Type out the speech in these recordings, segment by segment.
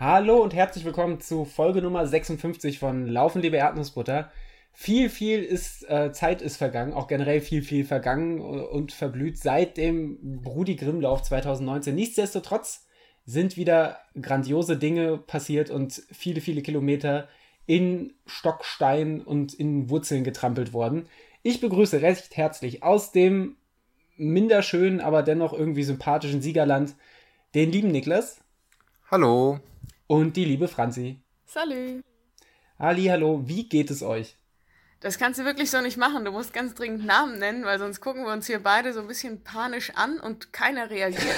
Hallo und herzlich willkommen zu Folge Nummer 56 von Laufen, liebe Erdnussbutter. Viel, viel ist, äh, Zeit ist vergangen, auch generell viel, viel vergangen und verblüht seit dem Brudi Grimmlauf 2019. Nichtsdestotrotz sind wieder grandiose Dinge passiert und viele, viele Kilometer in Stockstein und in Wurzeln getrampelt worden. Ich begrüße recht herzlich aus dem minder schönen, aber dennoch irgendwie sympathischen Siegerland den lieben Niklas. Hallo. Und die liebe Franzi. Salü. Ali, hallo, wie geht es euch? Das kannst du wirklich so nicht machen. Du musst ganz dringend Namen nennen, weil sonst gucken wir uns hier beide so ein bisschen panisch an und keiner reagiert.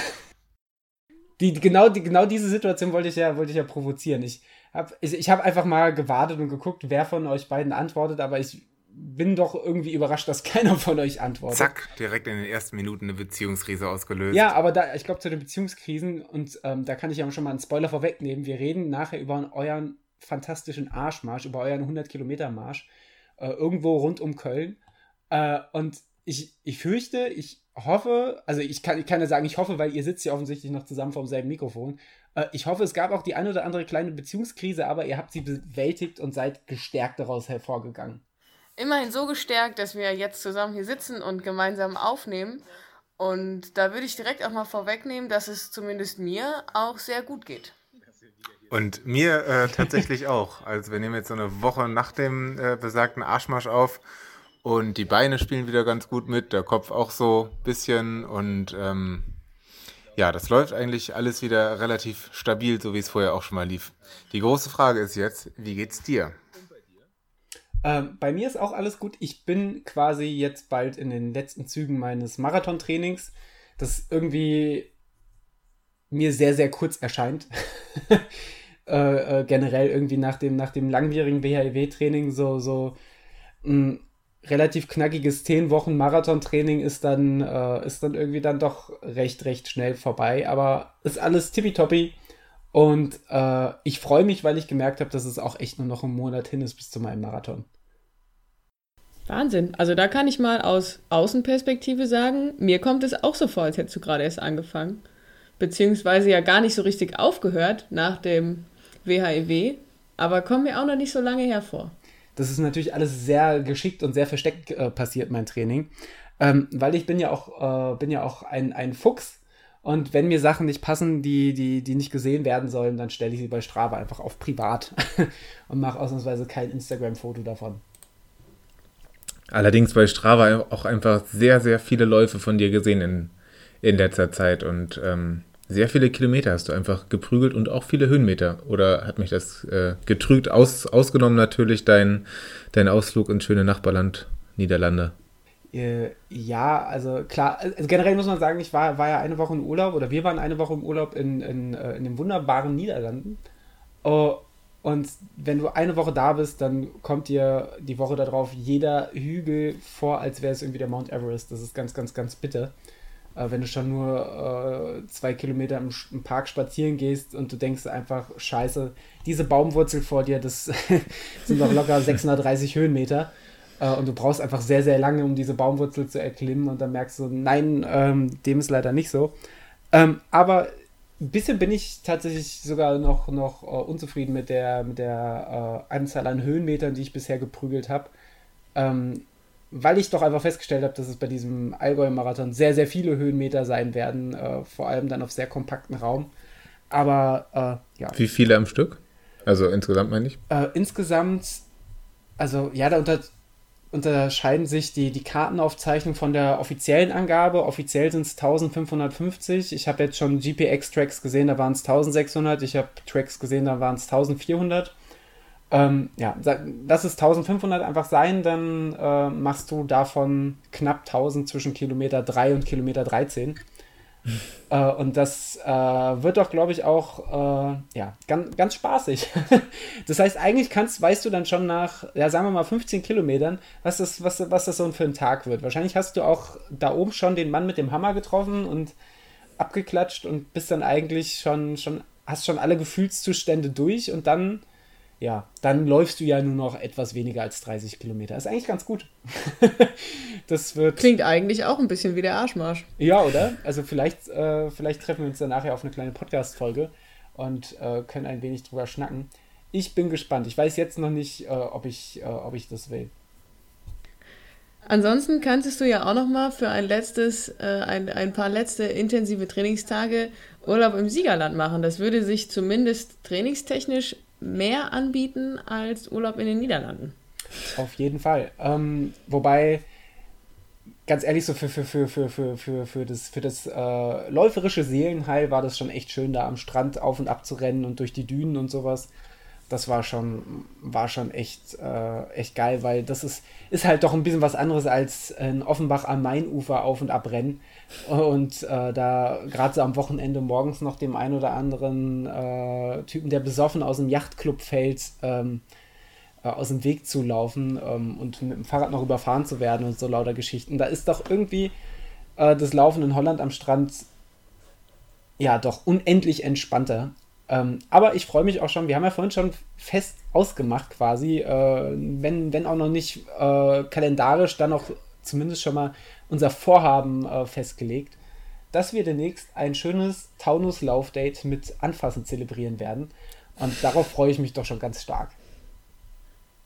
Die, genau, die, genau diese Situation wollte ich ja, wollte ich ja provozieren. Ich habe ich, ich hab einfach mal gewartet und geguckt, wer von euch beiden antwortet, aber ich bin doch irgendwie überrascht, dass keiner von euch antwortet. Zack, direkt in den ersten Minuten eine Beziehungskrise ausgelöst. Ja, aber da, ich glaube, zu den Beziehungskrisen, und ähm, da kann ich ja schon mal einen Spoiler vorwegnehmen, wir reden nachher über euren fantastischen Arschmarsch, über euren 100-Kilometer-Marsch, äh, irgendwo rund um Köln. Äh, und ich, ich fürchte, ich hoffe, also ich kann, ich kann ja sagen, ich hoffe, weil ihr sitzt ja offensichtlich noch zusammen vor demselben Mikrofon. Äh, ich hoffe, es gab auch die eine oder andere kleine Beziehungskrise, aber ihr habt sie bewältigt und seid gestärkt daraus hervorgegangen immerhin so gestärkt, dass wir jetzt zusammen hier sitzen und gemeinsam aufnehmen. Und da würde ich direkt auch mal vorwegnehmen, dass es zumindest mir auch sehr gut geht. Und mir äh, tatsächlich auch. Also wir nehmen jetzt so eine Woche nach dem äh, besagten Arschmarsch auf und die Beine spielen wieder ganz gut mit, der Kopf auch so ein bisschen und ähm, ja, das läuft eigentlich alles wieder relativ stabil, so wie es vorher auch schon mal lief. Die große Frage ist jetzt, wie geht's dir? Ähm, bei mir ist auch alles gut. Ich bin quasi jetzt bald in den letzten Zügen meines Marathontrainings, das irgendwie mir sehr, sehr kurz erscheint. äh, äh, generell irgendwie nach dem, nach dem langwierigen WHIW-Training so, so ein relativ knackiges 10 Wochen Marathontraining ist dann, äh, ist dann irgendwie dann doch recht, recht schnell vorbei. Aber ist alles tippitoppi. Und äh, ich freue mich, weil ich gemerkt habe, dass es auch echt nur noch einen Monat hin ist bis zu meinem Marathon. Wahnsinn. Also da kann ich mal aus Außenperspektive sagen, mir kommt es auch so vor, als hättest du gerade erst angefangen. Beziehungsweise ja gar nicht so richtig aufgehört nach dem WHIW. Aber kommt mir auch noch nicht so lange hervor. Das ist natürlich alles sehr geschickt und sehr versteckt äh, passiert, mein Training. Ähm, weil ich bin ja auch, äh, bin ja auch ein, ein Fuchs und wenn mir Sachen nicht passen, die, die, die nicht gesehen werden sollen, dann stelle ich sie bei Strava einfach auf privat und mache ausnahmsweise kein Instagram-Foto davon. Allerdings bei Strava auch einfach sehr, sehr viele Läufe von dir gesehen in, in letzter Zeit und ähm, sehr viele Kilometer hast du einfach geprügelt und auch viele Höhenmeter. Oder hat mich das äh, getrügt? Aus, ausgenommen natürlich dein, dein Ausflug ins schöne Nachbarland Niederlande. Äh, ja, also klar, also generell muss man sagen, ich war, war ja eine Woche im Urlaub oder wir waren eine Woche im Urlaub in, in, äh, in den wunderbaren Niederlanden. Uh, und wenn du eine Woche da bist, dann kommt dir die Woche darauf jeder Hügel vor, als wäre es irgendwie der Mount Everest. Das ist ganz, ganz, ganz bitter. Äh, wenn du schon nur äh, zwei Kilometer im, im, Park spazieren gehst und du denkst einfach, scheiße, diese Baumwurzel vor dir, das sind doch locker 630 Höhenmeter. Äh, und du brauchst einfach sehr, sehr lange, um diese Baumwurzel zu erklimmen. Und dann merkst du, nein, ähm, dem ist leider nicht so. Ähm, aber ein bisschen bin ich tatsächlich sogar noch, noch uh, unzufrieden mit der, mit der uh, Anzahl an Höhenmetern, die ich bisher geprügelt habe. Ähm, weil ich doch einfach festgestellt habe, dass es bei diesem Allgäu-Marathon sehr, sehr viele Höhenmeter sein werden, uh, vor allem dann auf sehr kompakten Raum. Aber ja. Wie viele am Stück? Also insgesamt meine ich? insgesamt, also ja, da unter, unterscheiden sich die, die Kartenaufzeichnungen von der offiziellen Angabe. Offiziell sind es 1550. Ich habe jetzt schon GPX-Tracks gesehen, da waren es 1600. Ich habe Tracks gesehen, da waren es 1400. Ähm, ja, lass es 1500 einfach sein, dann äh, machst du davon knapp 1000 zwischen Kilometer 3 und Kilometer 13. Äh, und das äh, wird doch, glaube ich, auch äh, ja, ganz, ganz spaßig. das heißt, eigentlich kannst, weißt du dann schon nach, ja, sagen wir mal 15 Kilometern, was das, was, was das so für ein Tag wird. Wahrscheinlich hast du auch da oben schon den Mann mit dem Hammer getroffen und abgeklatscht und bist dann eigentlich schon, schon hast schon alle Gefühlszustände durch und dann ja, dann läufst du ja nur noch etwas weniger als 30 Kilometer. Ist eigentlich ganz gut. das wird. Klingt eigentlich auch ein bisschen wie der Arschmarsch. Ja, oder? Also vielleicht, äh, vielleicht treffen wir uns dann nachher auf eine kleine Podcast-Folge. und äh, können ein wenig drüber schnacken. Ich bin gespannt. Ich weiß jetzt noch nicht, äh, ob, ich, äh, ob ich das will. Ansonsten könntest du ja auch noch mal für ein letztes, äh, ein, ein paar letzte intensive Trainingstage Urlaub im Siegerland machen. Das würde sich zumindest trainingstechnisch mehr anbieten als Urlaub in den Niederlanden. Auf jeden Fall. Ähm, wobei, ganz ehrlich, so für, für, für, für, für, für, für das, für das äh, läuferische Seelenheil war das schon echt schön, da am Strand auf und ab zu rennen und durch die Dünen und sowas das war schon, war schon echt, äh, echt geil, weil das ist, ist halt doch ein bisschen was anderes als in Offenbach am Mainufer auf und ab rennen. Und äh, da gerade so am Wochenende morgens noch dem einen oder anderen äh, Typen, der besoffen aus dem Yachtclub fällt, ähm, äh, aus dem Weg zu laufen ähm, und mit dem Fahrrad noch überfahren zu werden und so lauter Geschichten. Da ist doch irgendwie äh, das Laufen in Holland am Strand ja doch unendlich entspannter. Ähm, aber ich freue mich auch schon, wir haben ja vorhin schon fest ausgemacht quasi, äh, wenn, wenn auch noch nicht äh, kalendarisch, dann auch zumindest schon mal unser Vorhaben äh, festgelegt, dass wir demnächst ein schönes Taunus-Laufdate mit Anfassen zelebrieren werden. Und darauf freue ich mich doch schon ganz stark.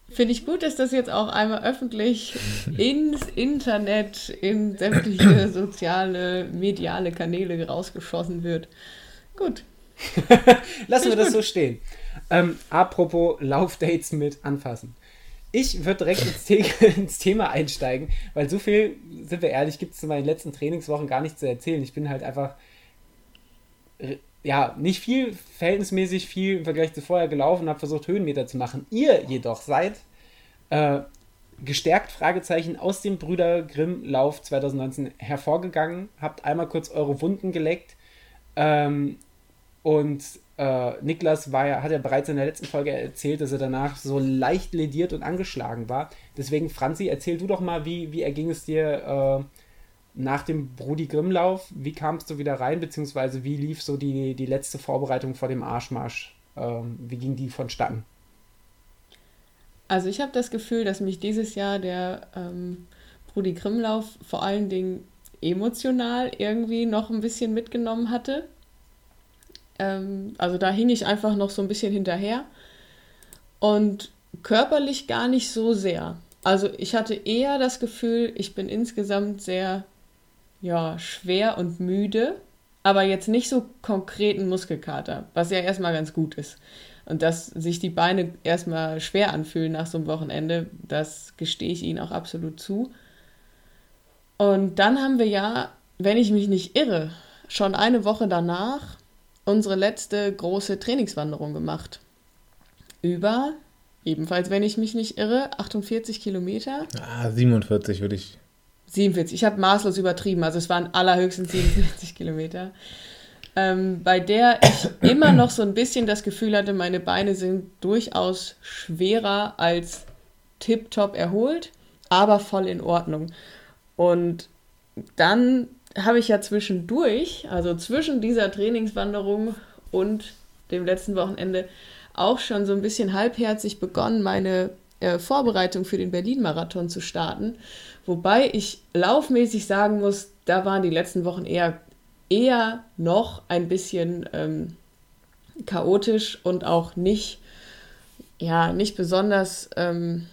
Finde ich gut, dass das jetzt auch einmal öffentlich ins Internet, in sämtliche soziale, mediale Kanäle rausgeschossen wird. Gut, Lassen wir das so stehen. Ähm, apropos Laufdates mit anfassen. Ich würde direkt ins, The ins, Thema einsteigen, weil so viel, sind wir ehrlich, gibt es in meinen letzten Trainingswochen gar nicht zu erzählen. Ich bin halt einfach, ja, nicht viel, verhältnismäßig viel im Vergleich zu vorher gelaufen habe versucht, Höhenmeter zu machen. Ihr jedoch seid äh, gestärkt, Fragezeichen, aus dem Brüder Grimm Lauf 2019 hervorgegangen, habt einmal kurz eure Wunden geleckt, ähm, und äh, Niklas war ja, hat ja bereits in der letzten Folge erzählt, dass er danach so leicht lediert und angeschlagen war. Deswegen, Franzi, erzähl du doch mal, wie, wie erging es dir äh, nach dem Brudi Grimm-Lauf? Wie kamst du wieder rein, beziehungsweise wie lief so die, die letzte Vorbereitung vor dem Arschmarsch? Ähm, wie ging die vonstatten? Also ich habe das Gefühl, dass mich dieses Jahr der ähm, Brudi Grimm-Lauf vor allen Dingen emotional irgendwie noch ein bisschen mitgenommen hatte ähm, also da hing ich einfach noch so ein bisschen hinterher. Und körperlich gar nicht so sehr. Also ich hatte eher das Gefühl, ich bin insgesamt sehr ja, schwer und müde, aber jetzt nicht so konkreten Muskelkater, was ja erstmal ganz gut ist. Und dass sich die Beine erstmal schwer anfühlen nach so einem Wochenende, das gestehe ich Ihnen auch absolut zu. Und dann haben wir ja, wenn ich mich nicht irre, schon eine Woche danach unsere letzte große Trainingswanderung gemacht. Über, ebenfalls, wenn ich mich nicht irre, 48 Kilometer. Ah, 47 würde ich. 47, ich habe maßlos übertrieben, also es waren allerhöchstens 47 Kilometer. Ähm, bei der ich immer noch so ein bisschen das Gefühl hatte, meine Beine sind durchaus schwerer als tiptop erholt, aber voll in Ordnung. Und dann habe ich ja zwischendurch, also zwischen dieser Trainingswanderung und dem letzten Wochenende, auch schon so ein bisschen halbherzig begonnen, meine äh, Vorbereitung für den Berlin-Marathon zu starten. Wobei ich laufmäßig sagen muss, da waren die letzten Wochen eher, eher noch ein bisschen ähm, chaotisch und auch nicht, ja, nicht besonders ähm,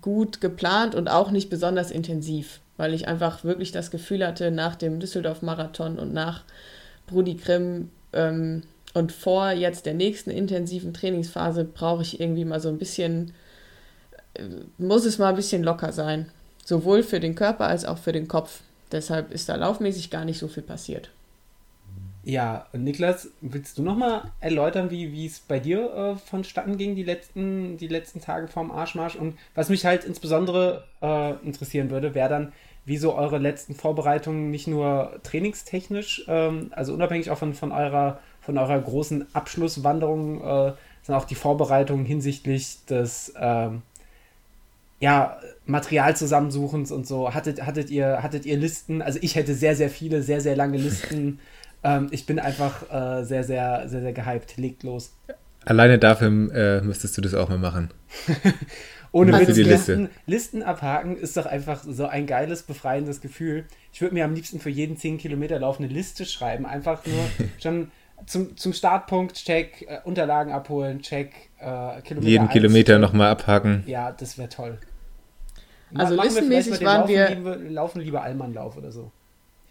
gut geplant und auch nicht besonders intensiv weil ich einfach wirklich das Gefühl hatte, nach dem Düsseldorf-Marathon und nach Brudi Grimm ähm, und vor jetzt der nächsten intensiven Trainingsphase brauche ich irgendwie mal so ein bisschen, äh, muss es mal ein bisschen locker sein. Sowohl für den Körper als auch für den Kopf. Deshalb ist da laufmäßig gar nicht so viel passiert. Ja, Niklas, willst du nochmal erläutern, wie es bei dir äh, vonstatten ging, die letzten, die letzten Tage vorm Arschmarsch? Und was mich halt insbesondere äh, interessieren würde, wäre dann, wie so eure letzten Vorbereitungen nicht nur trainingstechnisch, ähm, also unabhängig auch von, von, eurer, von eurer großen Abschlusswanderung, äh, sondern auch die Vorbereitungen hinsichtlich des ähm, ja, Materialzusammensuchens und so. Hattet, hattet, ihr, hattet ihr Listen? Also ich hätte sehr, sehr viele, sehr, sehr lange Listen. Ähm, ich bin einfach äh, sehr, sehr, sehr, sehr gehypt. Legt los. Alleine dafür äh, müsstest du das auch mal machen. Ohne Witz, Listen, Liste. Listen abhaken ist doch einfach so ein geiles, befreiendes Gefühl. Ich würde mir am liebsten für jeden 10 Kilometer Lauf eine Liste schreiben. Einfach nur schon zum, zum Startpunkt, check, äh, Unterlagen abholen, check, äh, Kilometer Jeden Kilometer nochmal abhaken. Ja, das wäre toll. Also Machen listenmäßig wir waren wir... Lieber, laufen lieber Allmannlauf oder so.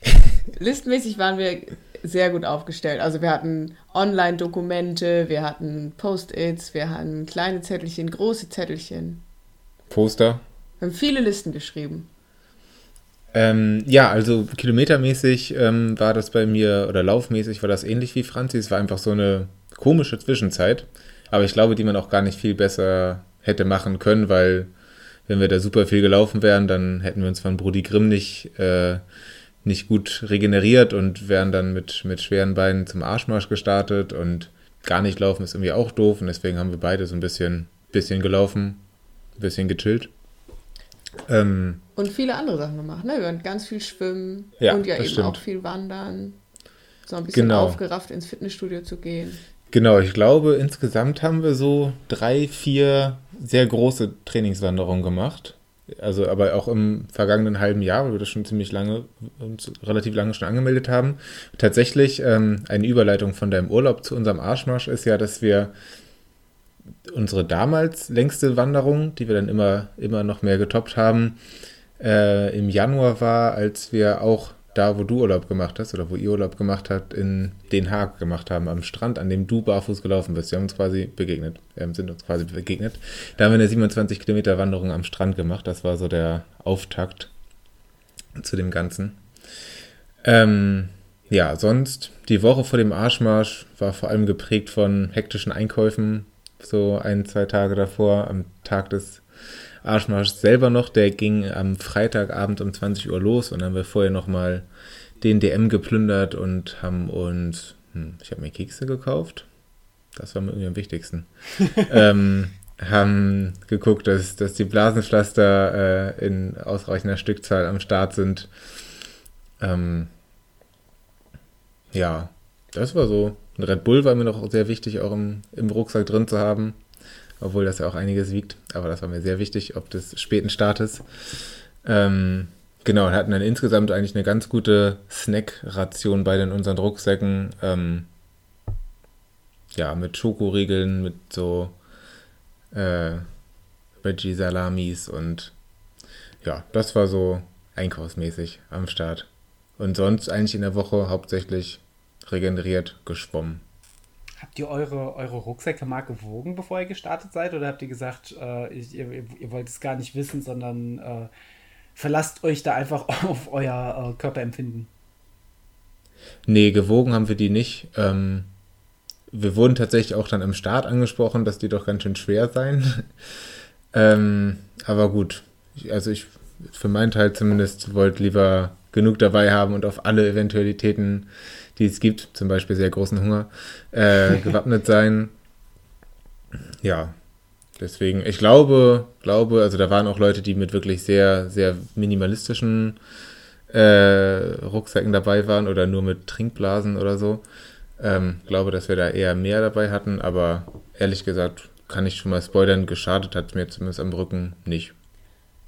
listenmäßig waren wir sehr gut aufgestellt. Also wir hatten Online-Dokumente, wir hatten Post-its, wir hatten kleine Zettelchen, große Zettelchen. Poster. Wir haben viele Listen geschrieben. Ähm, ja, also kilometermäßig ähm, war das bei mir, oder laufmäßig war das ähnlich wie Franzi. Es war einfach so eine komische Zwischenzeit. Aber ich glaube, die man auch gar nicht viel besser hätte machen können, weil wenn wir da super viel gelaufen wären, dann hätten wir uns von Brudi Grimm nicht, äh, nicht gut regeneriert und wären dann mit, mit schweren Beinen zum Arschmarsch gestartet und gar nicht laufen ist irgendwie auch doof und deswegen haben wir beide so ein bisschen, bisschen gelaufen, ein bisschen gechillt. Ähm, und viele andere Sachen gemacht, ne? Wir haben ganz viel schwimmen ja, und ja eben stimmt. auch viel wandern. So ein bisschen genau. aufgerafft ins Fitnessstudio zu gehen. Genau, ich glaube, insgesamt haben wir so drei, vier sehr große Trainingswanderungen gemacht. Also aber auch im vergangenen halben Jahr, weil wir das schon ziemlich lange, relativ lange schon angemeldet haben. Tatsächlich, ähm, eine Überleitung von deinem Urlaub zu unserem Arschmarsch ist ja, dass wir unsere damals längste Wanderung, die wir dann immer, immer noch mehr getoppt haben, äh, im Januar war, als wir auch da, wo du Urlaub gemacht hast oder wo ihr Urlaub gemacht habt, in Den Haag gemacht haben, am Strand, an dem du barfuß gelaufen bist. Wir haben uns quasi begegnet, wir sind uns quasi begegnet. Da haben wir eine 27 Kilometer Wanderung am Strand gemacht. Das war so der Auftakt zu dem Ganzen. Ähm, ja, sonst die Woche vor dem Arschmarsch war vor allem geprägt von hektischen Einkäufen, so ein, zwei Tage davor, am Tag des Arschmarschs selber noch. Der ging am Freitagabend um 20 Uhr los und dann haben wir vorher nochmal den DM geplündert und haben uns, hm, ich habe mir Kekse gekauft. Das war mir irgendwie am wichtigsten. ähm, haben geguckt, dass, dass die Blasenpflaster äh, in ausreichender Stückzahl am Start sind. Ähm, ja, das war so. Ein Red Bull war mir noch sehr wichtig, auch im, im Rucksack drin zu haben, obwohl das ja auch einiges wiegt. Aber das war mir sehr wichtig, ob des späten Startes. Ähm, genau, und hatten dann insgesamt eigentlich eine ganz gute Snack-Ration bei den unseren Rucksäcken. Ähm, ja, mit Schokoriegeln, mit so äh, Veggie-Salamis und ja, das war so einkaufsmäßig am Start. Und sonst eigentlich in der Woche hauptsächlich regeneriert geschwommen. Habt ihr eure, eure Rucksäcke mal gewogen, bevor ihr gestartet seid? Oder habt ihr gesagt, äh, ihr, ihr, wollt es gar nicht wissen, sondern äh, verlasst euch da einfach auf euer äh, Körperempfinden? Nee, gewogen haben wir die nicht. Ähm, wir wurden tatsächlich auch dann im Start angesprochen, dass die doch ganz schön schwer seien. ähm, aber gut, also ich für meinen Teil zumindest wollte lieber genug dabei haben und auf alle Eventualitäten die es gibt, zum Beispiel sehr großen Hunger, äh, gewappnet sein. Ja, deswegen, ich glaube, glaube, also da waren auch Leute, die mit wirklich sehr, sehr minimalistischen äh, Rucksäcken dabei waren oder nur mit Trinkblasen oder so. Ähm, glaube, dass wir da eher mehr dabei hatten, aber ehrlich gesagt, kann ich schon mal spoilern, geschadet hat es mir zumindest am Rücken nicht.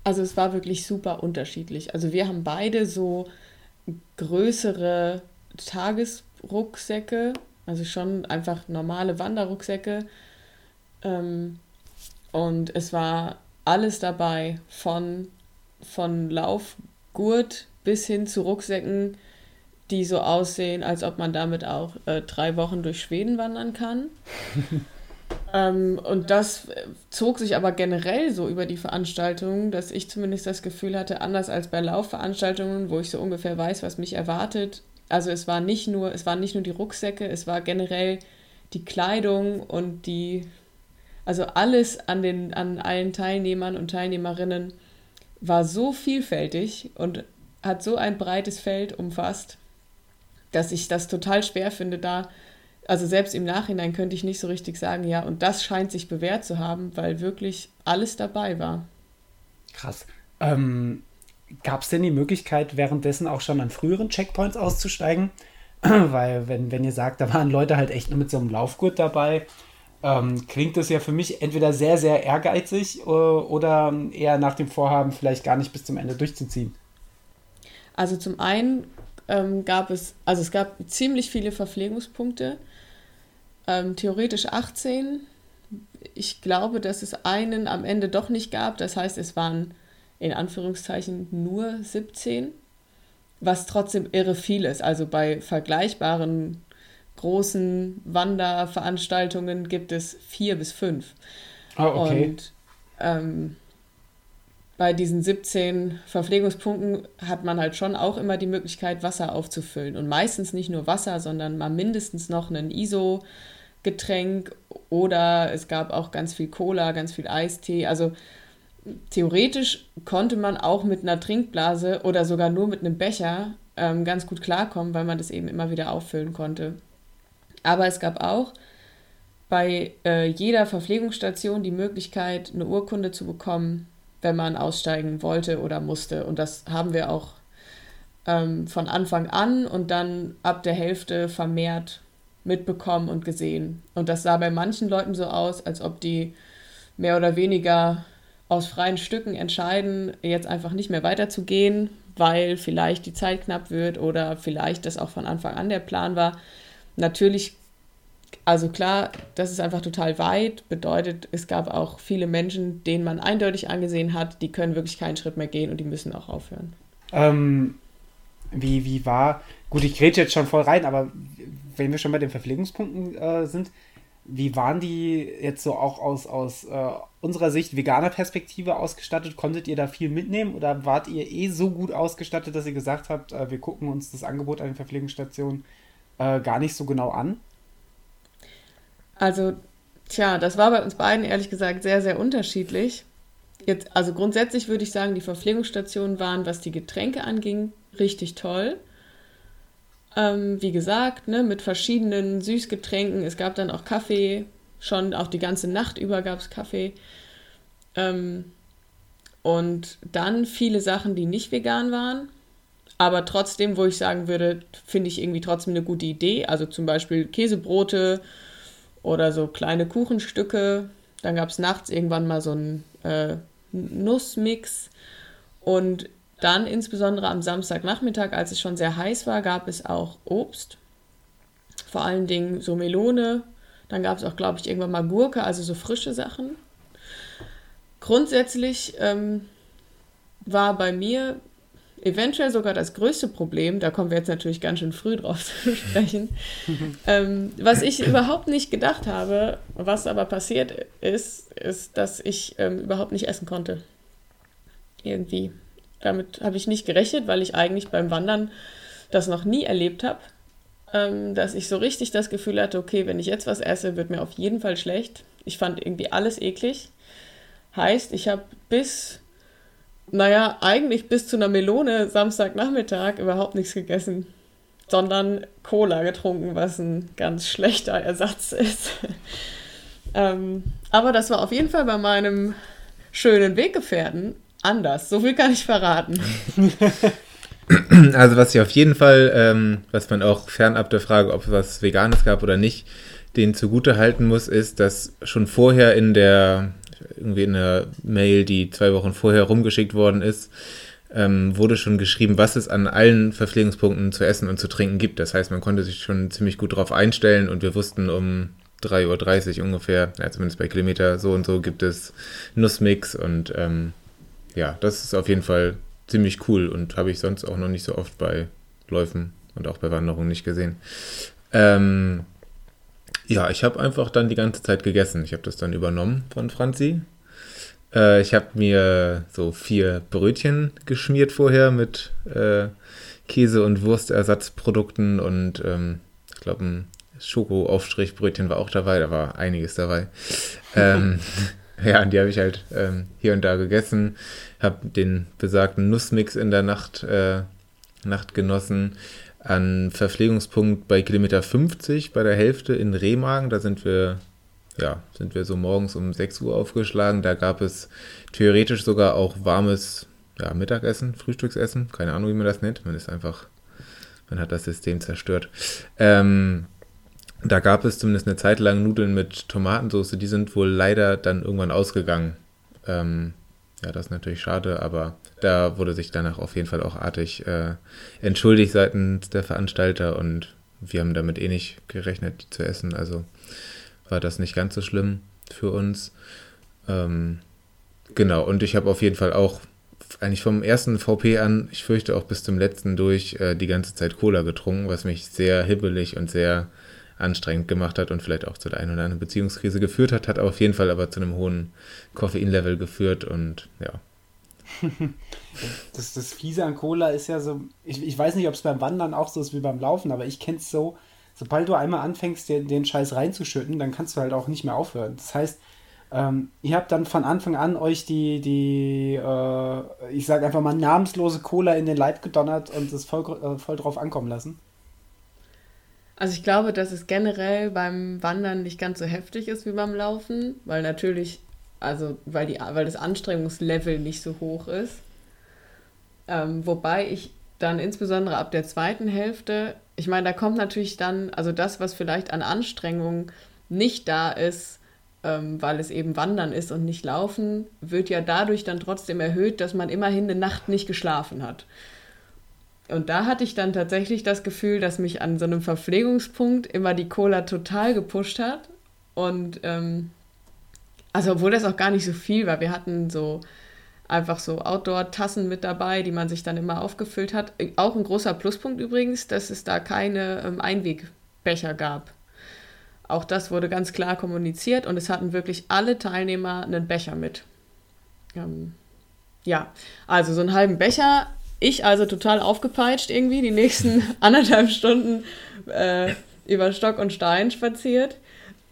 Also es war wirklich super unterschiedlich. Also wir haben beide so größere Tagesrucksäcke, also schon einfach normale Wanderrucksäcke. Ähm, und es war alles dabei, von, von Laufgurt bis hin zu Rucksäcken, die so aussehen, als ob man damit auch äh, drei Wochen durch Schweden wandern kann. ähm, und das zog sich aber generell so über die Veranstaltung, dass ich zumindest das Gefühl hatte, anders als bei Laufveranstaltungen, wo ich so ungefähr weiß, was mich erwartet, also es war nicht nur, es waren nicht nur die Rucksäcke, es war generell die Kleidung und die, also alles an den, an allen Teilnehmern und Teilnehmerinnen war so vielfältig und hat so ein breites Feld umfasst, dass ich das total schwer finde, da, also selbst im Nachhinein könnte ich nicht so richtig sagen, ja, und das scheint sich bewährt zu haben, weil wirklich alles dabei war. Krass. Ähm, Gab es denn die Möglichkeit, währenddessen auch schon an früheren Checkpoints auszusteigen? Weil, wenn, wenn ihr sagt, da waren Leute halt echt nur mit so einem Laufgurt dabei, ähm, klingt das ja für mich entweder sehr, sehr ehrgeizig äh, oder eher nach dem Vorhaben, vielleicht gar nicht bis zum Ende durchzuziehen. Also zum einen ähm, gab es, also es gab ziemlich viele Verpflegungspunkte, ähm, theoretisch 18. Ich glaube, dass es einen am Ende doch nicht gab. Das heißt, es waren in Anführungszeichen nur 17, was trotzdem irre viel ist. Also bei vergleichbaren großen Wanderveranstaltungen gibt es vier bis fünf. Oh, okay. Und ähm, bei diesen 17 Verpflegungspunkten hat man halt schon auch immer die Möglichkeit, Wasser aufzufüllen. Und meistens nicht nur Wasser, sondern mal mindestens noch ein ISO-Getränk oder es gab auch ganz viel Cola, ganz viel Eistee. Also theoretisch konnte man auch mit einer Trinkblase oder sogar nur mit einem Becher ähm, ganz gut klarkommen, weil man das eben immer wieder auffüllen konnte. Aber es gab auch bei äh, jeder Verpflegungsstation die Möglichkeit, eine Urkunde zu bekommen, wenn man aussteigen wollte oder musste. Und das haben wir auch ähm, von Anfang an und dann ab der Hälfte vermehrt mitbekommen und gesehen. Und das sah bei manchen Leuten so aus, als ob die mehr oder weniger aus freien Stücken entscheiden, jetzt einfach nicht mehr weiterzugehen, weil vielleicht die Zeit knapp wird oder vielleicht das auch von Anfang an der Plan war. Natürlich also klar, das ist einfach total weit, bedeutet, es gab auch viele Menschen, denen man eindeutig angesehen hat, die können wirklich keinen Schritt mehr gehen und die müssen auch aufhören. Ähm, wie, wie war, gut, ich rede jetzt schon voll rein, aber wenn wir schon bei den Verpflegungspunkten äh, sind, wie waren die jetzt so auch aus, aus äh, unserer Sicht veganer Perspektive ausgestattet? Konntet ihr da viel mitnehmen oder wart ihr eh so gut ausgestattet, dass ihr gesagt habt, äh, wir gucken uns das Angebot an den Verpflegungsstationen äh, gar nicht so genau an? Also, tja, das war bei uns beiden ehrlich gesagt sehr, sehr unterschiedlich. Jetzt, also grundsätzlich würde ich sagen, die Verpflegungsstationen waren, was die Getränke anging, richtig toll. Ähm, wie gesagt, ne, mit verschiedenen Süßgetränken. Es gab dann auch Kaffee, schon auch die ganze Nacht über gab es Kaffee. Ähm, und dann viele Sachen, die nicht vegan waren. Aber trotzdem, wo ich sagen würde, finde ich irgendwie trotzdem eine gute Idee. Also zum Beispiel Käsebrote oder so kleine Kuchenstücke. Dann gab es nachts irgendwann mal so einen äh, Nussmix. Und dann insbesondere am Samstagnachmittag, als es schon sehr heiß war, gab es auch Obst. Vor allen Dingen so Melone. Dann gab es auch, glaube ich, irgendwann mal Gurke, also so frische Sachen. Grundsätzlich ähm, war bei mir eventuell sogar das größte Problem, da kommen wir jetzt natürlich ganz schön früh drauf zu sprechen, ähm, was ich überhaupt nicht gedacht habe, was aber passiert ist, ist, dass ich ähm, überhaupt nicht essen konnte. Irgendwie. Damit habe ich nicht gerechnet, weil ich eigentlich beim Wandern das noch nie erlebt habe, ähm, dass ich so richtig das Gefühl hatte, okay, wenn ich jetzt was esse, wird mir auf jeden Fall schlecht. Ich fand irgendwie alles eklig. Heißt, ich habe bis naja, eigentlich bis zu einer Melone Samstagnachmittag überhaupt nichts gegessen, sondern Cola getrunken, was ein ganz schlechter Ersatz ist. ähm, aber das war auf jeden Fall bei meinem schönen Weggefährten anders. So viel kann ich verraten. Also was ich auf jeden Fall, ähm, was man auch fernab der Frage, ob es was Veganes gab oder nicht, den zugute halten muss, ist, dass schon vorher in der irgendwie in der Mail, die zwei Wochen vorher rumgeschickt worden ist, ähm, wurde schon geschrieben, was es an allen Verpflegungspunkten zu essen und zu trinken gibt. Das heißt, man konnte sich schon ziemlich gut darauf einstellen und wir wussten um 3.30 Uhr ungefähr, ja, zumindest bei Kilometer so und so gibt es Nussmix und ähm, ja, das ist auf jeden Fall ziemlich cool und habe ich sonst auch noch nicht so oft bei Läufen und auch bei Wanderungen nicht gesehen. Ähm, ja, ich habe einfach dann die ganze Zeit gegessen. Ich habe das dann übernommen von Franzi. Äh, ich habe mir so vier Brötchen geschmiert vorher mit äh, Käse- und Wurstersatzprodukten und ähm, ich glaube ein Schokoaufstrichbrötchen war auch dabei, da war einiges dabei. ähm, ja, und die habe ich halt ähm, hier und da gegessen, habe den besagten Nussmix in der Nacht, äh, Nacht genossen, an Verpflegungspunkt bei Kilometer 50 bei der Hälfte in Remagen. Da sind wir, ja, sind wir so morgens um 6 Uhr aufgeschlagen. Da gab es theoretisch sogar auch warmes ja, Mittagessen, Frühstücksessen. Keine Ahnung, wie man das nennt. Man ist einfach, man hat das System zerstört. Ähm, da gab es zumindest eine Zeit lang Nudeln mit Tomatensauce. Die sind wohl leider dann irgendwann ausgegangen. Ähm, ja, das ist natürlich schade, aber da wurde sich danach auf jeden Fall auch artig äh, entschuldigt seitens der Veranstalter und wir haben damit eh nicht gerechnet, zu essen. Also war das nicht ganz so schlimm für uns. Ähm, genau, und ich habe auf jeden Fall auch eigentlich vom ersten VP an, ich fürchte auch bis zum letzten durch, äh, die ganze Zeit Cola getrunken, was mich sehr hibbelig und sehr anstrengend gemacht hat und vielleicht auch zu der einen oder anderen Beziehungskrise geführt hat, hat auf jeden Fall aber zu einem hohen Koffeinlevel geführt und ja. das, das Fiese an Cola ist ja so, ich, ich weiß nicht, ob es beim Wandern auch so ist wie beim Laufen, aber ich kenne es so, sobald du einmal anfängst, den, den Scheiß reinzuschütten, dann kannst du halt auch nicht mehr aufhören. Das heißt, ähm, ihr habt dann von Anfang an euch die, die äh, ich sage einfach mal, namenslose Cola in den Leib gedonnert und es voll, äh, voll drauf ankommen lassen. Also ich glaube, dass es generell beim Wandern nicht ganz so heftig ist wie beim Laufen, weil natürlich, also weil, die, weil das Anstrengungslevel nicht so hoch ist. Ähm, wobei ich dann insbesondere ab der zweiten Hälfte, ich meine, da kommt natürlich dann, also das, was vielleicht an Anstrengung nicht da ist, ähm, weil es eben Wandern ist und nicht Laufen, wird ja dadurch dann trotzdem erhöht, dass man immerhin eine Nacht nicht geschlafen hat. Und da hatte ich dann tatsächlich das Gefühl, dass mich an so einem Verpflegungspunkt immer die Cola total gepusht hat. Und ähm, also obwohl das auch gar nicht so viel war, wir hatten so einfach so Outdoor-Tassen mit dabei, die man sich dann immer aufgefüllt hat. Auch ein großer Pluspunkt übrigens, dass es da keine ähm, Einwegbecher gab. Auch das wurde ganz klar kommuniziert und es hatten wirklich alle Teilnehmer einen Becher mit. Ähm, ja, also so einen halben Becher ich also total aufgepeitscht irgendwie, die nächsten anderthalb Stunden äh, über Stock und Stein spaziert.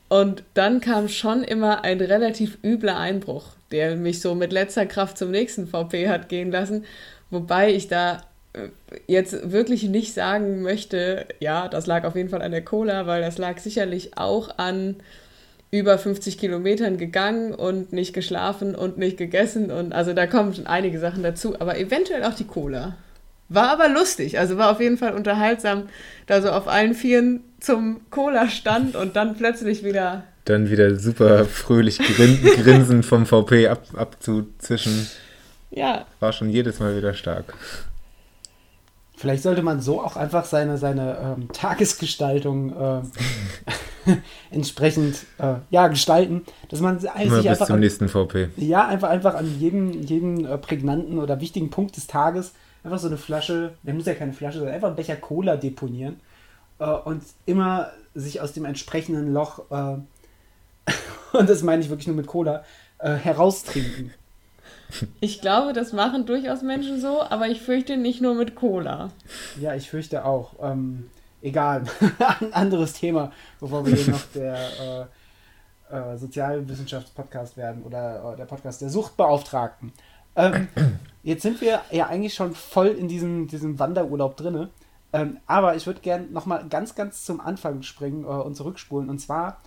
Und dann kam schon immer ein relativ übler Einbruch, der mich so mit letzter Kraft zum nächsten VP hat gehen lassen. Wobei ich da äh, jetzt wirklich nicht sagen möchte, ja, das lag auf jeden Fall an der Cola, weil das lag sicherlich auch an über 50 Kilometern gegangen und nicht geschlafen und nicht gegessen und also da kommen schon einige Sachen dazu, aber eventuell auch die Cola. War aber lustig, also war auf jeden Fall unterhaltsam, da so auf allen Vieren zum Cola stand und dann plötzlich wieder. Dann wieder super fröhlich grin grinsen vom VP ab, abzuzischen. Ja. War schon jedes Mal wieder stark. Vielleicht sollte man so auch einfach seine, seine ähm, Tagesgestaltung äh, entsprechend äh, ja, gestalten, dass man sich bis einfach zum an, nächsten VP. Ja, einfach, einfach an jedem, jedem äh, prägnanten oder wichtigen Punkt des Tages einfach so eine Flasche, der muss ja keine Flasche sein, einfach einen Becher Cola deponieren äh, und immer sich aus dem entsprechenden Loch, äh, und das meine ich wirklich nur mit Cola, äh, heraustrinken. Ich glaube, das machen durchaus Menschen so, aber ich fürchte nicht nur mit Cola. Ja, ich fürchte auch. Ähm, egal, ein anderes Thema, bevor wir hier noch der äh, äh, Sozialwissenschaftspodcast werden oder äh, der Podcast der Suchtbeauftragten. Ähm, jetzt sind wir ja eigentlich schon voll in diesem, diesem Wanderurlaub drin. Ähm, aber ich würde gerne nochmal ganz, ganz zum Anfang springen äh, und zurückspulen. Und zwar,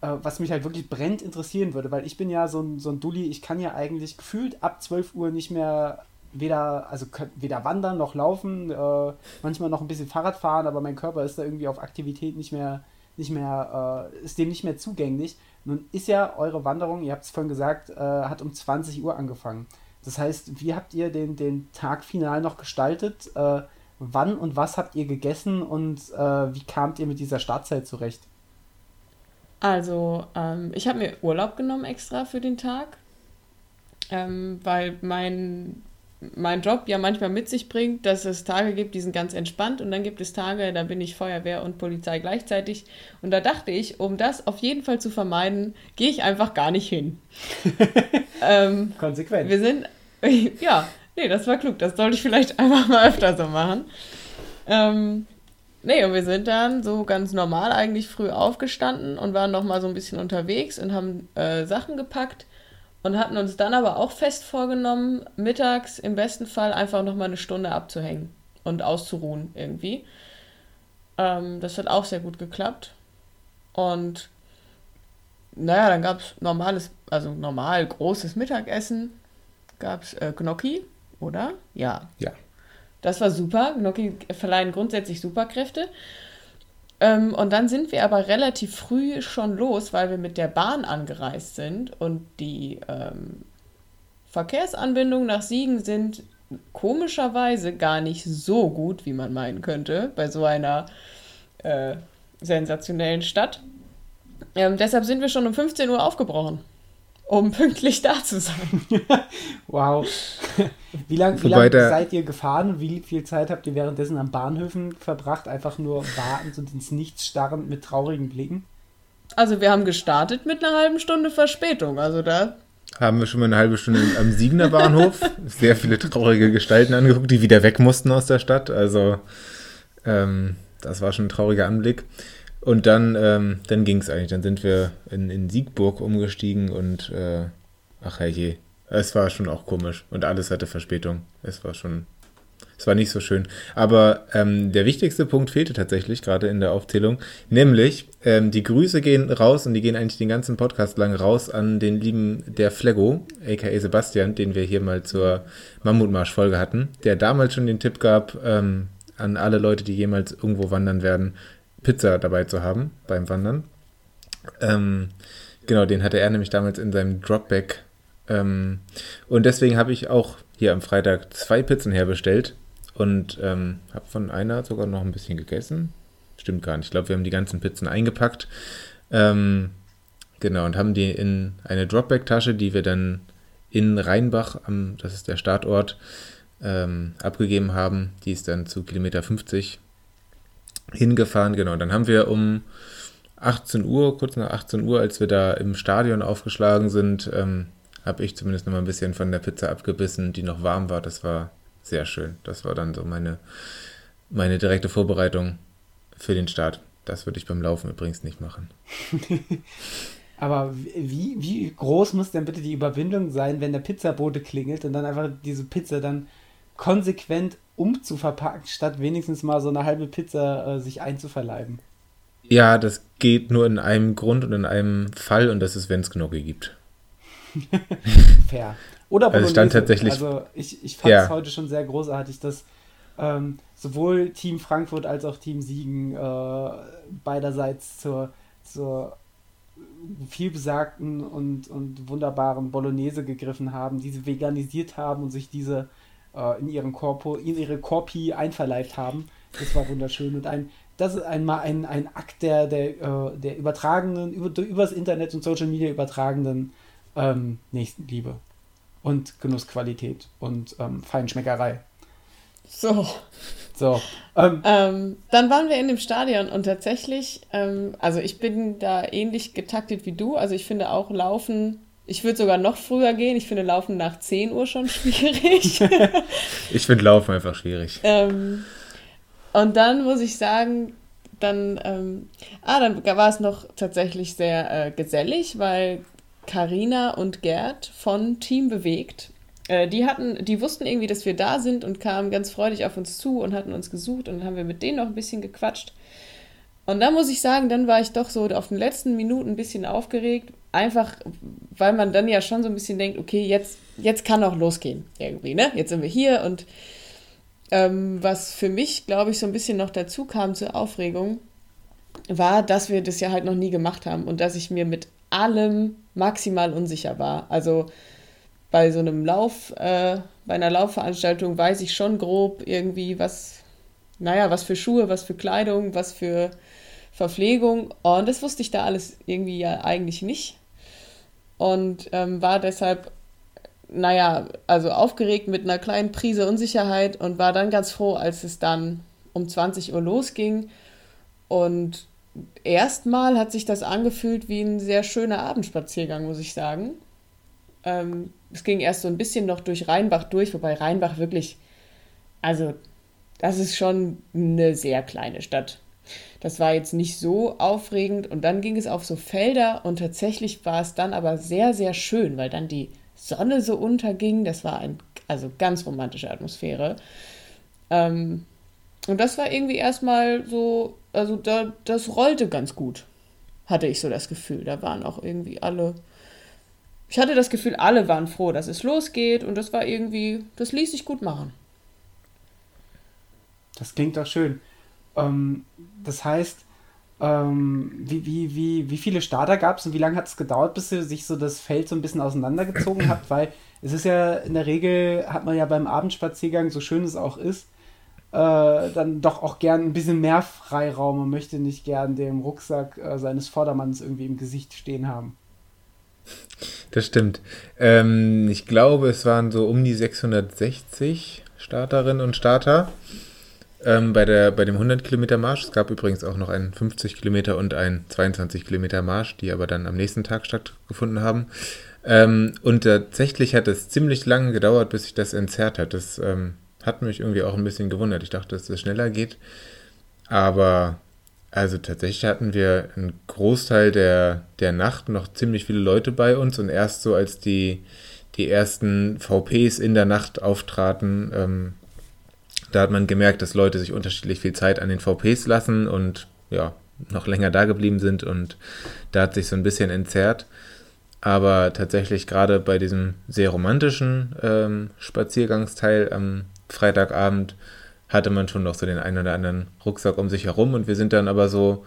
was mich halt wirklich brennend interessieren würde, weil ich bin ja so ein, so ein Dulli, ich kann ja eigentlich gefühlt ab 12 Uhr nicht mehr weder, also weder wandern noch laufen, äh, manchmal noch ein bisschen Fahrrad fahren, aber mein Körper ist da irgendwie auf Aktivität nicht mehr, nicht mehr, äh, ist dem nicht mehr zugänglich. Nun ist ja eure Wanderung, ihr habt es vorhin gesagt, äh, hat um 20 Uhr angefangen. Das heißt, wie habt ihr den, den Tag final noch gestaltet? Äh, wann und was habt ihr gegessen und äh, wie kamt ihr mit dieser Startzeit zurecht? Also, ähm, ich habe mir Urlaub genommen extra für den Tag, ähm, weil mein mein Job ja manchmal mit sich bringt, dass es Tage gibt, die sind ganz entspannt und dann gibt es Tage, da bin ich Feuerwehr und Polizei gleichzeitig. Und da dachte ich, um das auf jeden Fall zu vermeiden, gehe ich einfach gar nicht hin. ähm, Konsequent. Wir sind, ja, nee, das war klug. Das sollte ich vielleicht einfach mal öfter so machen. Ähm, nee, und wir sind dann so ganz normal eigentlich früh aufgestanden und waren noch mal so ein bisschen unterwegs und haben äh, Sachen gepackt und hatten uns dann aber auch fest vorgenommen, mittags im besten Fall einfach nochmal eine Stunde abzuhängen und auszuruhen irgendwie. Ähm, das hat auch sehr gut geklappt. Und naja, dann gab es normales, also normal großes Mittagessen. Gab es äh, Gnocchi, oder? Ja. Ja. Das war super. Gnocchi verleihen grundsätzlich Superkräfte. Ähm, und dann sind wir aber relativ früh schon los, weil wir mit der Bahn angereist sind und die ähm, Verkehrsanbindungen nach Siegen sind komischerweise gar nicht so gut, wie man meinen könnte, bei so einer äh, sensationellen Stadt. Ähm, deshalb sind wir schon um 15 Uhr aufgebrochen, um pünktlich da zu sein. wow. Wie lange wie lang seid ihr gefahren und wie viel Zeit habt ihr währenddessen an Bahnhöfen verbracht? Einfach nur wartend und ins Nichts starrend mit traurigen Blicken? Also wir haben gestartet mit einer halben Stunde Verspätung. Also da haben wir schon mal eine halbe Stunde am Siegner Bahnhof sehr viele traurige Gestalten angeguckt, die wieder weg mussten aus der Stadt. Also ähm, das war schon ein trauriger Anblick. Und dann, ähm, dann ging es eigentlich. Dann sind wir in, in Siegburg umgestiegen und äh, ach herrje, es war schon auch komisch. Und alles hatte Verspätung. Es war schon es war nicht so schön. Aber ähm, der wichtigste Punkt fehlte tatsächlich gerade in der Aufzählung, nämlich ähm, die Grüße gehen raus und die gehen eigentlich den ganzen Podcast lang raus an den lieben der Flego, aka Sebastian, den wir hier mal zur Mammutmarsch-Folge hatten, der damals schon den Tipp gab ähm, an alle Leute, die jemals irgendwo wandern werden, Pizza dabei zu haben beim Wandern. Ähm, genau, den hatte er nämlich damals in seinem Dropback. Ähm, und deswegen habe ich auch hier am Freitag zwei Pizzen herbestellt und ähm, habe von einer sogar noch ein bisschen gegessen. Stimmt gar nicht. Ich glaube, wir haben die ganzen Pizzen eingepackt. Ähm, genau, und haben die in eine Dropback-Tasche, die wir dann in Rheinbach, am, das ist der Startort, ähm, abgegeben haben. Die ist dann zu Kilometer 50 hingefahren. Genau, dann haben wir um 18 Uhr, kurz nach 18 Uhr, als wir da im Stadion aufgeschlagen sind, ähm, habe ich zumindest noch mal ein bisschen von der Pizza abgebissen, die noch warm war. Das war sehr schön. Das war dann so meine, meine direkte Vorbereitung für den Start. Das würde ich beim Laufen übrigens nicht machen. Aber wie, wie groß muss denn bitte die Überwindung sein, wenn der Pizzabote klingelt und dann einfach diese Pizza dann konsequent umzuverpacken, statt wenigstens mal so eine halbe Pizza äh, sich einzuverleiben? Ja, das geht nur in einem Grund und in einem Fall und das ist, wenn es Gnocchi gibt. Fair. Oder Bolognese. Also stand tatsächlich. Also ich, ich fand es ja. heute schon sehr großartig, dass ähm, sowohl Team Frankfurt als auch Team Siegen äh, beiderseits zur, zur vielbesagten und, und wunderbaren Bolognese gegriffen haben, diese veganisiert haben und sich diese äh, in ihren Korpo, in ihre Korpi einverleibt haben. Das war wunderschön und ein das ist einmal ein, ein Akt der, der, äh, der übertragenen, über, übers Internet und Social Media übertragenen ähm, Nächstenliebe und Genussqualität und ähm, Feinschmeckerei. So. So. Ähm, ähm, dann waren wir in dem Stadion und tatsächlich, ähm, also ich bin da ähnlich getaktet wie du. Also ich finde auch Laufen, ich würde sogar noch früher gehen. Ich finde Laufen nach 10 Uhr schon schwierig. ich finde Laufen einfach schwierig. Ähm, und dann muss ich sagen, dann, ähm, ah, dann war es noch tatsächlich sehr äh, gesellig, weil Karina und Gerd von Team Bewegt. Äh, die hatten, die wussten irgendwie, dass wir da sind und kamen ganz freudig auf uns zu und hatten uns gesucht und dann haben wir mit denen noch ein bisschen gequatscht. Und da muss ich sagen, dann war ich doch so auf den letzten Minuten ein bisschen aufgeregt, einfach weil man dann ja schon so ein bisschen denkt, okay, jetzt, jetzt kann auch losgehen irgendwie, ne? Jetzt sind wir hier und ähm, was für mich, glaube ich, so ein bisschen noch dazu kam zur Aufregung, war, dass wir das ja halt noch nie gemacht haben und dass ich mir mit allem maximal unsicher war. Also bei so einem Lauf, äh, bei einer Laufveranstaltung weiß ich schon grob irgendwie, was, naja, was für Schuhe, was für Kleidung, was für Verpflegung. Und das wusste ich da alles irgendwie ja eigentlich nicht. Und ähm, war deshalb, naja, also aufgeregt mit einer kleinen Prise Unsicherheit und war dann ganz froh, als es dann um 20 Uhr losging und erstmal hat sich das angefühlt wie ein sehr schöner Abendspaziergang, muss ich sagen. Ähm, es ging erst so ein bisschen noch durch Rheinbach durch, wobei Rheinbach wirklich, also das ist schon eine sehr kleine Stadt. Das war jetzt nicht so aufregend und dann ging es auf so Felder und tatsächlich war es dann aber sehr, sehr schön, weil dann die Sonne so unterging. Das war ein, also ganz romantische Atmosphäre. Ähm, und das war irgendwie erstmal so also da, das rollte ganz gut, hatte ich so das Gefühl. Da waren auch irgendwie alle. Ich hatte das Gefühl, alle waren froh, dass es losgeht und das war irgendwie, das ließ sich gut machen. Das klingt doch schön. Ähm, das heißt, ähm, wie, wie, wie, wie viele Starter gab es und wie lange hat es gedauert, bis sich so das Feld so ein bisschen auseinandergezogen hat? Weil es ist ja in der Regel, hat man ja beim Abendspaziergang, so schön es auch ist, äh, dann doch auch gern ein bisschen mehr Freiraum und möchte nicht gern den Rucksack äh, seines Vordermanns irgendwie im Gesicht stehen haben. Das stimmt. Ähm, ich glaube, es waren so um die 660 Starterinnen und Starter ähm, bei, der, bei dem 100 Kilometer Marsch. Es gab übrigens auch noch einen 50 Kilometer und einen 22 Kilometer Marsch, die aber dann am nächsten Tag stattgefunden haben. Ähm, und tatsächlich hat es ziemlich lange gedauert, bis sich das entzerrt hat. Das ähm, hat mich irgendwie auch ein bisschen gewundert. Ich dachte, dass es schneller geht. Aber also tatsächlich hatten wir einen Großteil der, der Nacht noch ziemlich viele Leute bei uns und erst so als die, die ersten VPs in der Nacht auftraten, ähm, da hat man gemerkt, dass Leute sich unterschiedlich viel Zeit an den VPs lassen und ja, noch länger da geblieben sind und da hat sich so ein bisschen entzerrt. Aber tatsächlich gerade bei diesem sehr romantischen ähm, Spaziergangsteil am Freitagabend hatte man schon noch so den einen oder anderen Rucksack um sich herum und wir sind dann aber so,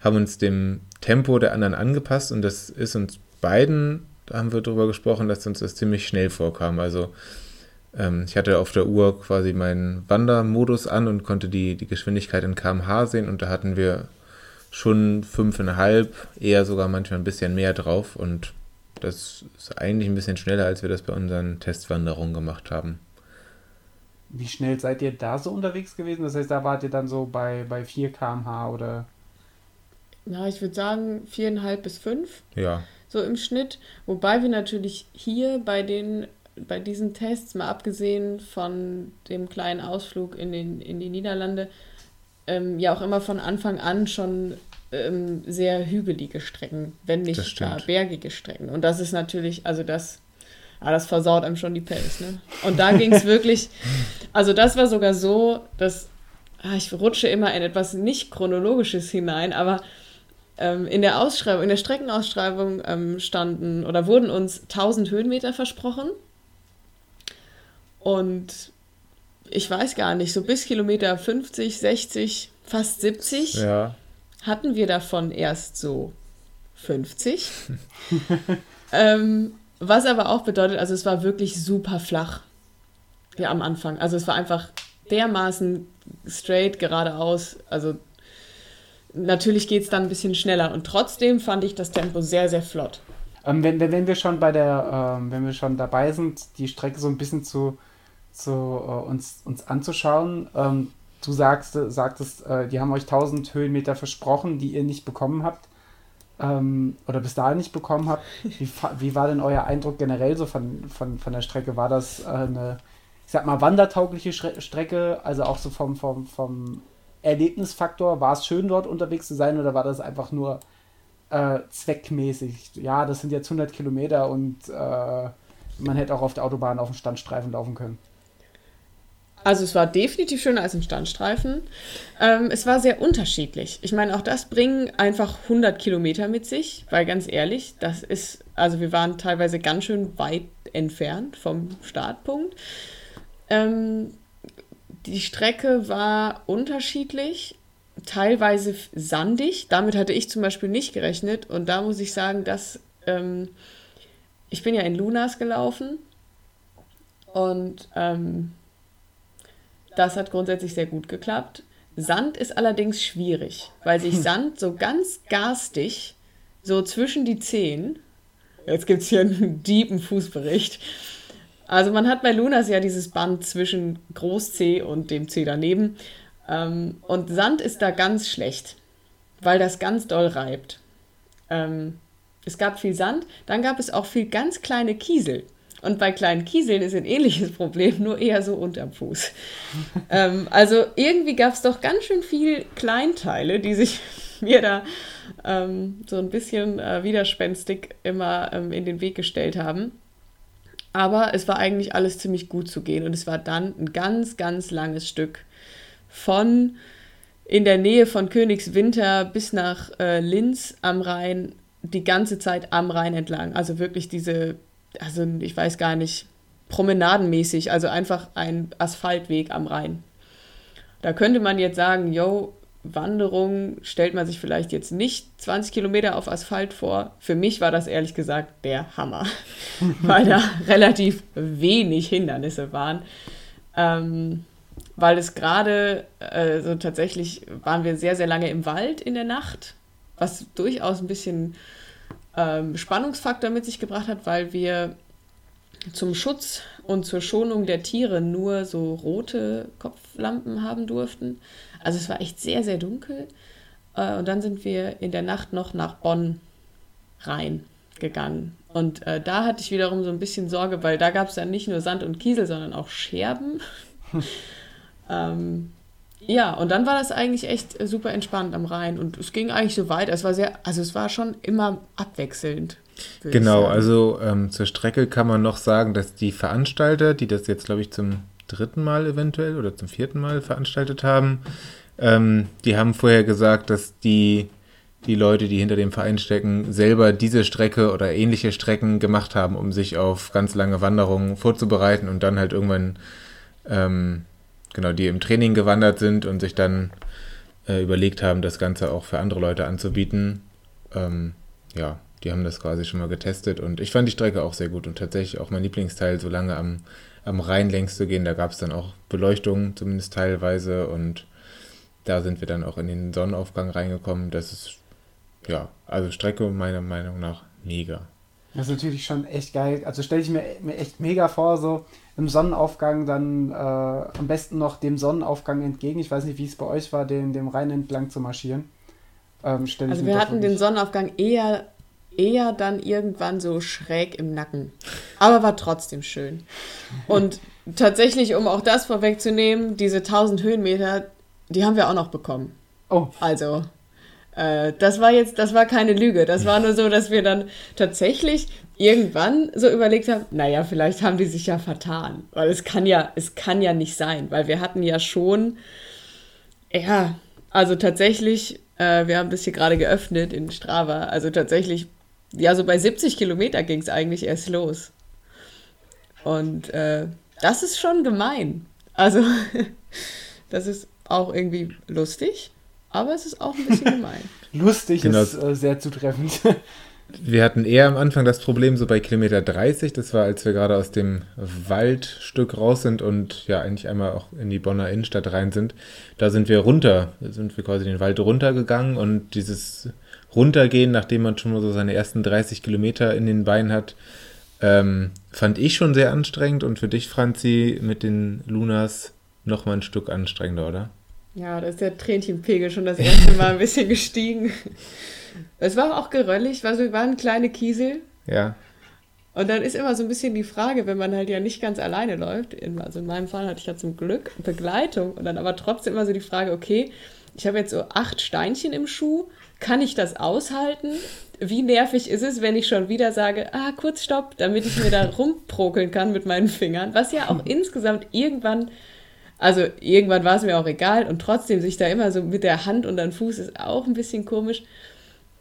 haben uns dem Tempo der anderen angepasst und das ist uns beiden, da haben wir drüber gesprochen, dass uns das ziemlich schnell vorkam. Also ähm, ich hatte auf der Uhr quasi meinen Wandermodus an und konnte die, die Geschwindigkeit in kmh sehen und da hatten wir schon fünfeinhalb, eher sogar manchmal ein bisschen mehr drauf und das ist eigentlich ein bisschen schneller, als wir das bei unseren Testwanderungen gemacht haben. Wie schnell seid ihr da so unterwegs gewesen? Das heißt, da wart ihr dann so bei, bei 4 km/h oder? Ja, ich würde sagen viereinhalb bis fünf. Ja. So im Schnitt. Wobei wir natürlich hier bei den bei diesen Tests, mal abgesehen von dem kleinen Ausflug in, den, in die Niederlande, ähm, ja auch immer von Anfang an schon ähm, sehr hügelige Strecken, wenn nicht gar bergige Strecken. Und das ist natürlich, also das ah, das versaut einem schon die Pace. Ne? Und da ging es wirklich, also das war sogar so, dass ah, ich rutsche immer in etwas nicht chronologisches hinein, aber ähm, in der Ausschreibung, in der Streckenausschreibung ähm, standen oder wurden uns 1000 Höhenmeter versprochen. Und ich weiß gar nicht, so bis Kilometer 50, 60, fast 70 ja. hatten wir davon erst so 50. ähm, was aber auch bedeutet, also es war wirklich super flach. Ja, am Anfang. Also es war einfach dermaßen straight, geradeaus. Also natürlich geht es dann ein bisschen schneller. Und trotzdem fand ich das Tempo sehr, sehr flott. Ähm, wenn, wenn, wir schon bei der, ähm, wenn wir schon dabei sind, die Strecke so ein bisschen zu, zu uh, uns, uns anzuschauen, ähm, du sagst, sagtest, äh, die haben euch 1000 Höhenmeter versprochen, die ihr nicht bekommen habt ähm, oder bis dahin nicht bekommen habt. Wie, wie war denn euer Eindruck generell so von, von, von der Strecke? War das äh, eine, ich sag mal, wandertaugliche Strecke, also auch so vom, vom, vom Erlebnisfaktor? War es schön, dort unterwegs zu sein oder war das einfach nur äh, zweckmäßig? Ja, das sind jetzt 100 Kilometer und äh, man hätte auch auf der Autobahn auf dem Standstreifen laufen können. Also es war definitiv schöner als ein Standstreifen. Ähm, es war sehr unterschiedlich. Ich meine, auch das bringen einfach 100 Kilometer mit sich, weil ganz ehrlich, das ist, also wir waren teilweise ganz schön weit entfernt vom Startpunkt. Ähm, die Strecke war unterschiedlich, teilweise sandig. Damit hatte ich zum Beispiel nicht gerechnet. Und da muss ich sagen, dass ähm, ich bin ja in Lunas gelaufen und ähm, das hat grundsätzlich sehr gut geklappt. Sand ist allerdings schwierig, weil sich Sand so ganz garstig so zwischen die Zehen, jetzt gibt es hier einen deepen Fußbericht, also man hat bei Lunas ja dieses Band zwischen Groß-C und dem C daneben ähm, und Sand ist da ganz schlecht, weil das ganz doll reibt. Ähm, es gab viel Sand, dann gab es auch viel ganz kleine Kiesel. Und bei kleinen Kieseln ist ein ähnliches Problem, nur eher so unterm Fuß. ähm, also irgendwie gab es doch ganz schön viel Kleinteile, die sich mir da ähm, so ein bisschen äh, widerspenstig immer ähm, in den Weg gestellt haben. Aber es war eigentlich alles ziemlich gut zu gehen und es war dann ein ganz, ganz langes Stück von in der Nähe von Königswinter bis nach äh, Linz am Rhein, die ganze Zeit am Rhein entlang. Also wirklich diese also ich weiß gar nicht, promenadenmäßig, also einfach ein Asphaltweg am Rhein. Da könnte man jetzt sagen, yo, Wanderung stellt man sich vielleicht jetzt nicht 20 Kilometer auf Asphalt vor. Für mich war das ehrlich gesagt der Hammer, weil da relativ wenig Hindernisse waren. Ähm, weil es gerade, äh, so tatsächlich waren wir sehr, sehr lange im Wald in der Nacht, was durchaus ein bisschen ähm, Spannungsfaktor mit sich gebracht hat, weil wir zum Schutz und zur Schonung der Tiere nur so rote Kopflampen haben durften. Also es war echt sehr, sehr dunkel. Äh, und dann sind wir in der Nacht noch nach Bonn rein gegangen. Und äh, da hatte ich wiederum so ein bisschen Sorge, weil da gab es dann nicht nur Sand und Kiesel, sondern auch Scherben. ähm, ja, und dann war das eigentlich echt super entspannt am Rhein und es ging eigentlich so weit. Es war sehr, also es war schon immer abwechselnd. Genau, also ähm, zur Strecke kann man noch sagen, dass die Veranstalter, die das jetzt, glaube ich, zum dritten Mal eventuell oder zum vierten Mal veranstaltet haben, ähm, die haben vorher gesagt, dass die, die Leute, die hinter dem Verein stecken, selber diese Strecke oder ähnliche Strecken gemacht haben, um sich auf ganz lange Wanderungen vorzubereiten und dann halt irgendwann, ähm, genau, die im Training gewandert sind und sich dann äh, überlegt haben, das Ganze auch für andere Leute anzubieten. Ähm, ja, die haben das quasi schon mal getestet und ich fand die Strecke auch sehr gut und tatsächlich auch mein Lieblingsteil, so lange am, am Rhein längs zu gehen. Da gab es dann auch Beleuchtung, zumindest teilweise und da sind wir dann auch in den Sonnenaufgang reingekommen. Das ist, ja, also Strecke meiner Meinung nach mega. Das ist natürlich schon echt geil. Also stelle ich mir, mir echt mega vor, so im Sonnenaufgang dann äh, am besten noch dem Sonnenaufgang entgegen. Ich weiß nicht, wie es bei euch war, den, dem Rhein entlang zu marschieren. Ähm, also wir hatten den Sonnenaufgang eher eher dann irgendwann so schräg im Nacken. Aber war trotzdem schön. Und tatsächlich, um auch das vorwegzunehmen, diese 1000 Höhenmeter, die haben wir auch noch bekommen. Oh. Also, äh, das war jetzt, das war keine Lüge. Das war nur so, dass wir dann tatsächlich irgendwann so überlegt haben, naja, vielleicht haben die sich ja vertan. Weil es kann ja, es kann ja nicht sein, weil wir hatten ja schon, ja, also tatsächlich, äh, wir haben das hier gerade geöffnet in Strava, also tatsächlich ja, so bei 70 Kilometer ging es eigentlich erst los. Und äh, das ist schon gemein. Also, das ist auch irgendwie lustig, aber es ist auch ein bisschen gemein. lustig genau. ist äh, sehr zutreffend. Wir hatten eher am Anfang das Problem so bei Kilometer 30, das war, als wir gerade aus dem Waldstück raus sind und ja eigentlich einmal auch in die Bonner Innenstadt rein sind. Da sind wir runter, sind wir quasi den Wald runtergegangen und dieses runtergehen, nachdem man schon mal so seine ersten 30 Kilometer in den Beinen hat, ähm, fand ich schon sehr anstrengend und für dich, Franzi, mit den Lunas noch mal ein Stück anstrengender, oder? Ja, da ist der Tränchenpegel schon das erste Mal ein bisschen gestiegen. Es war auch geröllig, also wir waren kleine Kiesel. Ja. Und dann ist immer so ein bisschen die Frage, wenn man halt ja nicht ganz alleine läuft, also in meinem Fall hatte ich ja zum Glück Begleitung und dann aber trotzdem immer so die Frage, okay, ich habe jetzt so acht Steinchen im Schuh, kann ich das aushalten? Wie nervig ist es, wenn ich schon wieder sage, ah, kurz stopp, damit ich mir da rumprokeln kann mit meinen Fingern, was ja auch insgesamt irgendwann, also irgendwann war es mir auch egal und trotzdem sich da immer so mit der Hand und dann Fuß ist auch ein bisschen komisch.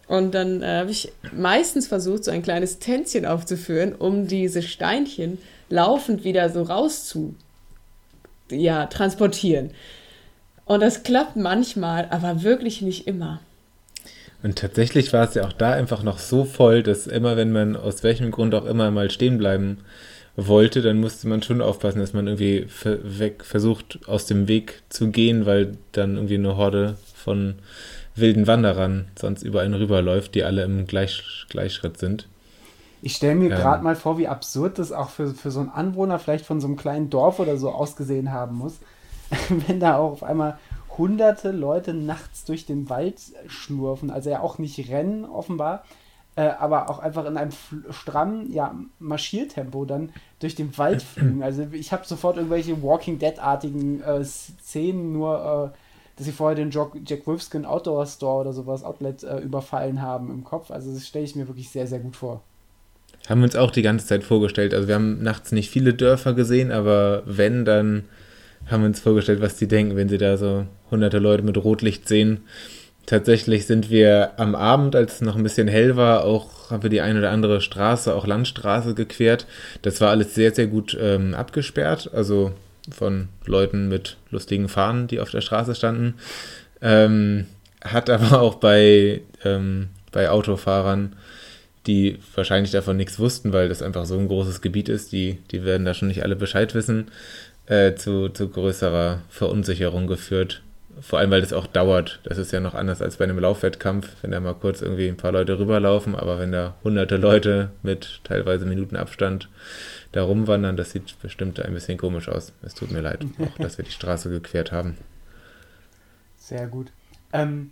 Und dann äh, habe ich meistens versucht, so ein kleines Tänzchen aufzuführen, um diese Steinchen laufend wieder so raus zu ja, transportieren. Und das klappt manchmal, aber wirklich nicht immer. Und tatsächlich war es ja auch da einfach noch so voll, dass immer, wenn man aus welchem Grund auch immer mal stehen bleiben wollte, dann musste man schon aufpassen, dass man irgendwie weg, versucht, aus dem Weg zu gehen, weil dann irgendwie eine Horde von wilden Wanderern sonst über einen rüberläuft, die alle im Gleich, Gleichschritt sind. Ich stelle mir ähm, gerade mal vor, wie absurd das auch für, für so einen Anwohner vielleicht von so einem kleinen Dorf oder so ausgesehen haben muss, wenn da auch auf einmal hunderte Leute nachts durch den Wald schlurfen, also ja auch nicht rennen offenbar, äh, aber auch einfach in einem strammen ja, Marschiertempo dann durch den Wald fliegen. Also ich habe sofort irgendwelche Walking Dead-artigen äh, Szenen, nur äh, dass sie vorher den Jack, Jack Wolfskin Outdoor Store oder sowas, Outlet, äh, überfallen haben im Kopf. Also das stelle ich mir wirklich sehr, sehr gut vor. Haben wir uns auch die ganze Zeit vorgestellt. Also wir haben nachts nicht viele Dörfer gesehen, aber wenn, dann haben wir uns vorgestellt, was die denken, wenn sie da so hunderte Leute mit Rotlicht sehen. Tatsächlich sind wir am Abend, als es noch ein bisschen hell war, auch haben wir die eine oder andere Straße, auch Landstraße gequert. Das war alles sehr, sehr gut ähm, abgesperrt, also von Leuten mit lustigen Fahnen, die auf der Straße standen. Ähm, hat aber auch bei, ähm, bei Autofahrern, die wahrscheinlich davon nichts wussten, weil das einfach so ein großes Gebiet ist, die, die werden da schon nicht alle Bescheid wissen, äh, zu, zu größerer Verunsicherung geführt. Vor allem, weil das auch dauert. Das ist ja noch anders als bei einem Laufwettkampf, wenn da mal kurz irgendwie ein paar Leute rüberlaufen, aber wenn da hunderte Leute mit teilweise Minuten Abstand da rumwandern, das sieht bestimmt ein bisschen komisch aus. Es tut mir leid, auch, dass wir die Straße gequert haben. Sehr gut. Ähm,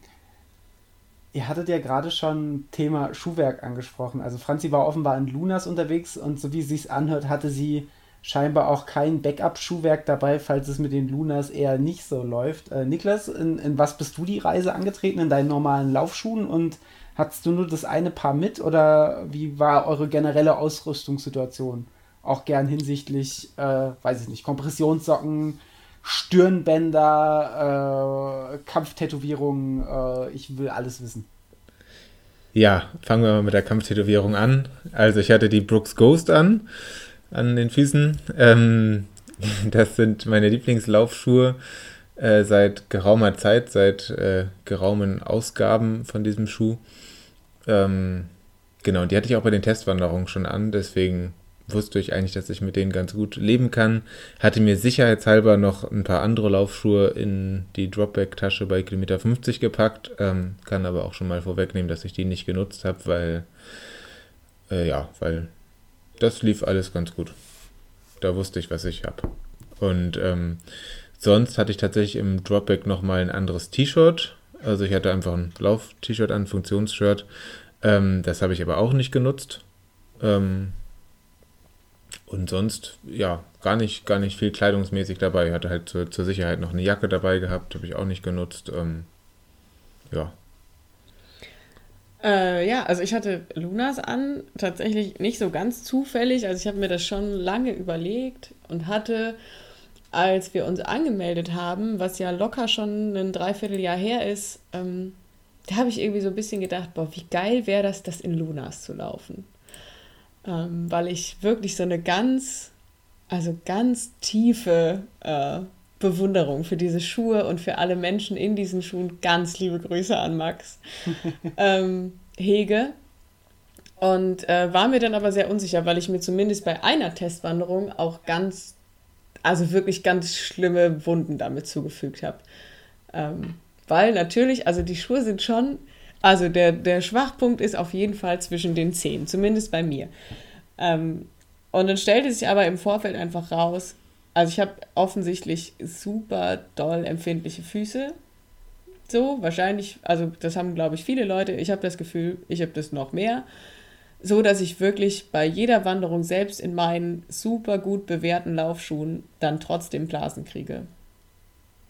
ihr hattet ja gerade schon Thema Schuhwerk angesprochen. Also Franzi war offenbar in Lunas unterwegs und so wie sie es anhört, hatte sie scheinbar auch kein Backup-Schuhwerk dabei, falls es mit den Lunas eher nicht so läuft. Äh, Niklas, in, in was bist du die Reise angetreten? In deinen normalen Laufschuhen und hattest du nur das eine Paar mit oder wie war eure generelle Ausrüstungssituation? Auch gern hinsichtlich, äh, weiß ich nicht, Kompressionssocken, Stirnbänder, äh, Kampftätowierungen, äh, ich will alles wissen. Ja, fangen wir mal mit der Kampftätowierung an. Also ich hatte die Brooks Ghost an an den Füßen. Ähm, das sind meine Lieblingslaufschuhe äh, seit geraumer Zeit, seit äh, geraumen Ausgaben von diesem Schuh. Ähm, genau, die hatte ich auch bei den Testwanderungen schon an, deswegen wusste ich eigentlich, dass ich mit denen ganz gut leben kann. Hatte mir sicherheitshalber noch ein paar andere Laufschuhe in die Dropback-Tasche bei Kilometer 50 gepackt, ähm, kann aber auch schon mal vorwegnehmen, dass ich die nicht genutzt habe, weil, äh, ja, weil das lief alles ganz gut. Da wusste ich, was ich habe. Und ähm, sonst hatte ich tatsächlich im Dropback nochmal ein anderes T-Shirt. Also ich hatte einfach ein Lauf-T-Shirt an, Funktionsshirt. Ähm, das habe ich aber auch nicht genutzt. Ähm, und sonst, ja, gar nicht, gar nicht viel kleidungsmäßig dabei. Ich hatte halt zur, zur Sicherheit noch eine Jacke dabei gehabt, habe ich auch nicht genutzt. Ähm, ja, äh, ja, also ich hatte Lunas an, tatsächlich nicht so ganz zufällig. Also ich habe mir das schon lange überlegt und hatte, als wir uns angemeldet haben, was ja locker schon ein Dreivierteljahr her ist, ähm, da habe ich irgendwie so ein bisschen gedacht, boah, wie geil wäre das, das in Lunas zu laufen. Ähm, weil ich wirklich so eine ganz, also ganz tiefe äh, Bewunderung für diese Schuhe und für alle Menschen in diesen Schuhen. Ganz liebe Grüße an Max. ähm, hege. Und äh, war mir dann aber sehr unsicher, weil ich mir zumindest bei einer Testwanderung auch ganz, also wirklich ganz schlimme Wunden damit zugefügt habe. Ähm, weil natürlich, also die Schuhe sind schon, also der, der Schwachpunkt ist auf jeden Fall zwischen den Zehen, zumindest bei mir. Ähm, und dann stellte sich aber im Vorfeld einfach raus, also ich habe offensichtlich super doll empfindliche Füße. So, wahrscheinlich, also das haben, glaube ich, viele Leute. Ich habe das Gefühl, ich habe das noch mehr. So, dass ich wirklich bei jeder Wanderung, selbst in meinen super gut bewährten Laufschuhen, dann trotzdem Blasen kriege.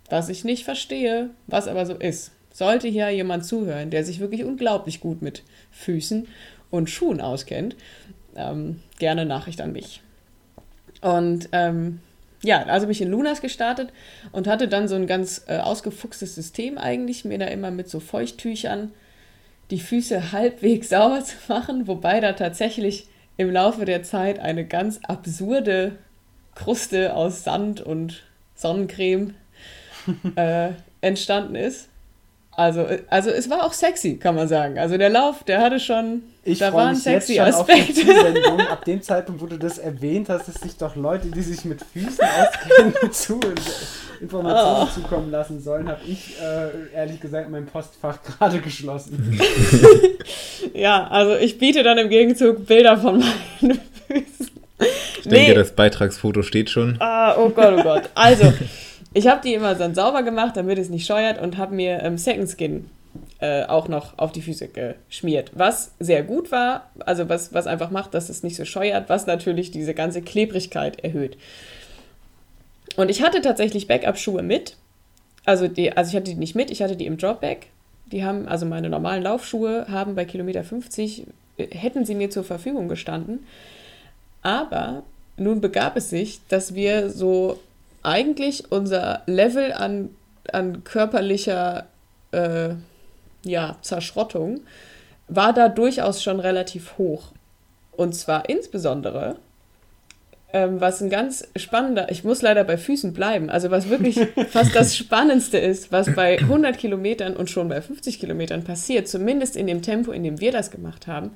Was ich nicht verstehe, was aber so ist. Sollte hier jemand zuhören, der sich wirklich unglaublich gut mit Füßen und Schuhen auskennt, ähm, gerne Nachricht an mich. Und ähm, ja, also bin ich in Lunas gestartet und hatte dann so ein ganz äh, ausgefuchstes System eigentlich, mir da immer mit so Feuchttüchern die Füße halbwegs sauber zu machen, wobei da tatsächlich im Laufe der Zeit eine ganz absurde Kruste aus Sand und Sonnencreme äh, entstanden ist. Also, also es war auch sexy, kann man sagen. Also der Lauf, der hatte schon, ich da war ein sexy Aspekt. Ab dem Zeitpunkt, wo du das erwähnt hast, dass sich doch Leute, die sich mit Füßen auskennen, zu Informationen oh. zukommen lassen sollen, habe ich äh, ehrlich gesagt mein Postfach gerade geschlossen. ja, also ich biete dann im Gegenzug Bilder von meinen Füßen. Ich denke, nee. das Beitragsfoto steht schon. Ah, oh Gott, oh Gott. Also, ich habe die immer dann sauber gemacht, damit es nicht scheuert und habe mir ähm, Second Skin äh, auch noch auf die Füße geschmiert. Was sehr gut war, also was, was einfach macht, dass es nicht so scheuert, was natürlich diese ganze Klebrigkeit erhöht. Und ich hatte tatsächlich Backup-Schuhe mit. Also, die, also ich hatte die nicht mit, ich hatte die im Dropback. Die haben, also meine normalen Laufschuhe haben bei Kilometer 50, äh, hätten sie mir zur Verfügung gestanden. Aber nun begab es sich, dass wir so eigentlich unser Level an, an körperlicher äh, ja, Zerschrottung war da durchaus schon relativ hoch. Und zwar insbesondere, ähm, was ein ganz spannender, ich muss leider bei Füßen bleiben, also was wirklich fast das Spannendste ist, was bei 100 Kilometern und schon bei 50 Kilometern passiert, zumindest in dem Tempo, in dem wir das gemacht haben,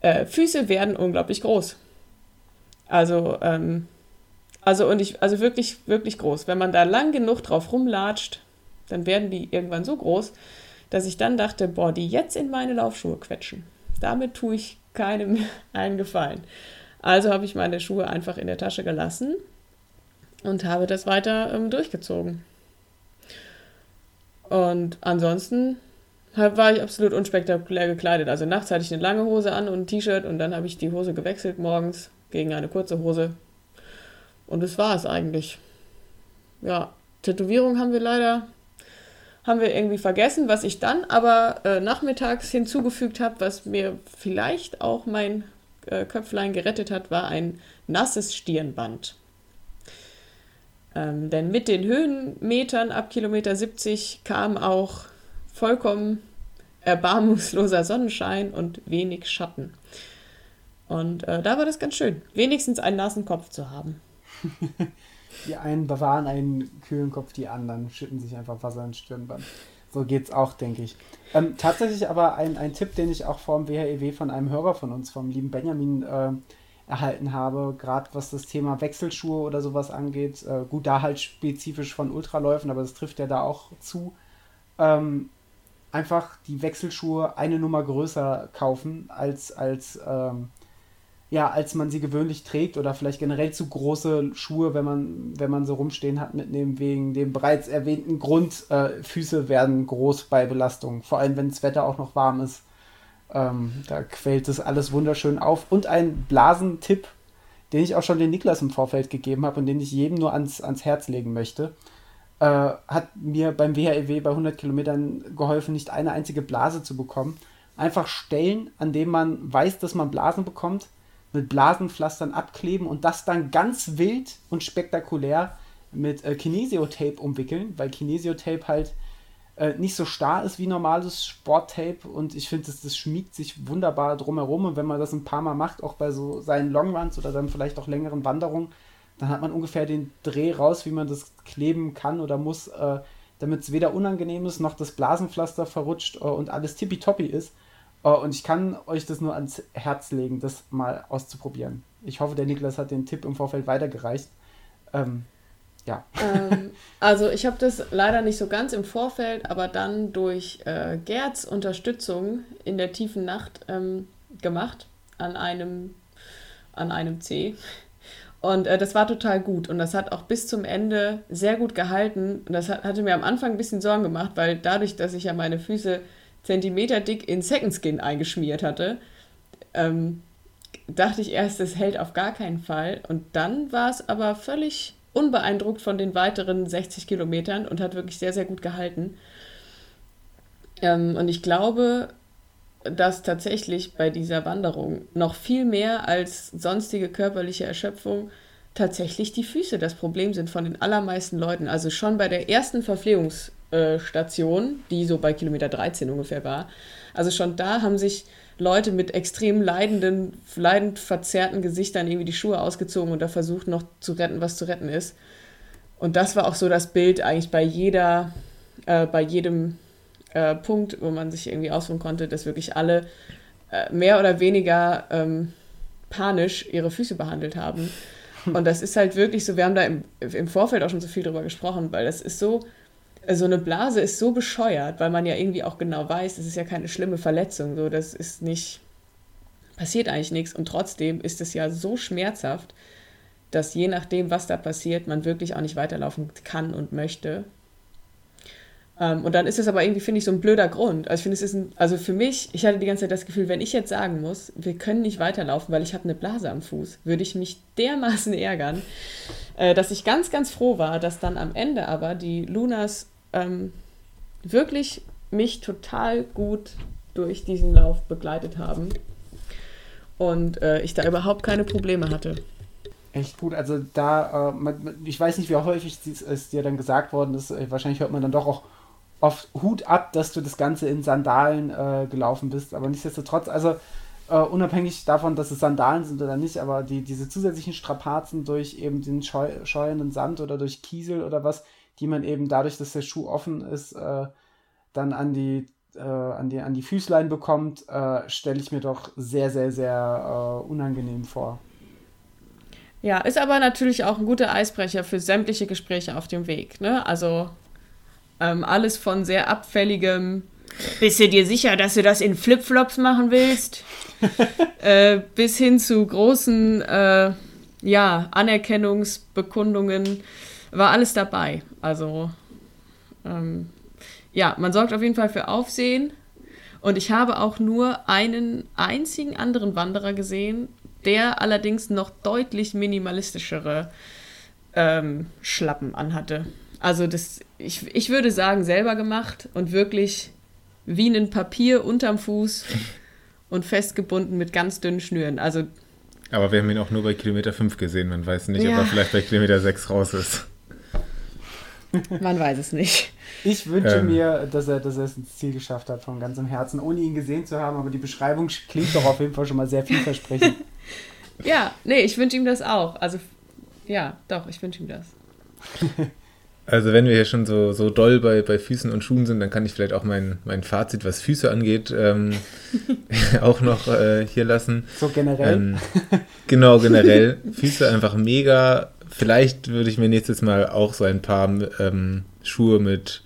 äh, Füße werden unglaublich groß. Also, ähm, also und ich, also wirklich, wirklich groß. Wenn man da lang genug drauf rumlatscht, dann werden die irgendwann so groß, dass ich dann dachte, boah, die jetzt in meine Laufschuhe quetschen. Damit tue ich keinem einen Gefallen. Also habe ich meine Schuhe einfach in der Tasche gelassen und habe das weiter ähm, durchgezogen. Und ansonsten war ich absolut unspektakulär gekleidet. Also nachts hatte ich eine lange Hose an und ein T-Shirt und dann habe ich die Hose gewechselt morgens gegen eine kurze Hose. Und das war es eigentlich. Ja, Tätowierung haben wir leider haben wir irgendwie vergessen, was ich dann aber äh, nachmittags hinzugefügt habe, was mir vielleicht auch mein äh, Köpflein gerettet hat, war ein nasses Stirnband. Ähm, denn mit den Höhenmetern ab Kilometer 70 kam auch vollkommen erbarmungsloser Sonnenschein und wenig Schatten. Und äh, da war das ganz schön, wenigstens einen nassen Kopf zu haben. Die einen bewahren einen kühlen Kopf, die anderen schütten sich einfach Wasser ins Stirnband. So geht's auch, denke ich. Ähm, tatsächlich aber ein, ein Tipp, den ich auch vom WHEW von einem Hörer von uns, vom lieben Benjamin, äh, erhalten habe, gerade was das Thema Wechselschuhe oder sowas angeht. Äh, gut, da halt spezifisch von Ultraläufen, aber das trifft ja da auch zu. Ähm, einfach die Wechselschuhe eine Nummer größer kaufen als, als ähm, ja, als man sie gewöhnlich trägt oder vielleicht generell zu große Schuhe, wenn man, wenn man so rumstehen hat, mitnehmen, wegen dem bereits erwähnten Grund, äh, Füße werden groß bei Belastung, vor allem wenn das Wetter auch noch warm ist. Ähm, da quält es alles wunderschön auf. Und ein Blasentipp, den ich auch schon den Niklas im Vorfeld gegeben habe und den ich jedem nur ans, ans Herz legen möchte, äh, hat mir beim WHEW bei 100 Kilometern geholfen, nicht eine einzige Blase zu bekommen. Einfach Stellen, an denen man weiß, dass man Blasen bekommt, mit Blasenpflastern abkleben und das dann ganz wild und spektakulär mit äh, Kinesiotape umwickeln, weil Kinesiotape halt äh, nicht so starr ist wie normales Sporttape und ich finde, das, das schmiegt sich wunderbar drumherum und wenn man das ein paar Mal macht, auch bei so seinen Longruns oder dann vielleicht auch längeren Wanderungen, dann hat man ungefähr den Dreh raus, wie man das kleben kann oder muss, äh, damit es weder unangenehm ist, noch das Blasenpflaster verrutscht äh, und alles tippitoppi ist. Oh, und ich kann euch das nur ans Herz legen, das mal auszuprobieren. Ich hoffe, der Niklas hat den Tipp im Vorfeld weitergereicht. Ähm, ja. Ähm, also ich habe das leider nicht so ganz im Vorfeld, aber dann durch äh, Gerds Unterstützung in der tiefen Nacht ähm, gemacht an einem, an einem C. Und äh, das war total gut und das hat auch bis zum Ende sehr gut gehalten. Und das hat, hatte mir am Anfang ein bisschen Sorgen gemacht, weil dadurch, dass ich ja meine Füße Zentimeter dick in Second Skin eingeschmiert hatte, ähm, dachte ich erst, es hält auf gar keinen Fall. Und dann war es aber völlig unbeeindruckt von den weiteren 60 Kilometern und hat wirklich sehr, sehr gut gehalten. Ähm, und ich glaube, dass tatsächlich bei dieser Wanderung noch viel mehr als sonstige körperliche Erschöpfung tatsächlich die Füße das Problem sind von den allermeisten Leuten. Also schon bei der ersten Verpflegungs- äh, Station, die so bei Kilometer 13 ungefähr war. Also schon da haben sich Leute mit extrem leidenden, leidend verzerrten Gesichtern irgendwie die Schuhe ausgezogen und da versucht noch zu retten, was zu retten ist. Und das war auch so das Bild eigentlich bei jeder, äh, bei jedem äh, Punkt, wo man sich irgendwie ausruhen konnte, dass wirklich alle äh, mehr oder weniger ähm, panisch ihre Füße behandelt haben. Und das ist halt wirklich so, wir haben da im, im Vorfeld auch schon so viel drüber gesprochen, weil das ist so, so eine Blase ist so bescheuert, weil man ja irgendwie auch genau weiß, das ist ja keine schlimme Verletzung, so das ist nicht passiert eigentlich nichts und trotzdem ist es ja so schmerzhaft, dass je nachdem, was da passiert, man wirklich auch nicht weiterlaufen kann und möchte. Ähm, und dann ist es aber irgendwie, finde ich, so ein blöder Grund. Also ich finde, es ist ein, also für mich, ich hatte die ganze Zeit das Gefühl, wenn ich jetzt sagen muss, wir können nicht weiterlaufen, weil ich habe eine Blase am Fuß, würde ich mich dermaßen ärgern, äh, dass ich ganz, ganz froh war, dass dann am Ende aber die Lunas ähm, wirklich mich total gut durch diesen Lauf begleitet haben und äh, ich da überhaupt keine Probleme hatte. Echt gut, also da, äh, ich weiß nicht, wie häufig es dir dann gesagt worden ist, äh, wahrscheinlich hört man dann doch auch oft Hut ab, dass du das Ganze in Sandalen äh, gelaufen bist, aber nichtsdestotrotz, also äh, unabhängig davon, dass es Sandalen sind oder nicht, aber die, diese zusätzlichen Strapazen durch eben den scheu scheuernden Sand oder durch Kiesel oder was, die man eben dadurch, dass der Schuh offen ist, äh, dann an die, äh, an, die, an die Füßlein bekommt, äh, stelle ich mir doch sehr, sehr, sehr äh, unangenehm vor. Ja, ist aber natürlich auch ein guter Eisbrecher für sämtliche Gespräche auf dem Weg. Ne? Also ähm, alles von sehr abfälligem, bist du dir sicher, dass du das in Flipflops machen willst? äh, bis hin zu großen äh, ja, Anerkennungsbekundungen war alles dabei. Also ähm, ja, man sorgt auf jeden Fall für Aufsehen. Und ich habe auch nur einen einzigen anderen Wanderer gesehen, der allerdings noch deutlich minimalistischere ähm, Schlappen anhatte. Also das, ich, ich würde sagen, selber gemacht und wirklich wie ein Papier unterm Fuß und festgebunden mit ganz dünnen Schnüren. Also aber wir haben ihn auch nur bei Kilometer 5 gesehen. Man weiß nicht, ja. ob er vielleicht bei Kilometer 6 raus ist. Man weiß es nicht. Ich wünsche ähm. mir, dass er, dass er es ins Ziel geschafft hat, von ganzem Herzen, ohne ihn gesehen zu haben. Aber die Beschreibung klingt doch auf jeden Fall schon mal sehr vielversprechend. ja, nee, ich wünsche ihm das auch. Also, ja, doch, ich wünsche ihm das. Also wenn wir hier schon so, so doll bei, bei Füßen und Schuhen sind, dann kann ich vielleicht auch mein, mein Fazit, was Füße angeht, ähm, auch noch äh, hier lassen. So generell? Ähm, genau, generell. Füße einfach mega. Vielleicht würde ich mir nächstes Mal auch so ein paar ähm, Schuhe mit,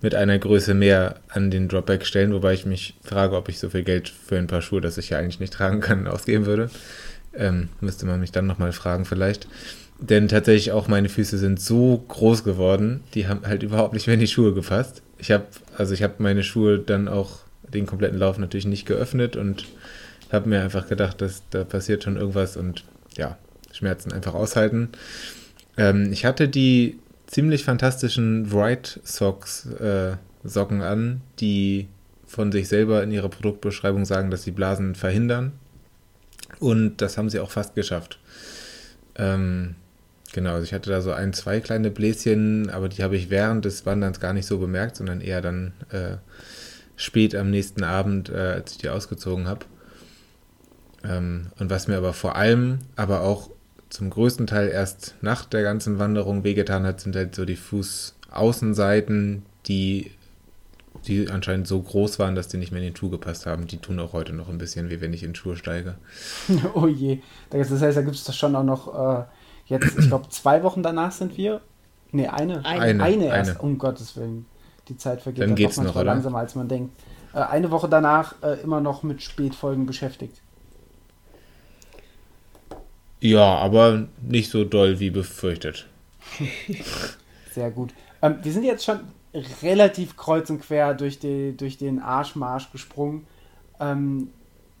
mit einer Größe mehr an den Dropback stellen, wobei ich mich frage, ob ich so viel Geld für ein paar Schuhe, das ich ja eigentlich nicht tragen kann, ausgeben würde. Ähm, müsste man mich dann nochmal fragen vielleicht. Denn tatsächlich auch meine Füße sind so groß geworden, die haben halt überhaupt nicht mehr in die Schuhe gepasst. Ich habe also ich habe meine Schuhe dann auch den kompletten Lauf natürlich nicht geöffnet und habe mir einfach gedacht, dass da passiert schon irgendwas und ja, Schmerzen einfach aushalten. Ähm, ich hatte die ziemlich fantastischen White Socks äh, Socken an, die von sich selber in ihrer Produktbeschreibung sagen, dass sie Blasen verhindern. Und das haben sie auch fast geschafft. Ähm, Genau, also ich hatte da so ein, zwei kleine Bläschen, aber die habe ich während des Wanderns gar nicht so bemerkt, sondern eher dann äh, spät am nächsten Abend, äh, als ich die ausgezogen habe. Ähm, und was mir aber vor allem, aber auch zum größten Teil erst nach der ganzen Wanderung wehgetan hat, sind halt so die Fußaußenseiten, die, die anscheinend so groß waren, dass die nicht mehr in den Schuh gepasst haben. Die tun auch heute noch ein bisschen wie wenn ich in Schuhe steige. oh je. Das heißt, da gibt es doch schon auch noch äh, Jetzt, ich glaube, zwei Wochen danach sind wir. Ne, eine. Eine, eine erst. Eine. Um Gottes Willen. Die Zeit vergeht dann, dann geht's noch, oder? langsamer, als man denkt. Äh, eine Woche danach äh, immer noch mit Spätfolgen beschäftigt. Ja, aber nicht so doll wie befürchtet. Sehr gut. Ähm, wir sind jetzt schon relativ kreuz und quer durch, die, durch den Arschmarsch gesprungen. Ähm,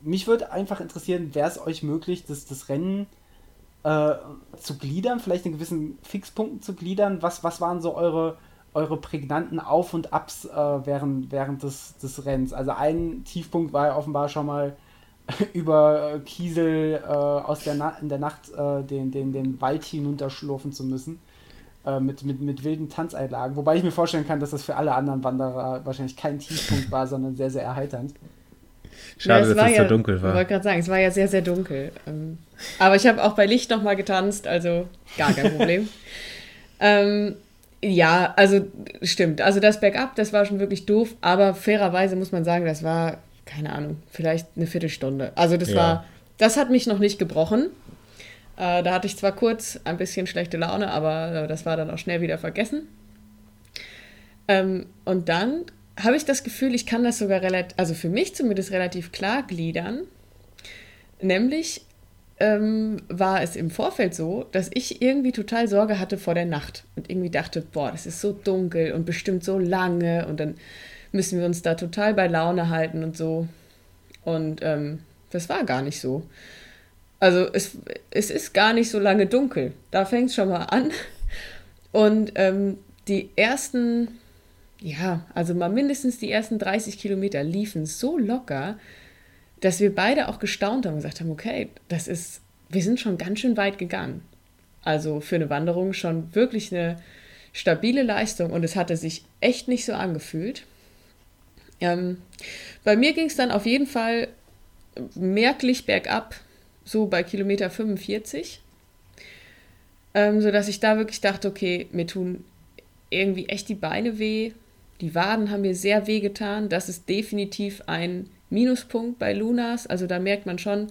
mich würde einfach interessieren, wäre es euch möglich, dass das Rennen äh, zu gliedern, vielleicht in gewissen Fixpunkten zu gliedern? Was, was waren so eure, eure prägnanten Auf- und Abs äh, während, während des, des Rennens? Also ein Tiefpunkt war ja offenbar schon mal über äh, Kiesel äh, aus der Na in der Nacht äh, den, den, den Wald hinunterschlurfen zu müssen. Äh, mit, mit, mit wilden Tanzeinlagen. Wobei ich mir vorstellen kann, dass das für alle anderen Wanderer wahrscheinlich kein Tiefpunkt war, sondern sehr, sehr erheiternd. Schade, ja, dass es ja, so dunkel war. Ich wollte gerade sagen, es war ja sehr, sehr dunkel. Ähm, aber ich habe auch bei Licht nochmal getanzt, also gar kein Problem. ähm, ja, also stimmt. Also das Backup, das war schon wirklich doof, aber fairerweise muss man sagen, das war, keine Ahnung, vielleicht eine Viertelstunde. Also das ja. war, das hat mich noch nicht gebrochen. Äh, da hatte ich zwar kurz ein bisschen schlechte Laune, aber äh, das war dann auch schnell wieder vergessen. Ähm, und dann habe ich das Gefühl, ich kann das sogar relativ, also für mich zumindest relativ klar gliedern. Nämlich ähm, war es im Vorfeld so, dass ich irgendwie total Sorge hatte vor der Nacht und irgendwie dachte, boah, das ist so dunkel und bestimmt so lange und dann müssen wir uns da total bei Laune halten und so. Und ähm, das war gar nicht so. Also es, es ist gar nicht so lange dunkel. Da fängt es schon mal an. Und ähm, die ersten ja, also mal mindestens die ersten 30 Kilometer liefen so locker, dass wir beide auch gestaunt haben und gesagt haben, okay, das ist, wir sind schon ganz schön weit gegangen. Also für eine Wanderung schon wirklich eine stabile Leistung und es hatte sich echt nicht so angefühlt. Ähm, bei mir ging es dann auf jeden Fall merklich bergab, so bei Kilometer 45. Ähm, sodass ich da wirklich dachte, okay, mir tun irgendwie echt die Beine weh. Die Waden haben mir sehr weh getan. Das ist definitiv ein Minuspunkt bei Lunas. Also da merkt man schon,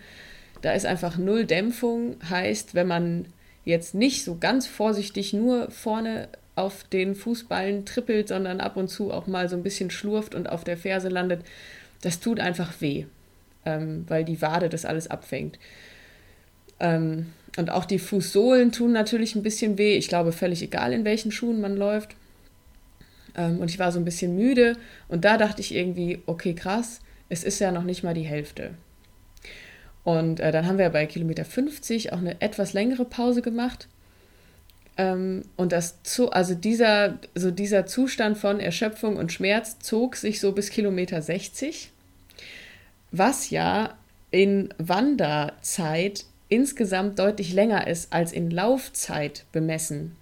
da ist einfach null Dämpfung. Heißt, wenn man jetzt nicht so ganz vorsichtig nur vorne auf den Fußballen trippelt, sondern ab und zu auch mal so ein bisschen schlurft und auf der Ferse landet, das tut einfach weh, ähm, weil die Wade das alles abfängt. Ähm, und auch die Fußsohlen tun natürlich ein bisschen weh. Ich glaube, völlig egal, in welchen Schuhen man läuft. Ähm, und ich war so ein bisschen müde und da dachte ich irgendwie, okay, krass, es ist ja noch nicht mal die Hälfte. Und äh, dann haben wir bei Kilometer 50 auch eine etwas längere Pause gemacht. Ähm, und das zu, also dieser, so dieser Zustand von Erschöpfung und Schmerz zog sich so bis Kilometer 60, was ja in Wanderzeit insgesamt deutlich länger ist als in Laufzeit bemessen.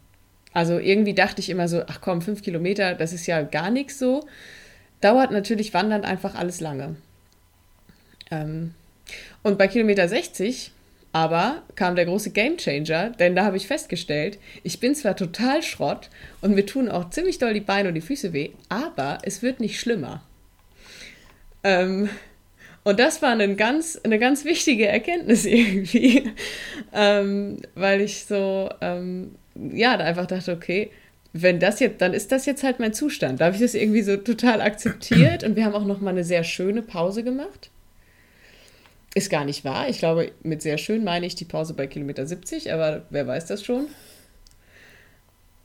Also irgendwie dachte ich immer so, ach komm, fünf Kilometer, das ist ja gar nichts so. Dauert natürlich Wandern einfach alles lange. Ähm, und bei Kilometer 60 aber kam der große Gamechanger, denn da habe ich festgestellt, ich bin zwar total Schrott und mir tun auch ziemlich doll die Beine und die Füße weh, aber es wird nicht schlimmer. Ähm, und das war eine ganz, eine ganz wichtige Erkenntnis irgendwie, ähm, weil ich so, ähm, ja, da einfach dachte, okay, wenn das jetzt, dann ist das jetzt halt mein Zustand. Da habe ich das irgendwie so total akzeptiert und wir haben auch noch mal eine sehr schöne Pause gemacht. Ist gar nicht wahr. Ich glaube, mit sehr schön meine ich die Pause bei Kilometer 70, aber wer weiß das schon?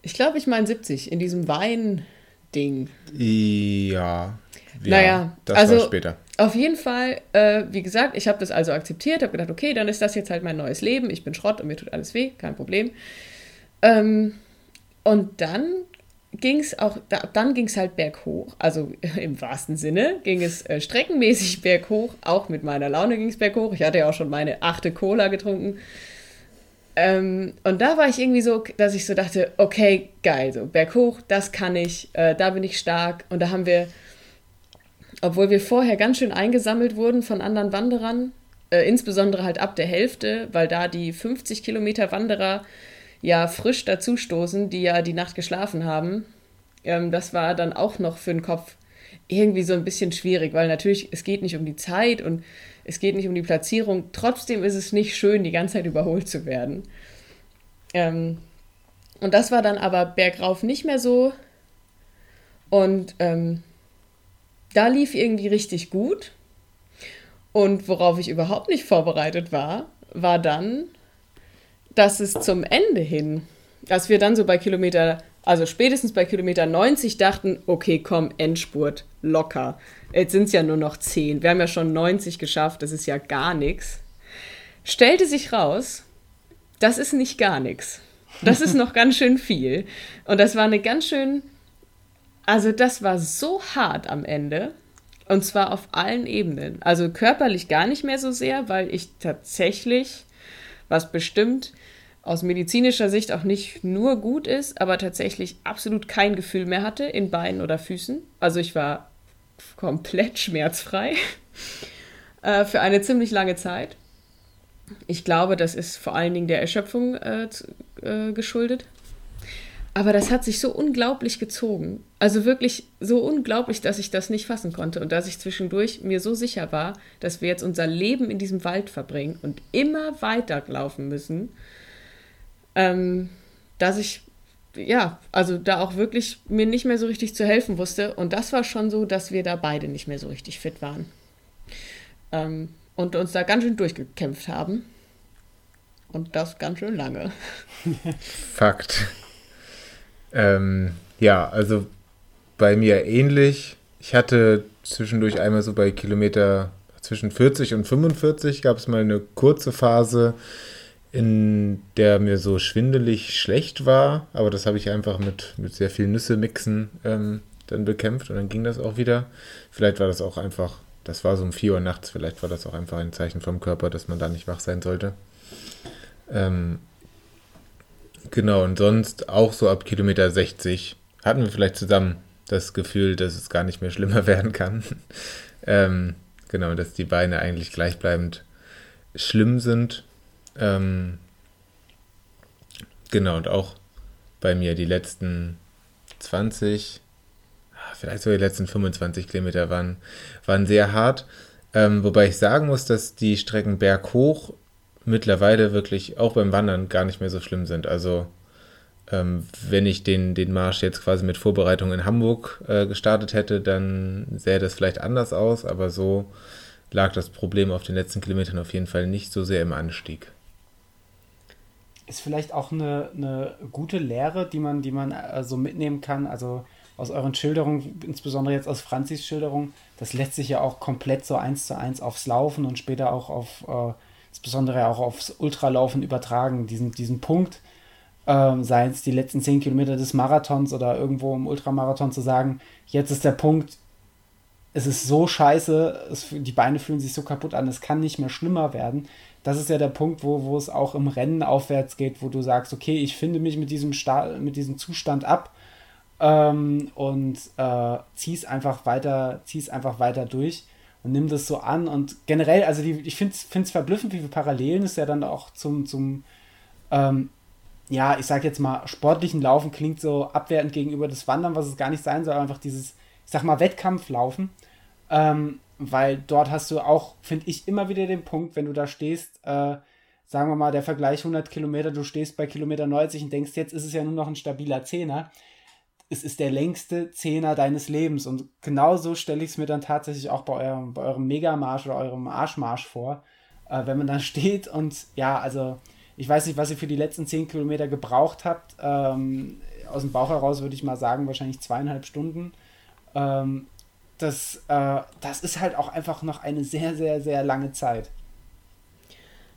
Ich glaube, ich meine 70 in diesem Wein-Ding. Ja. Ja, naja, das also war später. Auf jeden Fall, äh, wie gesagt, ich habe das also akzeptiert, habe gedacht, okay, dann ist das jetzt halt mein neues Leben. Ich bin Schrott und mir tut alles weh, kein Problem. Ähm, und dann ging es auch, da, dann ging es halt berghoch, also im wahrsten Sinne ging es äh, streckenmäßig berghoch, auch mit meiner Laune ging es berghoch. Ich hatte ja auch schon meine achte Cola getrunken. Ähm, und da war ich irgendwie so, dass ich so dachte, okay, geil, so berghoch, das kann ich, äh, da bin ich stark. Und da haben wir, obwohl wir vorher ganz schön eingesammelt wurden von anderen Wanderern, äh, insbesondere halt ab der Hälfte, weil da die 50 Kilometer Wanderer ja frisch dazustoßen, die ja die Nacht geschlafen haben. Ähm, das war dann auch noch für den Kopf irgendwie so ein bisschen schwierig, weil natürlich es geht nicht um die Zeit und es geht nicht um die Platzierung. Trotzdem ist es nicht schön, die ganze Zeit überholt zu werden. Ähm, und das war dann aber bergauf nicht mehr so. Und ähm, da lief irgendwie richtig gut. Und worauf ich überhaupt nicht vorbereitet war, war dann dass es zum Ende hin, dass wir dann so bei Kilometer, also spätestens bei Kilometer 90 dachten, okay, komm, Endspurt, locker. Jetzt sind es ja nur noch 10. Wir haben ja schon 90 geschafft, das ist ja gar nichts. Stellte sich raus, das ist nicht gar nichts. Das ist noch ganz schön viel. Und das war eine ganz schön, also das war so hart am Ende. Und zwar auf allen Ebenen. Also körperlich gar nicht mehr so sehr, weil ich tatsächlich, was bestimmt aus medizinischer Sicht auch nicht nur gut ist, aber tatsächlich absolut kein Gefühl mehr hatte in Beinen oder Füßen. Also ich war komplett schmerzfrei äh, für eine ziemlich lange Zeit. Ich glaube, das ist vor allen Dingen der Erschöpfung äh, äh, geschuldet. Aber das hat sich so unglaublich gezogen. Also wirklich so unglaublich, dass ich das nicht fassen konnte und dass ich zwischendurch mir so sicher war, dass wir jetzt unser Leben in diesem Wald verbringen und immer weiter laufen müssen ähm, dass ich ja, also da auch wirklich mir nicht mehr so richtig zu helfen wusste. Und das war schon so, dass wir da beide nicht mehr so richtig fit waren. Ähm, und uns da ganz schön durchgekämpft haben. Und das ganz schön lange. Fakt. Ähm, ja, also bei mir ähnlich. Ich hatte zwischendurch einmal so bei Kilometer zwischen 40 und 45 gab es mal eine kurze Phase, in der mir so schwindelig schlecht war, aber das habe ich einfach mit, mit sehr viel Nüsse mixen ähm, dann bekämpft und dann ging das auch wieder. Vielleicht war das auch einfach, das war so um 4 Uhr nachts, vielleicht war das auch einfach ein Zeichen vom Körper, dass man da nicht wach sein sollte. Ähm, genau, und sonst auch so ab Kilometer 60 hatten wir vielleicht zusammen das Gefühl, dass es gar nicht mehr schlimmer werden kann. ähm, genau, dass die Beine eigentlich gleichbleibend schlimm sind. Ähm, genau, und auch bei mir die letzten 20, ah, vielleicht sogar die letzten 25 Kilometer waren, waren sehr hart. Ähm, wobei ich sagen muss, dass die Strecken berghoch mittlerweile wirklich auch beim Wandern gar nicht mehr so schlimm sind. Also ähm, wenn ich den, den Marsch jetzt quasi mit Vorbereitung in Hamburg äh, gestartet hätte, dann sähe das vielleicht anders aus, aber so lag das Problem auf den letzten Kilometern auf jeden Fall nicht so sehr im Anstieg. Ist vielleicht auch eine, eine gute Lehre, die man, die man äh, so mitnehmen kann. Also aus euren Schilderungen, insbesondere jetzt aus Franzis Schilderung, das lässt sich ja auch komplett so eins zu eins aufs Laufen und später auch auf, äh, insbesondere auch aufs Ultralaufen übertragen. Diesen, diesen Punkt, ähm, seien es die letzten zehn Kilometer des Marathons oder irgendwo im Ultramarathon zu sagen, jetzt ist der Punkt, es ist so scheiße, es, die Beine fühlen sich so kaputt an, es kann nicht mehr schlimmer werden. Das ist ja der Punkt, wo, wo es auch im Rennen aufwärts geht, wo du sagst, okay, ich finde mich mit diesem, Sta mit diesem Zustand ab ähm, und äh, zieh's einfach weiter, einfach weiter durch und nimm das so an. Und generell, also die, ich finde es verblüffend, wie viele Parallelen es ja dann auch zum, zum ähm, ja, ich sag jetzt mal, sportlichen Laufen klingt so abwertend gegenüber das Wandern, was es gar nicht sein soll, einfach dieses, ich sag mal, Wettkampflaufen. Ähm, weil dort hast du auch, finde ich, immer wieder den Punkt, wenn du da stehst, äh, sagen wir mal, der Vergleich 100 Kilometer, du stehst bei Kilometer 90 und denkst, jetzt ist es ja nur noch ein stabiler Zehner. Es ist der längste Zehner deines Lebens. Und genauso stelle ich es mir dann tatsächlich auch bei eurem, bei eurem Megamarsch oder eurem Arschmarsch vor. Äh, wenn man dann steht und ja, also ich weiß nicht, was ihr für die letzten 10 Kilometer gebraucht habt. Ähm, aus dem Bauch heraus würde ich mal sagen, wahrscheinlich zweieinhalb Stunden. Ähm, das, äh, das ist halt auch einfach noch eine sehr, sehr, sehr lange Zeit.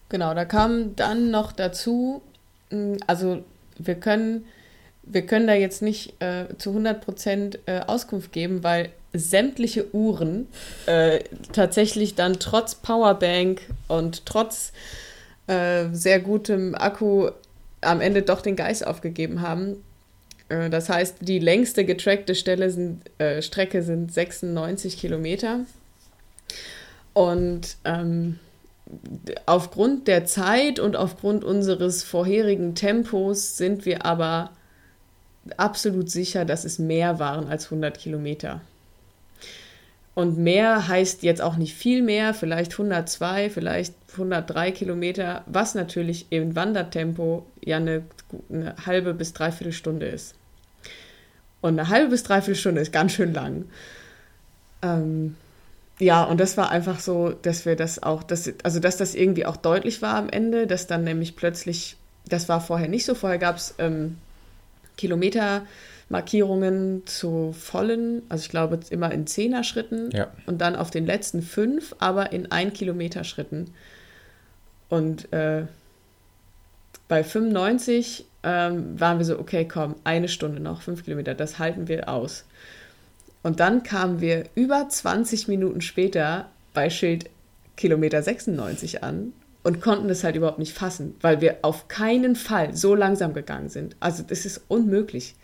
Genau, da kam dann noch dazu, hm, also wir können, wir können da jetzt nicht äh, zu 100% äh, Auskunft geben, weil sämtliche Uhren äh, tatsächlich dann trotz Powerbank und trotz äh, sehr gutem Akku am Ende doch den Geist aufgegeben haben. Äh, das heißt, die längste getrackte sind, äh, Strecke sind 96 Kilometer. Und ähm, aufgrund der Zeit und aufgrund unseres vorherigen Tempos sind wir aber absolut sicher, dass es mehr waren als 100 Kilometer. Und mehr heißt jetzt auch nicht viel mehr, vielleicht 102, vielleicht 103 Kilometer, was natürlich im Wandertempo ja eine, eine halbe bis dreiviertel Stunde ist. Und eine halbe bis dreiviertel Stunde ist ganz schön lang. Ähm, ja, und das war einfach so, dass wir das auch, dass, also dass das irgendwie auch deutlich war am Ende, dass dann nämlich plötzlich, das war vorher nicht so, vorher gab es ähm, Kilometer Markierungen zu vollen, also ich glaube immer in Zehner-Schritten ja. und dann auf den letzten fünf, aber in ein Kilometer Schritten. Und äh, bei 95 ähm, waren wir so, okay, komm, eine Stunde noch, fünf Kilometer, das halten wir aus. Und dann kamen wir über 20 Minuten später bei Schild Kilometer 96 an und konnten das halt überhaupt nicht fassen, weil wir auf keinen Fall so langsam gegangen sind. Also das ist unmöglich.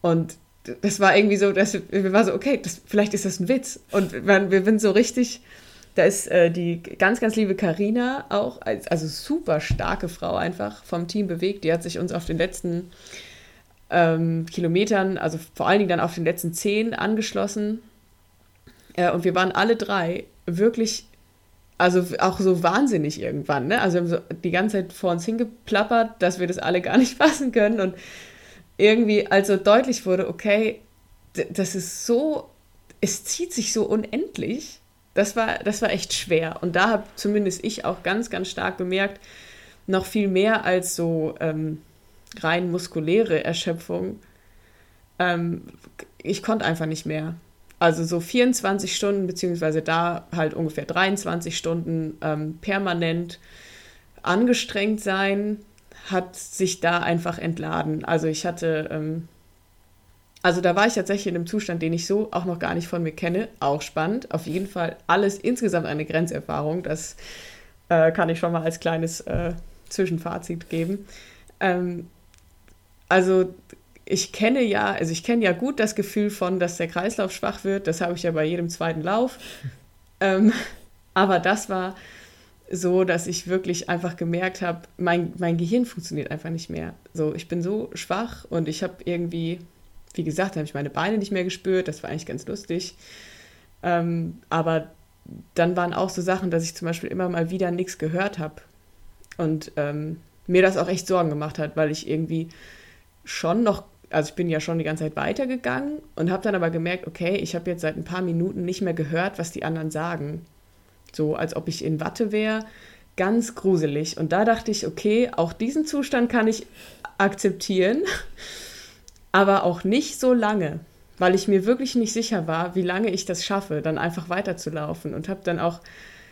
Und das war irgendwie so, dass wir waren so, okay, das, vielleicht ist das ein Witz. Und wir, wir sind so richtig, da ist äh, die ganz, ganz liebe Karina auch, also super starke Frau einfach vom Team bewegt. Die hat sich uns auf den letzten ähm, Kilometern, also vor allen Dingen dann auf den letzten zehn angeschlossen. Äh, und wir waren alle drei wirklich, also auch so wahnsinnig irgendwann. Ne? Also wir haben so die ganze Zeit vor uns hingeplappert, dass wir das alle gar nicht fassen können. Und irgendwie also deutlich wurde, okay, das ist so, es zieht sich so unendlich. Das war, das war echt schwer. Und da habe zumindest ich auch ganz, ganz stark bemerkt, noch viel mehr als so ähm, rein muskuläre Erschöpfung. Ähm, ich konnte einfach nicht mehr. Also so 24 Stunden, beziehungsweise da halt ungefähr 23 Stunden ähm, permanent angestrengt sein, hat sich da einfach entladen. Also ich hatte, ähm, also da war ich tatsächlich in einem Zustand, den ich so auch noch gar nicht von mir kenne. Auch spannend. Auf jeden Fall alles insgesamt eine Grenzerfahrung. Das äh, kann ich schon mal als kleines äh, Zwischenfazit geben. Ähm, also ich kenne ja, also ich kenne ja gut das Gefühl von, dass der Kreislauf schwach wird. Das habe ich ja bei jedem zweiten Lauf. Ähm, aber das war so, dass ich wirklich einfach gemerkt habe, mein, mein Gehirn funktioniert einfach nicht mehr. So, ich bin so schwach und ich habe irgendwie, wie gesagt, habe ich meine Beine nicht mehr gespürt. Das war eigentlich ganz lustig. Ähm, aber dann waren auch so Sachen, dass ich zum Beispiel immer mal wieder nichts gehört habe. Und ähm, mir das auch echt Sorgen gemacht hat, weil ich irgendwie schon noch, also ich bin ja schon die ganze Zeit weitergegangen und habe dann aber gemerkt, okay, ich habe jetzt seit ein paar Minuten nicht mehr gehört, was die anderen sagen. So als ob ich in Watte wäre. Ganz gruselig. Und da dachte ich, okay, auch diesen Zustand kann ich akzeptieren, aber auch nicht so lange, weil ich mir wirklich nicht sicher war, wie lange ich das schaffe, dann einfach weiterzulaufen. Und habe dann auch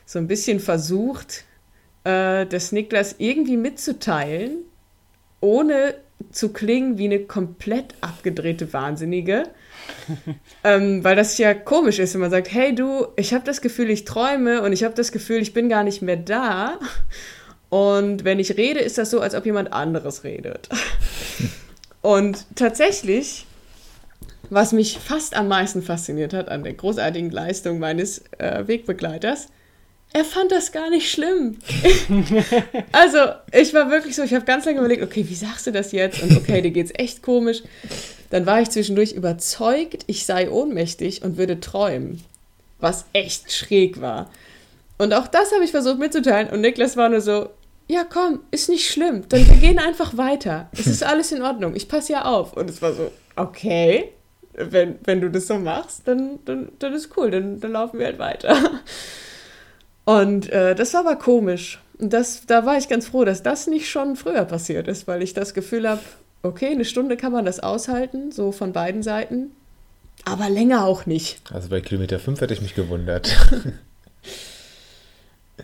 so ein bisschen versucht, äh, das Niklas irgendwie mitzuteilen, ohne zu klingen wie eine komplett abgedrehte Wahnsinnige. ähm, weil das ja komisch ist, wenn man sagt, hey du, ich habe das Gefühl, ich träume und ich habe das Gefühl, ich bin gar nicht mehr da. Und wenn ich rede, ist das so, als ob jemand anderes redet. und tatsächlich, was mich fast am meisten fasziniert hat an der großartigen Leistung meines äh, Wegbegleiters, er fand das gar nicht schlimm. also, ich war wirklich so, ich habe ganz lange überlegt, okay, wie sagst du das jetzt? Und okay, dir geht's echt komisch. Dann war ich zwischendurch überzeugt, ich sei ohnmächtig und würde träumen. Was echt schräg war. Und auch das habe ich versucht mitzuteilen. Und Niklas war nur so, ja komm, ist nicht schlimm. Dann wir gehen einfach weiter. Es ist alles in Ordnung. Ich passe ja auf. Und es war so, okay, wenn, wenn du das so machst, dann, dann, dann ist cool. Dann, dann laufen wir halt weiter. Und äh, das war aber komisch. Und das, da war ich ganz froh, dass das nicht schon früher passiert ist, weil ich das Gefühl habe, okay, eine Stunde kann man das aushalten, so von beiden Seiten. Aber länger auch nicht. Also bei Kilometer 5 hätte ich mich gewundert.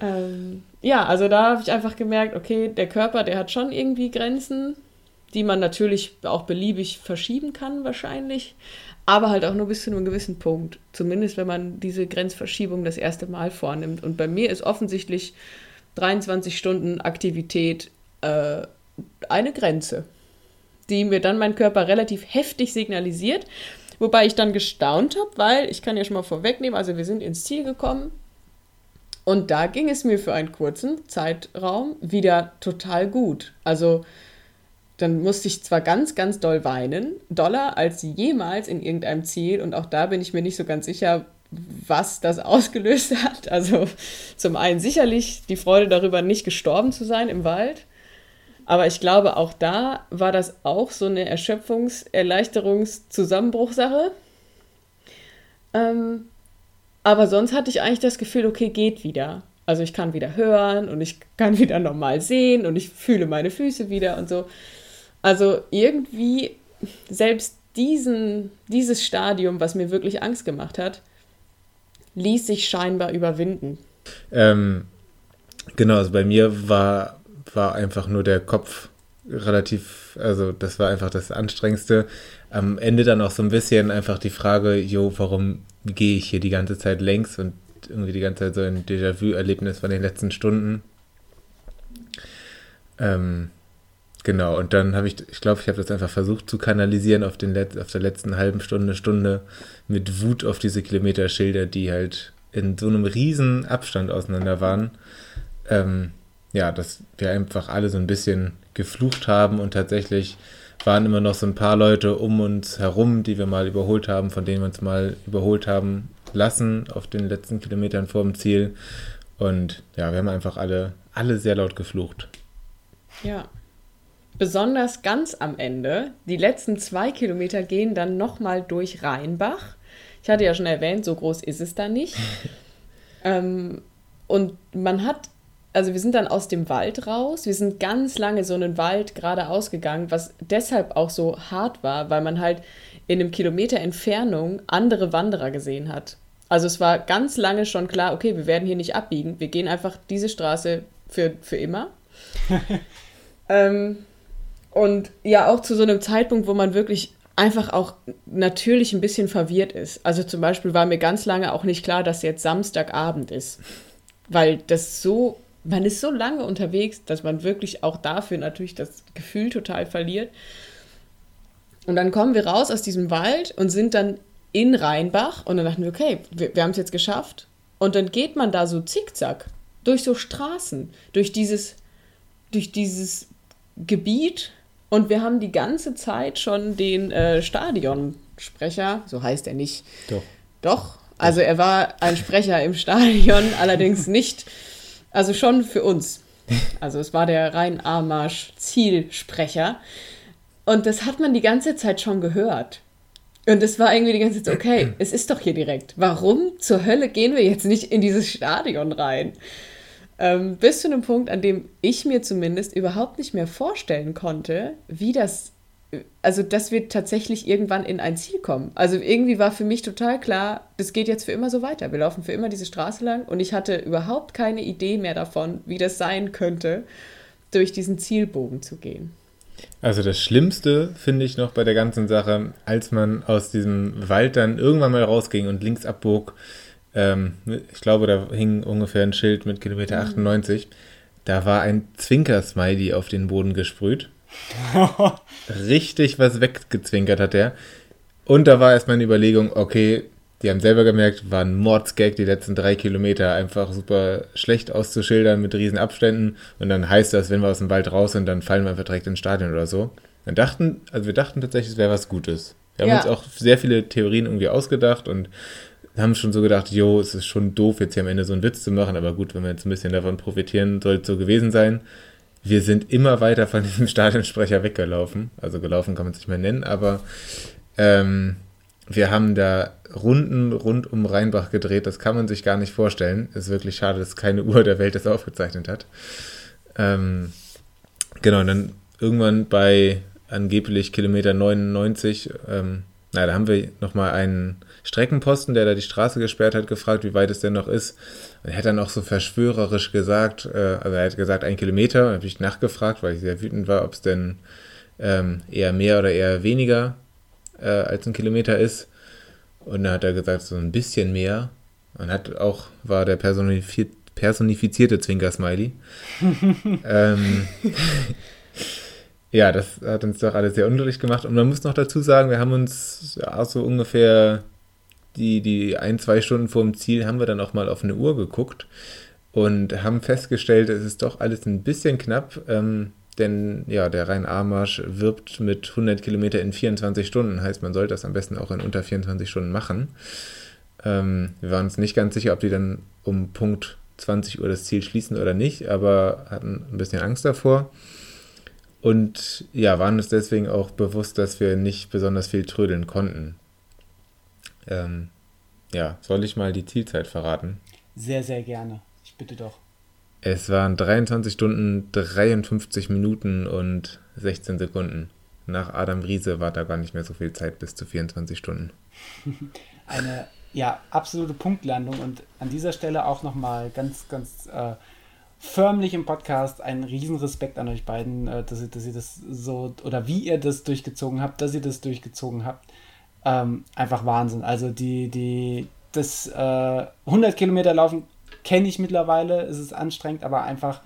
ähm, ja, also da habe ich einfach gemerkt, okay, der Körper, der hat schon irgendwie Grenzen, die man natürlich auch beliebig verschieben kann, wahrscheinlich. Aber halt auch nur bis zu einem gewissen Punkt. Zumindest wenn man diese Grenzverschiebung das erste Mal vornimmt. Und bei mir ist offensichtlich 23 Stunden Aktivität äh, eine Grenze die mir dann mein Körper relativ heftig signalisiert. Wobei ich dann gestaunt habe, weil ich kann ja schon mal vorwegnehmen, also wir sind ins Ziel gekommen und da ging es mir für einen kurzen Zeitraum wieder total gut. Also dann musste ich zwar ganz, ganz doll weinen, doller als jemals in irgendeinem Ziel und auch da bin ich mir nicht so ganz sicher, was das ausgelöst hat. Also zum einen sicherlich die Freude darüber, nicht gestorben zu sein im Wald aber ich glaube, auch da war das auch so eine Erschöpfungs-, Erleichterungs-, Zusammenbruchsache. Ähm, aber sonst hatte ich eigentlich das Gefühl, okay, geht wieder. Also ich kann wieder hören und ich kann wieder normal sehen und ich fühle meine Füße wieder und so. Also irgendwie selbst diesen, dieses Stadium, was mir wirklich Angst gemacht hat, ließ sich scheinbar überwinden. Ähm, genau, also bei mir war war einfach nur der Kopf relativ, also das war einfach das Anstrengendste. Am Ende dann auch so ein bisschen einfach die Frage, jo, warum gehe ich hier die ganze Zeit längs und irgendwie die ganze Zeit so ein Déjà-vu-Erlebnis von den letzten Stunden. Ähm, genau, und dann habe ich, ich glaube, ich habe das einfach versucht zu kanalisieren auf, den Let auf der letzten halben Stunde, Stunde mit Wut auf diese Kilometerschilder, die halt in so einem riesen Abstand auseinander waren. Ähm, ja, dass wir einfach alle so ein bisschen geflucht haben und tatsächlich waren immer noch so ein paar Leute um uns herum, die wir mal überholt haben, von denen wir uns mal überholt haben lassen auf den letzten Kilometern vor dem Ziel. Und ja, wir haben einfach alle, alle sehr laut geflucht. Ja. Besonders ganz am Ende, die letzten zwei Kilometer gehen dann nochmal durch Rheinbach. Ich hatte ja schon erwähnt, so groß ist es da nicht. ähm, und man hat also wir sind dann aus dem Wald raus. Wir sind ganz lange so einen Wald geradeaus gegangen, was deshalb auch so hart war, weil man halt in einem Kilometer Entfernung andere Wanderer gesehen hat. Also es war ganz lange schon klar, okay, wir werden hier nicht abbiegen. Wir gehen einfach diese Straße für, für immer. ähm, und ja, auch zu so einem Zeitpunkt, wo man wirklich einfach auch natürlich ein bisschen verwirrt ist. Also zum Beispiel war mir ganz lange auch nicht klar, dass jetzt Samstagabend ist. Weil das so man ist so lange unterwegs, dass man wirklich auch dafür natürlich das Gefühl total verliert. Und dann kommen wir raus aus diesem Wald und sind dann in Rheinbach und dann dachten wir, okay, wir, wir haben es jetzt geschafft. Und dann geht man da so zickzack durch so Straßen, durch dieses, durch dieses Gebiet. Und wir haben die ganze Zeit schon den äh, Stadionsprecher, so heißt er nicht. Doch. Doch, also er war ein Sprecher im Stadion, allerdings nicht, also schon für uns. Also es war der Rhein-Armarsch-Zielsprecher. Und das hat man die ganze Zeit schon gehört. Und es war irgendwie die ganze Zeit, okay, es ist doch hier direkt. Warum zur Hölle gehen wir jetzt nicht in dieses Stadion rein? Ähm, bis zu einem Punkt, an dem ich mir zumindest überhaupt nicht mehr vorstellen konnte, wie das, also dass wir tatsächlich irgendwann in ein Ziel kommen. Also irgendwie war für mich total klar, das geht jetzt für immer so weiter. Wir laufen für immer diese Straße lang und ich hatte überhaupt keine Idee mehr davon, wie das sein könnte, durch diesen Zielbogen zu gehen. Also das Schlimmste finde ich noch bei der ganzen Sache, als man aus diesem Wald dann irgendwann mal rausging und links abbog, ähm, ich glaube, da hing ungefähr ein Schild mit Kilometer 98, da war ein Zwinker-Smiley auf den Boden gesprüht. Richtig was weggezwinkert hat er. Und da war erstmal eine Überlegung, okay, die haben selber gemerkt, war ein Mordsgag, die letzten drei Kilometer einfach super schlecht auszuschildern mit riesen Abständen. Und dann heißt das, wenn wir aus dem Wald raus sind, dann fallen wir einfach direkt ins Stadion oder so. Dann dachten, also wir dachten tatsächlich, es wäre was Gutes. Wir haben Ja. uns auch sehr viele Theorien irgendwie ausgedacht und haben schon so gedacht, jo, es ist schon doof, jetzt hier am Ende so einen Witz zu machen, aber gut, wenn wir jetzt ein bisschen davon profitieren, soll es so gewesen sein. Wir sind immer weiter von diesem Stadionsprecher weggelaufen. Also gelaufen kann man es nicht mehr nennen, aber ähm, wir haben da Runden rund um Rheinbach gedreht. Das kann man sich gar nicht vorstellen. Ist wirklich schade, dass keine Uhr der Welt das aufgezeichnet hat. Ähm, genau, und dann irgendwann bei angeblich Kilometer 99, ähm, na, da haben wir nochmal einen Streckenposten, der da die Straße gesperrt hat, gefragt, wie weit es denn noch ist. Und er hat dann auch so verschwörerisch gesagt, äh, also er hat gesagt, ein Kilometer. Und habe ich nachgefragt, weil ich sehr wütend war, ob es denn ähm, eher mehr oder eher weniger äh, als ein Kilometer ist. Und dann hat er gesagt, so ein bisschen mehr. Und hat auch, war der personifiziert, personifizierte Zwinker-Smiley. ähm, ja, das hat uns doch alles sehr unglücklich gemacht. Und man muss noch dazu sagen, wir haben uns ja, so ungefähr die, die ein, zwei Stunden vor dem Ziel haben wir dann auch mal auf eine Uhr geguckt und haben festgestellt, es ist doch alles ein bisschen knapp. Ähm, denn ja, der Rhein-A-Marsch wirbt mit 100 Kilometer in 24 Stunden. Heißt, man sollte das am besten auch in unter 24 Stunden machen. Ähm, wir waren uns nicht ganz sicher, ob die dann um Punkt 20 Uhr das Ziel schließen oder nicht, aber hatten ein bisschen Angst davor. Und ja, waren uns deswegen auch bewusst, dass wir nicht besonders viel trödeln konnten. Ähm, ja, soll ich mal die Zielzeit verraten? Sehr, sehr gerne. Ich bitte doch. Es waren 23 Stunden, 53 Minuten und 16 Sekunden. Nach Adam Riese war da gar nicht mehr so viel Zeit bis zu 24 Stunden. Eine ja, absolute Punktlandung und an dieser Stelle auch nochmal ganz, ganz äh, förmlich im Podcast einen riesen Respekt an euch beiden, äh, dass, ihr, dass ihr das so oder wie ihr das durchgezogen habt, dass ihr das durchgezogen habt. Ähm, einfach Wahnsinn. Also die, die, das äh, 100 Kilometer laufen kenne ich mittlerweile, es ist anstrengend, aber einfach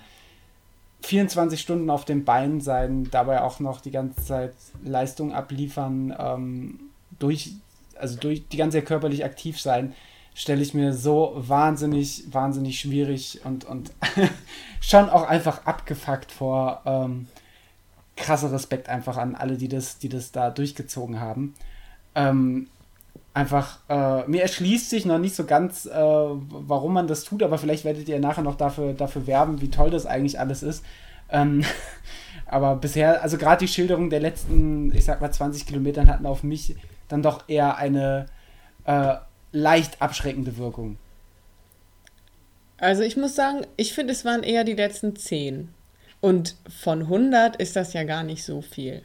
24 Stunden auf den Beinen sein, dabei auch noch die ganze Zeit Leistung abliefern, ähm, durch, also durch die ganze Zeit körperlich aktiv sein, stelle ich mir so wahnsinnig, wahnsinnig schwierig und, und schon auch einfach abgefuckt vor. Ähm, krasser Respekt einfach an alle, die das, die das da durchgezogen haben. Ähm, einfach, äh, mir erschließt sich noch nicht so ganz, äh, warum man das tut, aber vielleicht werdet ihr nachher noch dafür, dafür werben, wie toll das eigentlich alles ist. Ähm, aber bisher, also gerade die Schilderung der letzten, ich sag mal, 20 Kilometern hatten auf mich dann doch eher eine äh, leicht abschreckende Wirkung. Also ich muss sagen, ich finde, es waren eher die letzten 10. Und von 100 ist das ja gar nicht so viel.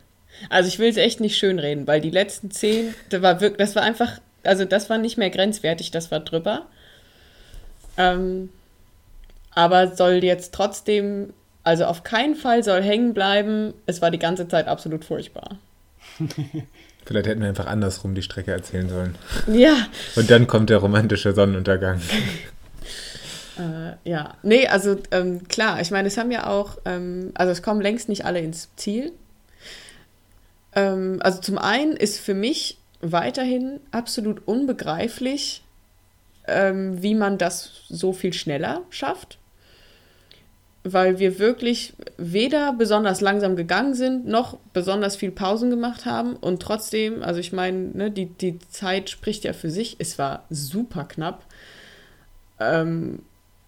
Also ich will es echt nicht schönreden, weil die letzten 10, das war wirklich, das war einfach, also das war nicht mehr grenzwertig, das war drüber. Ähm, aber soll jetzt trotzdem, also auf keinen Fall soll hängen bleiben, es war die ganze Zeit absolut furchtbar. Vielleicht hätten wir einfach andersrum die Strecke erzählen sollen. Ja, Und dann kommt der romantische Sonnenuntergang. Äh, ja, nee, also ähm, klar, ich meine, es haben ja auch, ähm, also es kommen längst nicht alle ins Ziel. Ähm, also zum einen ist für mich weiterhin absolut unbegreiflich, ähm, wie man das so viel schneller schafft. Weil wir wirklich weder besonders langsam gegangen sind, noch besonders viel Pausen gemacht haben. Und trotzdem, also ich meine, ne, die, die Zeit spricht ja für sich. Es war super knapp. Ähm,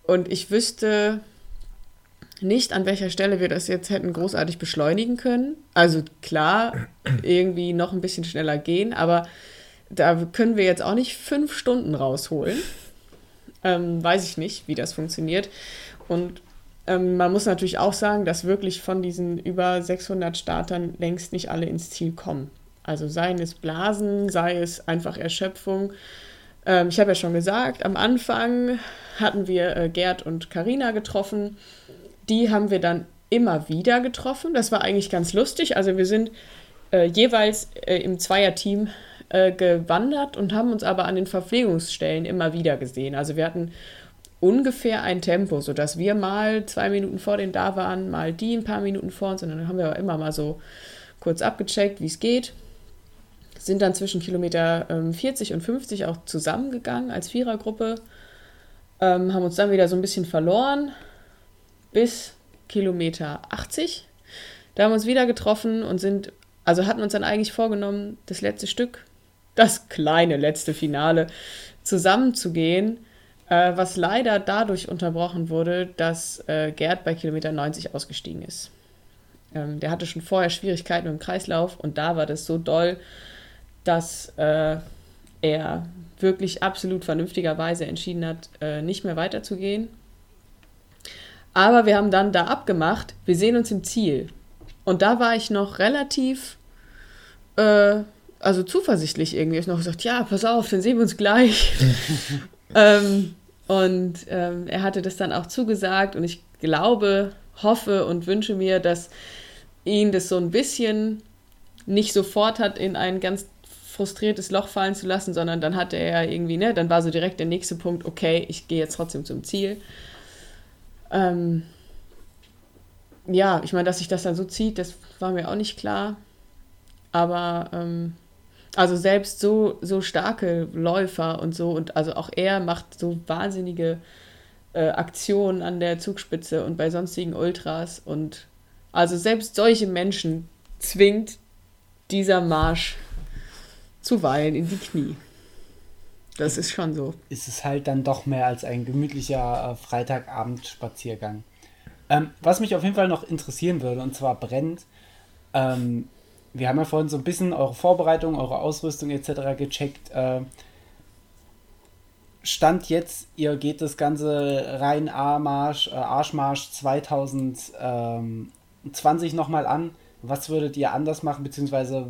und ich wüsste nicht, an welcher Stelle wir das jetzt hätten großartig beschleunigen können. Also klar, irgendwie noch ein bisschen schneller gehen, aber da können wir jetzt auch nicht fünf Stunden rausholen. Ähm, weiß ich nicht, wie das funktioniert. Und ähm, man muss natürlich auch sagen, dass wirklich von diesen über 600 Startern längst nicht alle ins Ziel kommen. Also seien es Blasen, sei es einfach Erschöpfung. Ähm, ich habe ja schon gesagt, am Anfang hatten wir äh, Gerd und Karina getroffen. Die haben wir dann immer wieder getroffen. Das war eigentlich ganz lustig. Also wir sind äh, jeweils äh, im Zweierteam äh, gewandert und haben uns aber an den Verpflegungsstellen immer wieder gesehen. Also wir hatten ungefähr ein Tempo, sodass wir mal zwei Minuten vor denen da waren, mal die ein paar Minuten vor uns und dann haben wir aber immer mal so kurz abgecheckt, wie es geht. Sind dann zwischen Kilometer ähm, 40 und 50 auch zusammengegangen als Vierergruppe, ähm, haben uns dann wieder so ein bisschen verloren bis Kilometer 80. Da haben wir uns wieder getroffen und sind, also hatten uns dann eigentlich vorgenommen, das letzte Stück das kleine letzte Finale zusammenzugehen, äh, was leider dadurch unterbrochen wurde, dass äh, Gerd bei Kilometer 90 ausgestiegen ist. Ähm, der hatte schon vorher Schwierigkeiten im Kreislauf und da war das so doll, dass äh, er wirklich absolut vernünftigerweise entschieden hat, äh, nicht mehr weiterzugehen. Aber wir haben dann da abgemacht, wir sehen uns im Ziel. Und da war ich noch relativ äh, also zuversichtlich irgendwie. Ich noch gesagt, ja, pass auf, dann sehen wir uns gleich. ähm, und ähm, er hatte das dann auch zugesagt und ich glaube, hoffe und wünsche mir, dass ihn das so ein bisschen nicht sofort hat in ein ganz frustriertes Loch fallen zu lassen, sondern dann hatte er irgendwie, ne, dann war so direkt der nächste Punkt, okay, ich gehe jetzt trotzdem zum Ziel. Ähm, ja, ich meine, dass sich das dann so zieht, das war mir auch nicht klar. Aber ähm, also selbst so, so starke Läufer und so, und also auch er macht so wahnsinnige äh, Aktionen an der Zugspitze und bei sonstigen Ultras. Und also selbst solche Menschen zwingt dieser Marsch zuweilen in die Knie. Das ist schon so. Ist es halt dann doch mehr als ein gemütlicher äh, Freitagabend-Spaziergang. Ähm, was mich auf jeden Fall noch interessieren würde, und zwar brennt, ähm, wir haben ja vorhin so ein bisschen eure Vorbereitung, eure Ausrüstung etc. gecheckt. Äh, Stand jetzt, ihr geht das ganze Rhein-Arschmarsch äh, Arschmarsch 2020 nochmal an. Was würdet ihr anders machen, beziehungsweise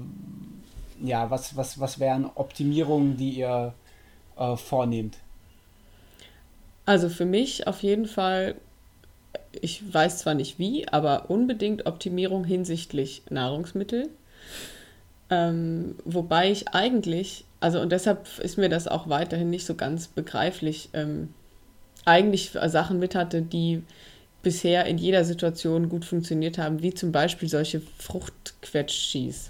ja, was, was, was wären Optimierungen, die ihr äh, vornehmt? Also für mich auf jeden Fall, ich weiß zwar nicht wie, aber unbedingt Optimierung hinsichtlich Nahrungsmittel. Ähm, wobei ich eigentlich, also und deshalb ist mir das auch weiterhin nicht so ganz begreiflich, ähm, eigentlich Sachen mit hatte, die bisher in jeder Situation gut funktioniert haben, wie zum Beispiel solche Fruchtquetschis,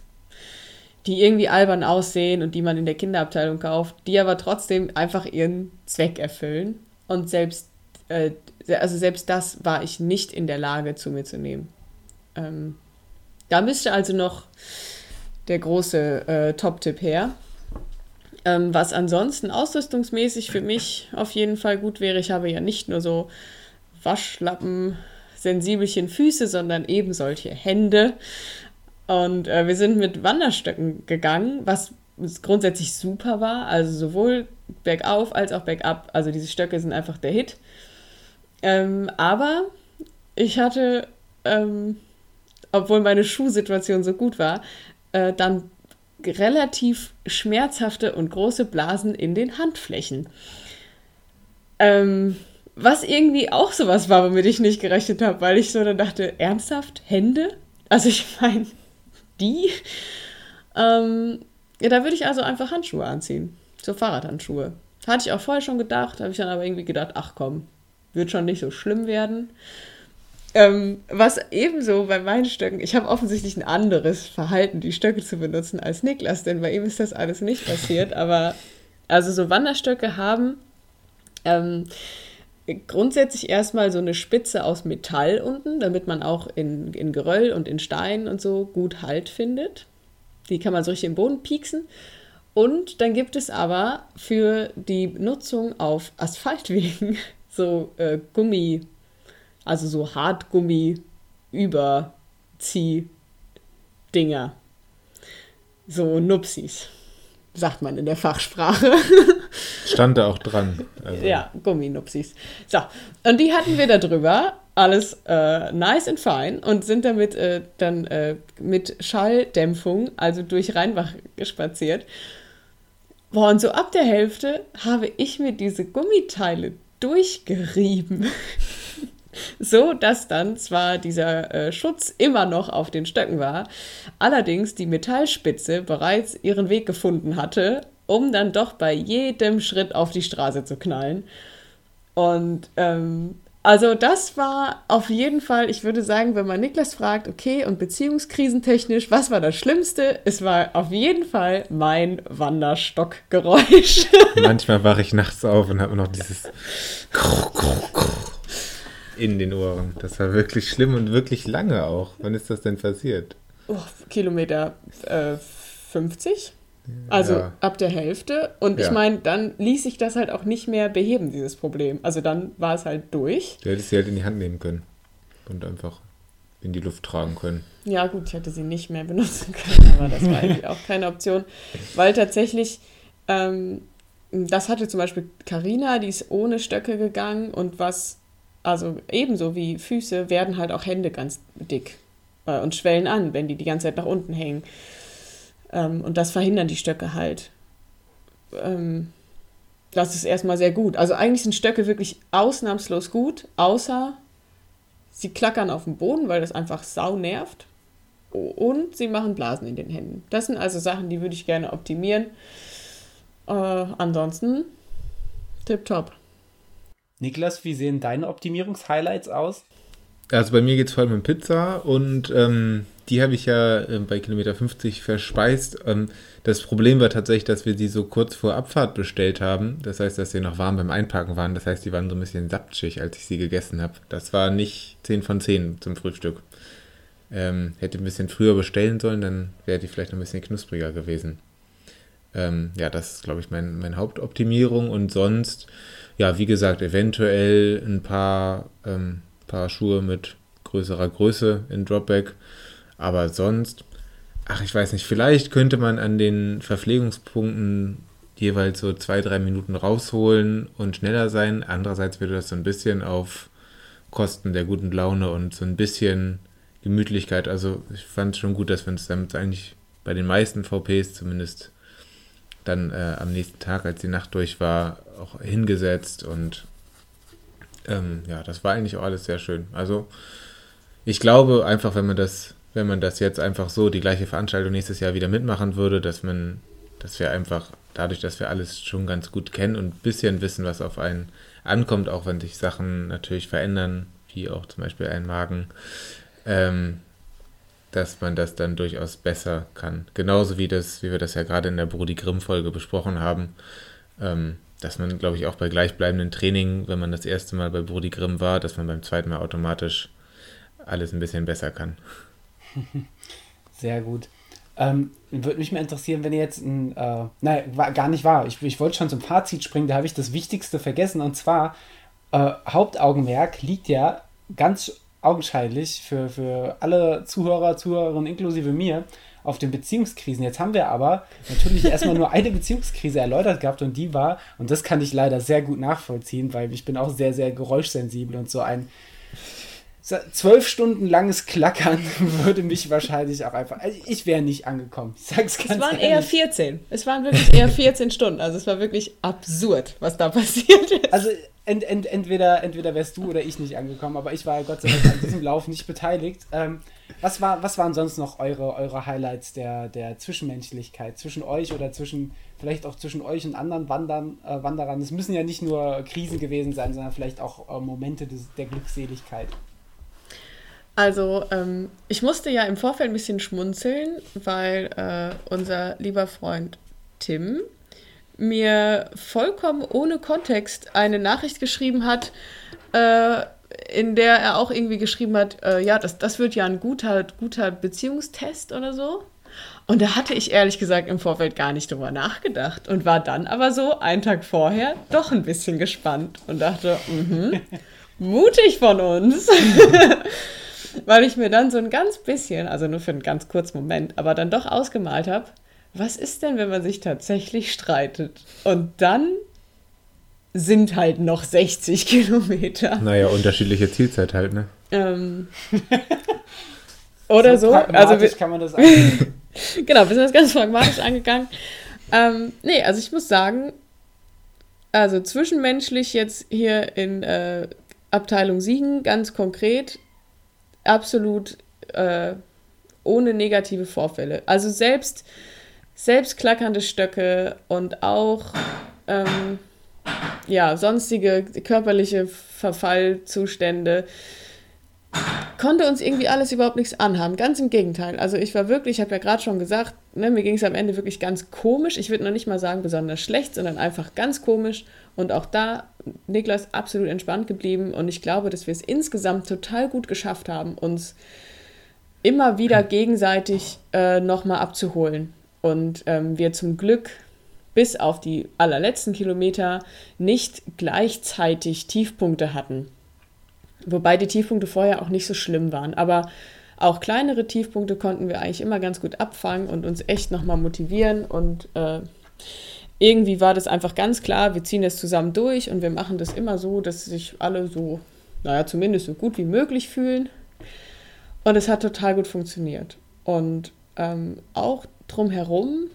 die irgendwie albern aussehen und die man in der Kinderabteilung kauft, die aber trotzdem einfach ihren Zweck erfüllen. Und selbst, äh, also selbst das war ich nicht in der Lage zu mir zu nehmen. Ähm, da müsste also noch der große äh, Top-Tipp her. Ähm, was ansonsten ausrüstungsmäßig für mich auf jeden Fall gut wäre, ich habe ja nicht nur so Waschlappen, sensibelchen Füße, sondern eben solche Hände. Und äh, wir sind mit Wanderstöcken gegangen, was grundsätzlich super war. Also sowohl bergauf als auch bergab. Also diese Stöcke sind einfach der Hit. Ähm, aber ich hatte, ähm, obwohl meine Schuhsituation so gut war, äh, dann relativ schmerzhafte und große Blasen in den Handflächen. Ähm, was irgendwie auch sowas war, womit ich nicht gerechnet habe, weil ich so dann dachte, ernsthaft, Hände? Also ich meine, die? Ähm, ja, da würde ich also einfach Handschuhe anziehen. So Fahrradhandschuhe. Hatte ich auch vorher schon gedacht, habe ich dann aber irgendwie gedacht, ach komm, wird schon nicht so schlimm werden. Ähm, was ebenso bei meinen Stöcken, ich habe offensichtlich ein anderes Verhalten, die Stöcke zu benutzen als Niklas, denn bei ihm ist das alles nicht passiert. Aber also so Wanderstöcke haben Ähm, grundsätzlich erstmal so eine Spitze aus Metall unten, damit man auch in, in Geröll und in Stein und so gut Halt findet. Die kann man so richtig im Boden pieksen. Und dann gibt es aber für die Nutzung auf Asphaltwegen so äh, Gummi, also so Hartgummi-Überzieh-Dinger. So Nupsis, sagt man in der Fachsprache. Stand da auch dran. Also. Ja, Gumminupsis. So, und die hatten wir da drüber. Alles äh, nice and fine und sind damit äh, dann äh, mit Schalldämpfung, also durch Rheinbach spaziert. Boah, und so ab der Hälfte habe ich mir diese Gummiteile durchgerieben. so dass dann zwar dieser äh, Schutz immer noch auf den Stöcken war, allerdings die Metallspitze bereits ihren Weg gefunden hatte um dann doch bei jedem Schritt auf die Straße zu knallen. Und ähm, also das war auf jeden Fall, ich würde sagen, wenn man Niklas fragt, okay, und beziehungskrisentechnisch, was war das Schlimmste? Es war auf jeden Fall mein Wanderstockgeräusch. Manchmal wache ich nachts auf und habe noch dieses in den Ohren. Das war wirklich schlimm und wirklich lange auch. Wann ist das denn passiert? Oh, Kilometer äh, 50? Also ja. ab der Hälfte. Und ja. ich meine, dann ließ sich das halt auch nicht mehr beheben, dieses Problem. Also dann war es halt durch. Du hättest sie halt in die Hand nehmen können und einfach in die Luft tragen können. Ja, gut, ich hätte sie nicht mehr benutzen können, aber das war eigentlich auch keine Option. Weil tatsächlich, ähm, das hatte zum Beispiel Karina, die ist ohne Stöcke gegangen und was, also ebenso wie Füße, werden halt auch Hände ganz dick äh, und schwellen an, wenn die die ganze Zeit nach unten hängen. Ähm, und das verhindern die Stöcke halt. Ähm, das ist erstmal sehr gut. Also eigentlich sind Stöcke wirklich ausnahmslos gut, außer sie klackern auf dem Boden, weil das einfach sau nervt. Und sie machen Blasen in den Händen. Das sind also Sachen, die würde ich gerne optimieren. Äh, ansonsten tipptopp. Niklas, wie sehen deine Optimierungshighlights aus? Also bei mir geht es vor allem um Pizza und ähm, die habe ich ja äh, bei Kilometer 50 verspeist. Ähm, das Problem war tatsächlich, dass wir die so kurz vor Abfahrt bestellt haben. Das heißt, dass sie noch warm beim Einpacken waren. Das heißt, die waren so ein bisschen saptschig, als ich sie gegessen habe. Das war nicht 10 von 10 zum Frühstück. Ähm, hätte ein bisschen früher bestellen sollen, dann wäre die vielleicht noch ein bisschen knuspriger gewesen. Ähm, ja, das ist, glaube ich, mein, meine Hauptoptimierung. Und sonst, ja, wie gesagt, eventuell ein paar ähm, Paar Schuhe mit größerer Größe in Dropback. Aber sonst, ach, ich weiß nicht, vielleicht könnte man an den Verpflegungspunkten jeweils so zwei, drei Minuten rausholen und schneller sein. Andererseits würde das so ein bisschen auf Kosten der guten Laune und so ein bisschen Gemütlichkeit. Also ich fand es schon gut, dass wir uns damit eigentlich bei den meisten VPs zumindest dann äh, am nächsten Tag, als die Nacht durch war, auch hingesetzt und ähm, ja, das war eigentlich auch alles sehr schön. Also ich glaube einfach, wenn man das, wenn man das jetzt einfach so die gleiche Veranstaltung nächstes Jahr wieder mitmachen würde, dass man, dass wir einfach dadurch, dass wir alles schon ganz gut kennen und ein bisschen wissen, was auf einen ankommt, auch wenn sich Sachen natürlich verändern, wie auch zum Beispiel ein Magen, ähm, dass man das dann durchaus besser kann. Genauso wie das, wie wir das ja gerade in der Brody Grimm Folge besprochen haben. Ähm, dass man, glaube ich, auch bei gleichbleibenden Training, wenn man das erste Mal bei Brody Grimm war, dass man beim zweiten Mal automatisch alles ein bisschen besser kann. Sehr gut. Ähm, würde mich mal interessieren, wenn ihr jetzt ein, äh, nein, war, gar nicht wahr. Ich, ich wollte schon zum Fazit springen, da habe ich das Wichtigste vergessen und zwar äh, Hauptaugenmerk liegt ja ganz augenscheinlich für, für alle Zuhörer, Zuhörerinnen inklusive mir auf den Beziehungskrisen. Jetzt haben wir aber natürlich erstmal nur eine Beziehungskrise erläutert gehabt und die war, und das kann ich leider sehr gut nachvollziehen, weil ich bin auch sehr, sehr geräuschsensibel und so ein zwölf Stunden langes Klackern würde mich wahrscheinlich auch einfach. Also ich wäre nicht angekommen. Ich sag's ganz Es waren ehrlich. eher 14. Es waren wirklich eher 14 Stunden. Also es war wirklich absurd, was da passiert ist. Also ent, ent, entweder, entweder wärst du oder ich nicht angekommen, aber ich war Gott sei Dank an diesem Lauf nicht beteiligt. Ähm, was, war, was waren sonst noch eure, eure Highlights der, der Zwischenmenschlichkeit zwischen euch oder zwischen, vielleicht auch zwischen euch und anderen Wandern, äh, Wanderern? Es müssen ja nicht nur Krisen gewesen sein, sondern vielleicht auch äh, Momente des, der Glückseligkeit. Also, ähm, ich musste ja im Vorfeld ein bisschen schmunzeln, weil äh, unser lieber Freund Tim mir vollkommen ohne Kontext eine Nachricht geschrieben hat, äh, in der er auch irgendwie geschrieben hat, äh, ja, das, das wird ja ein guter, guter Beziehungstest oder so. Und da hatte ich ehrlich gesagt im Vorfeld gar nicht drüber nachgedacht und war dann aber so einen Tag vorher doch ein bisschen gespannt und dachte, mhm, mutig von uns. Weil ich mir dann so ein ganz bisschen, also nur für einen ganz kurzen Moment, aber dann doch ausgemalt habe, was ist denn, wenn man sich tatsächlich streitet? Und dann sind halt noch 60 Kilometer. Naja, unterschiedliche Zielzeit halt, ne? Ähm, oder so. so. Also wir, kann man das Genau, wir sind das ganz pragmatisch angegangen. Ähm, nee, also ich muss sagen, also zwischenmenschlich jetzt hier in äh, Abteilung Siegen ganz konkret absolut äh, ohne negative Vorfälle. Also selbst, selbst klackernde Stöcke und auch ähm, ja, sonstige körperliche Verfallzustände konnte uns irgendwie alles überhaupt nichts anhaben. Ganz im Gegenteil. Also ich war wirklich, ich habe ja gerade schon gesagt, ne, mir ging es am Ende wirklich ganz komisch. Ich würde noch nicht mal sagen besonders schlecht, sondern einfach ganz komisch. Und auch da, Niklas absolut entspannt geblieben. Und ich glaube, dass wir es insgesamt total gut geschafft haben, uns immer wieder gegenseitig äh, nochmal abzuholen. Und ähm, wir zum Glück bis auf die allerletzten Kilometer nicht gleichzeitig Tiefpunkte hatten. Wobei die Tiefpunkte vorher auch nicht so schlimm waren. Aber auch kleinere Tiefpunkte konnten wir eigentlich immer ganz gut abfangen und uns echt nochmal motivieren. Und äh, irgendwie war das einfach ganz klar, wir ziehen das zusammen durch und wir machen das immer so, dass sich alle so, naja, zumindest so gut wie möglich fühlen. Und es hat total gut funktioniert. Und ähm, auch drumherum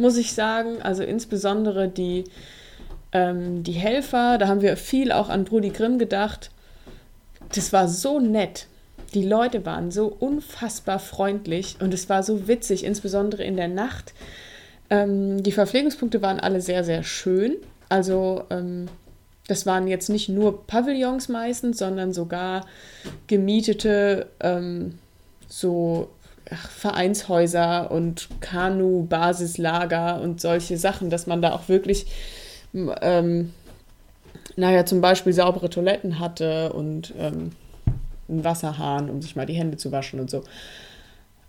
muss ich sagen, also insbesondere die, ähm, die Helfer, da haben wir viel auch an Brudi Grimm gedacht das war so nett. Die Leute waren so unfassbar freundlich und es war so witzig, insbesondere in der Nacht. Ähm, die Verpflegungspunkte waren alle sehr, sehr schön. Also ähm, das waren jetzt nicht nur Pavillons meistens, sondern sogar gemietete ähm, so Vereinshäuser und Kanu-Basislager und solche Sachen, dass man da auch wirklich ähm, naja, zum Beispiel saubere Toiletten hatte und ähm, einen Wasserhahn, um sich mal die Hände zu waschen und so.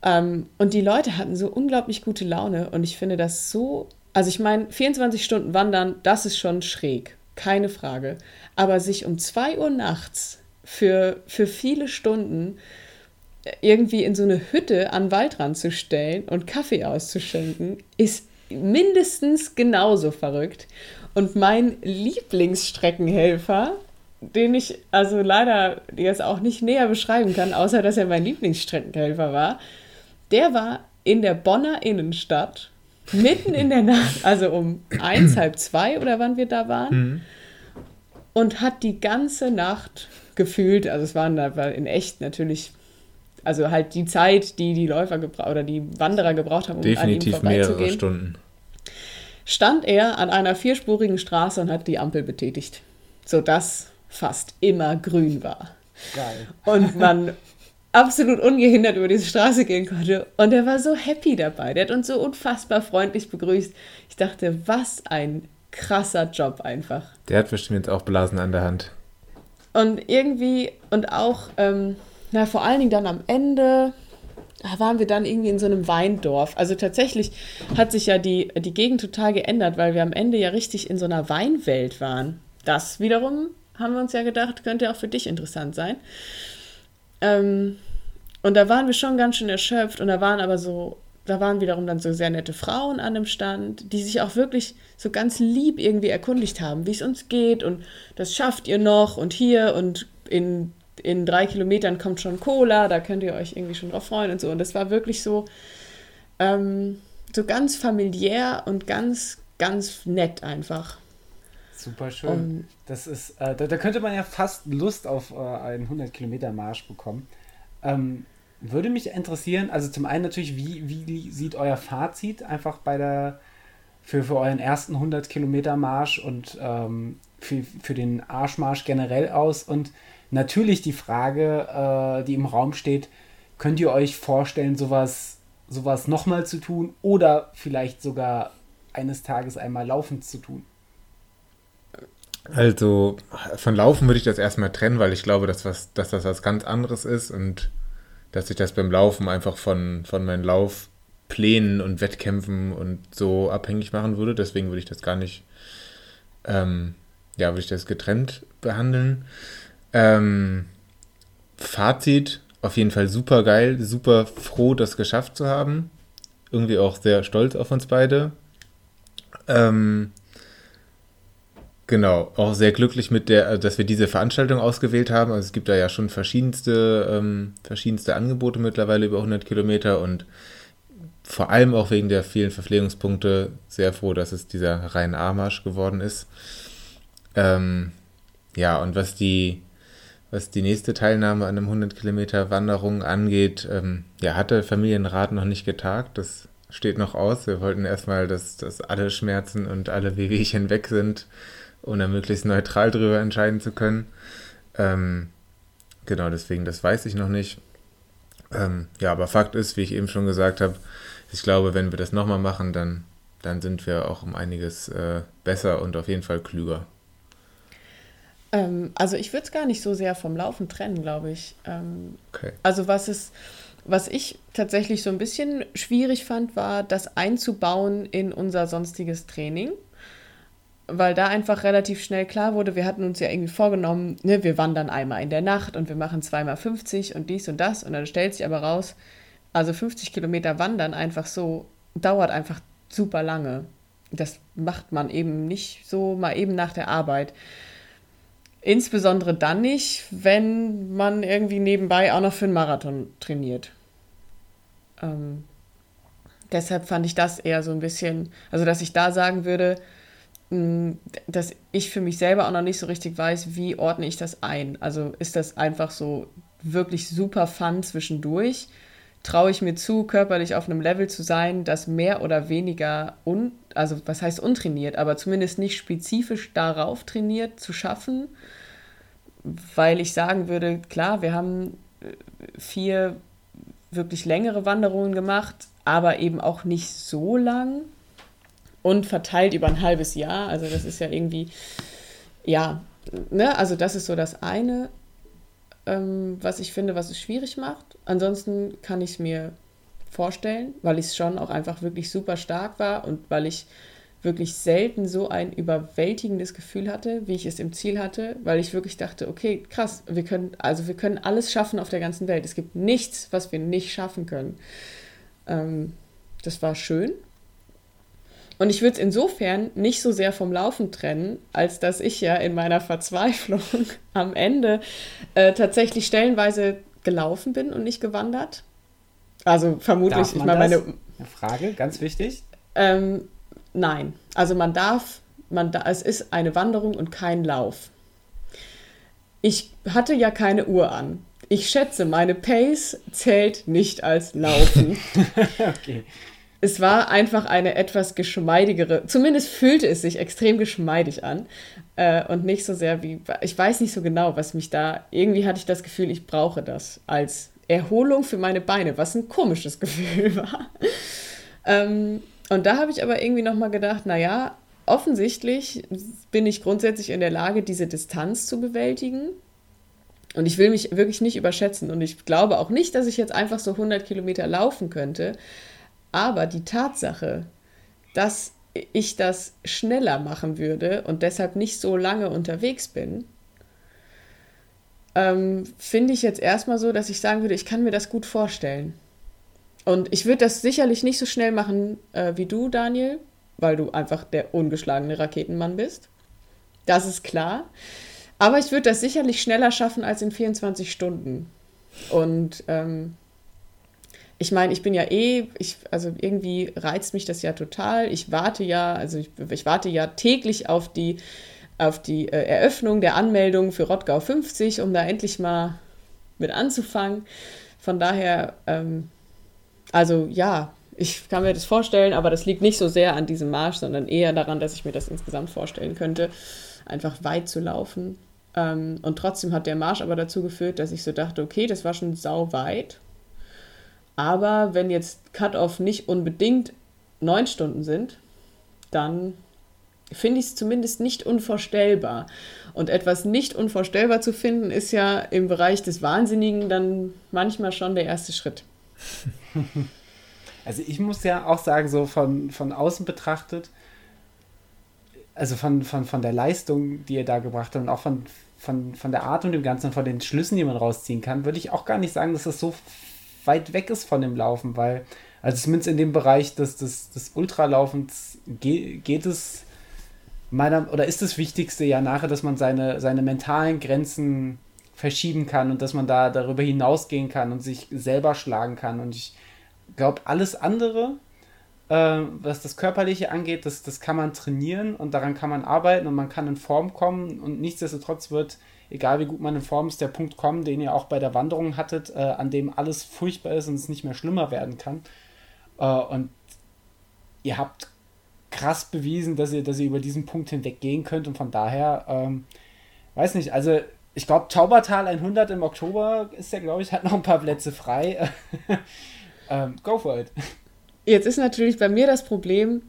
Ähm, und die Leute hatten so unglaublich gute Laune und ich finde das so, also ich meine, 24 Stunden wandern, das ist schon schräg, keine Frage. Aber sich um 2 Uhr nachts für, für viele Stunden irgendwie in so eine Hütte an Waldrand zu stellen und Kaffee auszuschenken, ist mindestens genauso verrückt. Und mein Lieblingsstreckenhelfer, den ich also leider jetzt auch nicht näher beschreiben kann, außer dass er mein Lieblingsstreckenhelfer war, der war in der Bonner Innenstadt, mitten in der Nacht, also um eins, halb zwei oder wann wir da waren, mhm. und hat die ganze Nacht gefühlt, also es waren da in echt natürlich also halt die Zeit, die die Läufer oder die Wanderer gebraucht haben, um Definitiv an ihm vorbeizugehen. mehrere Stunden stand er an einer vierspurigen Straße und hat die Ampel betätigt, sodass fast immer grün war. Geil. Und man absolut ungehindert über diese Straße gehen konnte. Und er war so happy dabei. Der hat uns so unfassbar freundlich begrüßt. Ich dachte, was ein krasser Job einfach. Der hat bestimmt jetzt auch Blasen an der Hand. Und irgendwie, und auch, ähm, na, vor allen Dingen dann am Ende, da waren wir dann irgendwie in so einem Weindorf. Also tatsächlich hat sich ja die, die Gegend total geändert, weil wir am Ende ja richtig in so einer Weinwelt waren. Das wiederum haben wir uns ja gedacht, könnte auch für dich interessant sein. Ähm, und da waren wir schon ganz schön erschöpft und da waren aber so, da waren wiederum dann so sehr nette Frauen an dem Stand, die sich auch wirklich so ganz lieb irgendwie erkundigt haben, wie es uns geht und das schafft ihr noch und hier und in in drei Kilometern kommt schon Cola, da könnt ihr euch irgendwie schon drauf freuen und so. Und das war wirklich so, ähm, so ganz familiär und ganz, ganz nett einfach. Super schön. Und das ist, äh, da, da, könnte man ja fast Lust auf äh, einen 100 Kilometer Marsch bekommen. Ähm, würde mich interessieren, also zum einen natürlich, wie, wie sieht euer Fazit einfach bei der, für, für euren ersten 100 Kilometer Marsch und ähm, für, für den Arschmarsch generell aus und natürlich die Frage, äh, die im Raum steht, könnt ihr euch vorstellen, sowas, sowas nochmal zu tun oder vielleicht sogar eines Tages einmal laufend zu tun? Also von Laufen würde ich das erstmal trennen, weil ich glaube, dass, was, dass das was ganz anderes ist und dass ich das beim Laufen einfach von, von meinen Laufplänen und Wettkämpfen und so abhängig machen würde. Deswegen würde ich das gar nicht, ähm, ja, würde ich das getrennt behandeln. Ähm, Fazit, auf jeden Fall super geil, super froh, das geschafft zu haben. Irgendwie auch sehr stolz auf uns beide. Ähm, genau, auch sehr glücklich mit der, dass wir diese Veranstaltung ausgewählt haben. Also es gibt da ja schon verschiedenste, ähm, verschiedenste Angebote mittlerweile über 100 Kilometer und vor allem auch wegen der vielen Verpflegungspunkte sehr froh, dass es dieser rhein A-Marsch geworden ist. Ähm, ja, und was die was die nächste Teilnahme an einem 100 Kilometer Wanderung angeht, ähm, ja, hat der Familienrat noch nicht getagt. Das steht noch aus. Wir wollten erstmal, dass, dass alle Schmerzen und alle Wehwehchen weg sind, um dann möglichst neutral darüber entscheiden zu können. Ähm, genau, deswegen, das weiß ich noch nicht. Ähm, ja, aber Fakt ist, wie ich eben schon gesagt habe, ich glaube, wenn wir das nochmal machen, dann, dann sind wir auch um einiges äh, besser und auf jeden Fall klüger. Ähm, also ich würde es gar nicht so sehr vom Laufen trennen, glaube ich. Ähm, okay. Also was es, was ich tatsächlich so ein bisschen schwierig fand, war, das einzubauen in unser sonstiges Training. Weil da einfach relativ schnell klar wurde, wir hatten uns ja irgendwie vorgenommen, ne, wir wandern einmal in der Nacht und wir machen zweimal 50 und dies und das. Und dann stellt sich aber raus, also 50 Kilometer wandern einfach so, dauert einfach super lange. Das macht man eben nicht so mal eben nach der Arbeit. Insbesondere dann nicht, wenn man irgendwie nebenbei auch noch für einen Marathon trainiert. Ähm, deshalb fand ich das eher so ein bisschen, also dass ich da sagen würde, mm, dass ich für mich selber auch noch nicht so richtig weiß, wie ordne ich das ein. Also ist das einfach so wirklich super fun zwischendurch? Traue ich mir zu, körperlich auf einem Level zu sein, das mehr oder weniger, un, also was heißt untrainiert, aber zumindest nicht spezifisch darauf trainiert zu schaffen? weil ich sagen würde, klar, wir haben äh, vier wirklich längere Wanderungen gemacht, aber eben auch nicht so lang und verteilt über ein halbes Jahr. Also das ist ja irgendwie, ja, ne, also das ist so das eine, ähm, was ich finde, was es schwierig macht. Ansonsten kann ich es mir vorstellen, weil ich es schon auch einfach wirklich super stark war und weil ich wirklich selten so ein überwältigendes Gefühl hatte, wie ich es im Ziel hatte, weil ich wirklich dachte, okay, krass, wir können, also wir können alles schaffen auf der ganzen Welt. Es gibt nichts, was wir nicht schaffen können. Ähm, das war schön. Und ich würde es insofern nicht so sehr vom Laufen trennen, als dass ich ja in meiner Verzweiflung am Ende äh, tatsächlich stellenweise gelaufen bin und nicht gewandert. Also vermutlich, ich meine, meine. Eine Frage, ganz wichtig. Ähm, Nein, also man darf, man da, es ist eine Wanderung und kein Lauf. Ich hatte ja keine Uhr an. Ich schätze, meine Pace zählt nicht als Laufen. okay. Es war einfach eine etwas geschmeidigere, zumindest fühlte es sich extrem geschmeidig an äh, und nicht so sehr wie, ich weiß nicht so genau, was mich da, irgendwie hatte ich das Gefühl, ich brauche das als Erholung für meine Beine, was ein komisches Gefühl war. ähm, und da habe ich aber irgendwie nochmal gedacht, naja, offensichtlich bin ich grundsätzlich in der Lage, diese Distanz zu bewältigen. Und ich will mich wirklich nicht überschätzen. Und ich glaube auch nicht, dass ich jetzt einfach so 100 Kilometer laufen könnte. Aber die Tatsache, dass ich das schneller machen würde und deshalb nicht so lange unterwegs bin, ähm, finde ich jetzt erstmal so, dass ich sagen würde, ich kann mir das gut vorstellen. Und ich würde das sicherlich nicht so schnell machen äh, wie du, Daniel, weil du einfach der ungeschlagene Raketenmann bist. Das ist klar. Aber ich würde das sicherlich schneller schaffen als in 24 Stunden. Und ähm, ich meine, ich bin ja eh, ich, also irgendwie reizt mich das ja total. Ich warte ja, also ich, ich warte ja täglich auf die, auf die äh, Eröffnung der Anmeldung für Rottgau 50, um da endlich mal mit anzufangen. Von daher, ähm, also ja, ich kann mir das vorstellen, aber das liegt nicht so sehr an diesem Marsch, sondern eher daran, dass ich mir das insgesamt vorstellen könnte, einfach weit zu laufen. Ähm, und trotzdem hat der Marsch aber dazu geführt, dass ich so dachte, okay, das war schon sau weit. Aber wenn jetzt Cut-Off nicht unbedingt neun Stunden sind, dann finde ich es zumindest nicht unvorstellbar. Und etwas nicht unvorstellbar zu finden, ist ja im Bereich des Wahnsinnigen dann manchmal schon der erste Schritt. Also ich muss ja auch sagen, so von, von außen betrachtet, also von, von, von der Leistung, die ihr da gebracht habt und auch von, von, von der Art und dem Ganzen, von den Schlüssen, die man rausziehen kann, würde ich auch gar nicht sagen, dass das so weit weg ist von dem Laufen, weil, also zumindest in dem Bereich des, des, des Ultralaufens geht, geht es meiner, oder ist das Wichtigste ja nachher, dass man seine, seine mentalen Grenzen verschieben kann und dass man da darüber hinausgehen kann und sich selber schlagen kann. Und ich glaube, alles andere, äh, was das Körperliche angeht, das, das kann man trainieren und daran kann man arbeiten und man kann in Form kommen und nichtsdestotrotz wird, egal wie gut man in Form ist, der Punkt kommen, den ihr auch bei der Wanderung hattet, äh, an dem alles furchtbar ist und es nicht mehr schlimmer werden kann. Äh, und ihr habt krass bewiesen, dass ihr, dass ihr über diesen Punkt hinweggehen könnt und von daher, ähm, weiß nicht, also ich glaube, Taubertal 100 im Oktober ist ja, glaube ich, hat noch ein paar Plätze frei. ähm, go for it. Jetzt ist natürlich bei mir das Problem,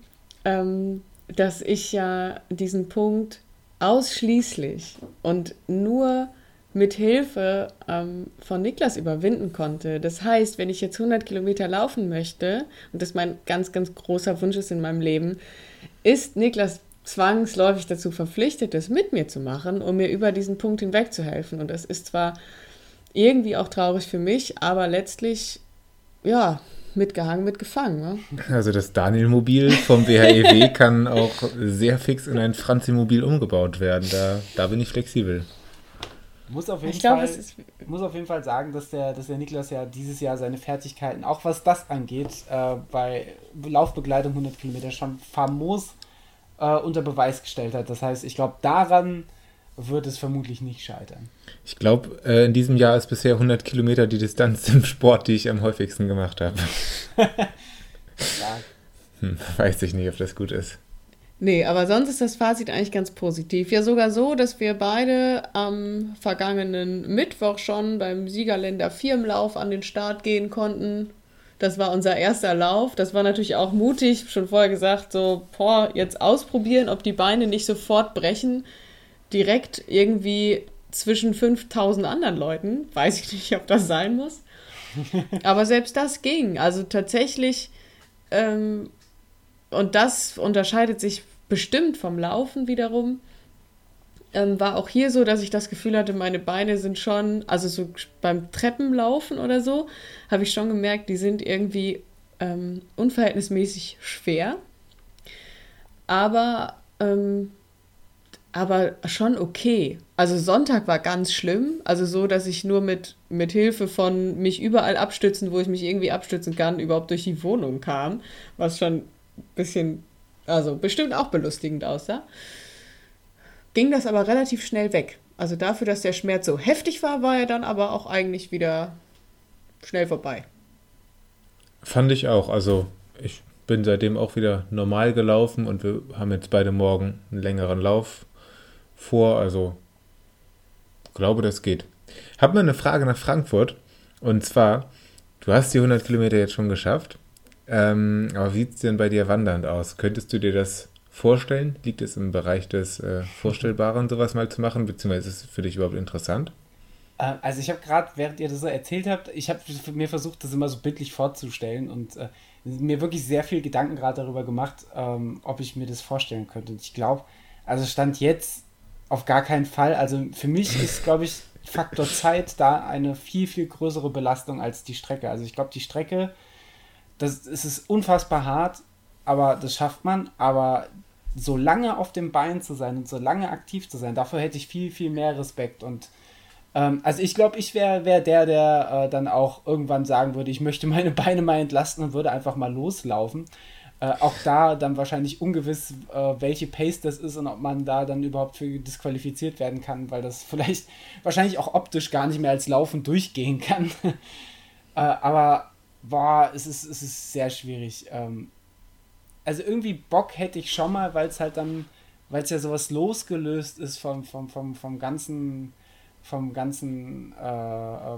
ähm, dass ich ja diesen Punkt ausschließlich und nur mit Hilfe ähm, von Niklas überwinden konnte. Das heißt, wenn ich jetzt 100 Kilometer laufen möchte, und das mein ganz, ganz großer Wunsch ist in meinem Leben, ist Niklas zwangsläufig dazu verpflichtet, das mit mir zu machen, um mir über diesen Punkt hinweg zu helfen. Und das ist zwar irgendwie auch traurig für mich, aber letztlich, ja, mitgehangen, mitgefangen. Ne? Also das Daniel-Mobil vom WHEW kann auch sehr fix in ein Franzi-Mobil umgebaut werden. Da, da bin ich flexibel. Muss auf jeden, glaub, Fall, muss auf jeden Fall sagen, dass der, dass der Niklas ja dieses Jahr seine Fertigkeiten, auch was das angeht, äh, bei Laufbegleitung 100 Kilometer schon famos äh, unter Beweis gestellt hat. Das heißt, ich glaube, daran wird es vermutlich nicht scheitern. Ich glaube, äh, in diesem Jahr ist bisher 100 Kilometer die Distanz im Sport, die ich am häufigsten gemacht habe. hm, weiß ich nicht, ob das gut ist. Nee, aber sonst ist das Fazit eigentlich ganz positiv. Ja, sogar so, dass wir beide am vergangenen Mittwoch schon beim Siegerländer Firmenlauf an den Start gehen konnten. Das war unser erster Lauf. Das war natürlich auch mutig. Schon vorher gesagt, so, boah, jetzt ausprobieren, ob die Beine nicht sofort brechen. Direkt irgendwie zwischen 5000 anderen Leuten. Weiß ich nicht, ob das sein muss. Aber selbst das ging. Also tatsächlich, ähm, und das unterscheidet sich bestimmt vom Laufen wiederum. Ähm, war auch hier so, dass ich das Gefühl hatte, meine Beine sind schon, also so beim Treppenlaufen oder so, habe ich schon gemerkt, die sind irgendwie ähm, unverhältnismäßig schwer. Aber, ähm, aber schon okay. Also Sonntag war ganz schlimm, also so, dass ich nur mit, mit Hilfe von mich überall abstützen, wo ich mich irgendwie abstützen kann, überhaupt durch die Wohnung kam, was schon ein bisschen also bestimmt auch belustigend aussah. Ging das aber relativ schnell weg. Also dafür, dass der Schmerz so heftig war, war er dann aber auch eigentlich wieder schnell vorbei. Fand ich auch. Also ich bin seitdem auch wieder normal gelaufen und wir haben jetzt beide morgen einen längeren Lauf vor. Also glaube, das geht. Hab mal eine Frage nach Frankfurt. Und zwar, du hast die 100 Kilometer jetzt schon geschafft. Ähm, aber wie sieht es denn bei dir wandernd aus? Könntest du dir das vorstellen? Liegt es im Bereich des äh, Vorstellbaren, sowas mal zu machen? Beziehungsweise ist es für dich überhaupt interessant? Äh, also ich habe gerade, während ihr das so erzählt habt, ich habe mir versucht, das immer so bildlich vorzustellen und äh, mir wirklich sehr viel Gedanken gerade darüber gemacht, ähm, ob ich mir das vorstellen könnte. Und ich glaube, also Stand jetzt auf gar keinen Fall. Also für mich ist, glaube ich, Faktor Zeit da eine viel, viel größere Belastung als die Strecke. Also ich glaube, die Strecke das, es ist unfassbar hart, aber das schafft man. Aber so lange auf dem Bein zu sein und so lange aktiv zu sein, dafür hätte ich viel, viel mehr Respekt. Und ähm, also ich glaube, ich wäre wär der, der äh, dann auch irgendwann sagen würde, ich möchte meine Beine mal entlasten und würde einfach mal loslaufen. Äh, auch da dann wahrscheinlich ungewiss, äh, welche Pace das ist und ob man da dann überhaupt für disqualifiziert werden kann, weil das vielleicht wahrscheinlich auch optisch gar nicht mehr als Laufen durchgehen kann. äh, aber boah, es ist, es ist sehr schwierig. Ähm, also irgendwie Bock hätte ich schon mal, weil es halt dann, weil es ja sowas losgelöst ist vom, vom, vom, vom ganzen, vom ganzen äh,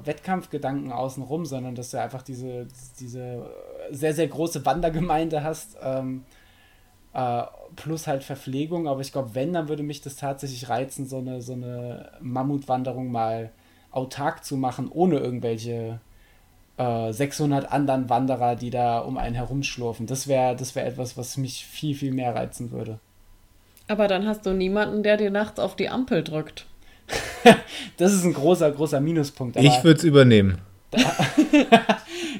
Wettkampfgedanken außenrum, sondern dass du einfach diese, diese sehr, sehr große Wandergemeinde hast. Ähm, Äh, plus halt Verpflegung, aber ich glaube, wenn, dann würde mich das tatsächlich reizen, so eine, so eine Mammutwanderung mal autark zu machen, ohne irgendwelche äh, 600 anderen Wanderer, die da um einen herumschlurfen. Das wäre das wär etwas, was mich viel, viel mehr reizen würde. Aber dann hast du niemanden, der dir nachts auf die Ampel drückt. das ist ein großer, großer Minuspunkt. ich würde es übernehmen.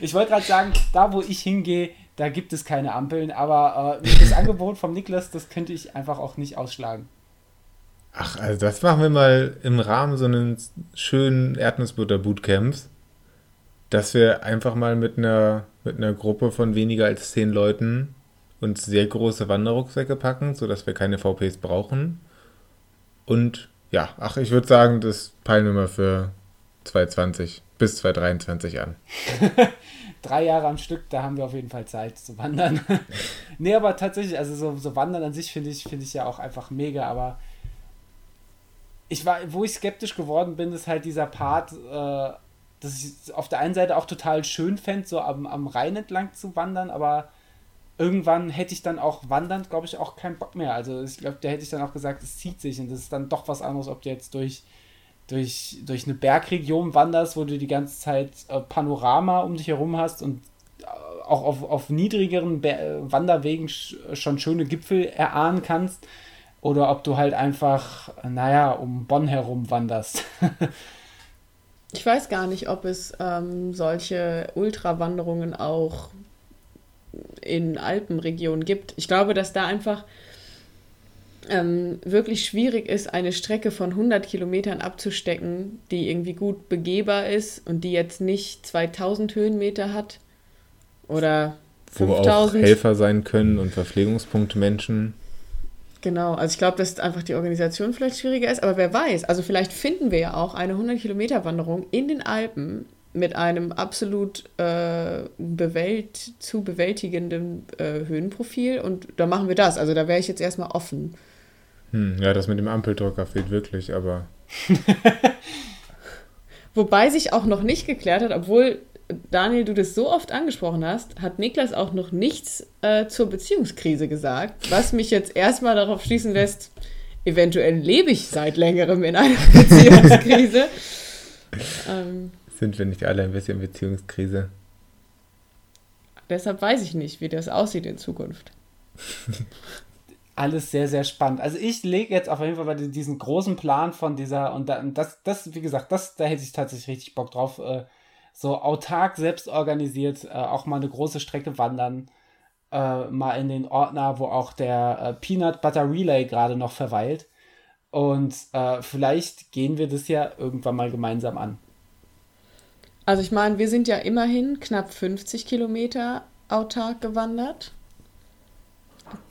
ich wollte gerade sagen, da wo ich hingehe, da gibt es keine Ampeln, aber äh, das Angebot vom Niklas, das könnte ich einfach auch nicht ausschlagen. Ach, also das machen wir mal im Rahmen so eines schönen Erdnussbutter-Bootcamps, dass wir einfach mal mit einer, mit einer Gruppe von weniger als zehn Leuten uns sehr große Wanderrucksäcke packen, sodass wir keine VPs brauchen. Und ja, ach, ich würde sagen, das peilen wir für 2020 bis 2023 an. Drei Jahre am Stück, da haben wir auf jeden Fall Zeit zu wandern. nee, aber tatsächlich, also so, so Wandern an sich finde ich, find ich ja auch einfach mega, aber ich war, wo ich skeptisch geworden bin, ist halt dieser Part, äh, dass ich auf der einen Seite auch total schön fände, so am, am Rhein entlang zu wandern, aber irgendwann hätte ich dann auch wandernd, glaube ich, auch keinen Bock mehr. Also ich glaube, da hätte ich dann auch gesagt, es zieht sich und das ist dann doch was anderes, ob du jetzt durch, durch, durch eine Bergregion wanderst, wo du die ganze Zeit äh, Panorama um dich herum hast und äh, auch auf, auf niedrigeren Be äh, Wanderwegen sch schon schöne Gipfel erahnen kannst. Oder ob du halt einfach, naja, um Bonn herum wanderst. ich weiß gar nicht, ob es ähm, solche Ultrawanderungen auch in Alpenregionen gibt. Ich glaube, dass da einfach ähm, wirklich schwierig ist, eine Strecke von 100 Kilometern abzustecken, die irgendwie gut begehbar ist und die jetzt nicht 2000 Höhenmeter hat oder 5000. Wo auch Helfer sein können und Verpflegungspunkte Menschen. Genau, also ich glaube, dass einfach die Organisation vielleicht schwieriger ist, aber wer weiß, also vielleicht finden wir ja auch eine 100 Kilometer Wanderung in den Alpen, mit einem absolut äh, bewält, zu bewältigenden äh, Höhenprofil und da machen wir das. Also da wäre ich jetzt erstmal offen. Hm, ja, das mit dem Ampeldrucker fehlt wirklich, aber. Wobei sich auch noch nicht geklärt hat, obwohl Daniel, du das so oft angesprochen hast, hat Niklas auch noch nichts äh, zur Beziehungskrise gesagt, was mich jetzt erstmal darauf schließen lässt, eventuell lebe ich seit längerem in einer Beziehungskrise. ähm, sind wir nicht alle ein bisschen Beziehungskrise? Deshalb weiß ich nicht, wie das aussieht in Zukunft. Alles sehr, sehr spannend. Also ich lege jetzt auf jeden Fall bei diesen großen Plan von dieser, und das, das, wie gesagt, das, da hätte ich tatsächlich richtig Bock drauf. Äh, so autark, selbst organisiert, äh, auch mal eine große Strecke wandern. Äh, mal in den Ordner, wo auch der äh, Peanut Butter Relay gerade noch verweilt. Und äh, vielleicht gehen wir das ja irgendwann mal gemeinsam an. Also ich meine, wir sind ja immerhin knapp 50 Kilometer autark gewandert.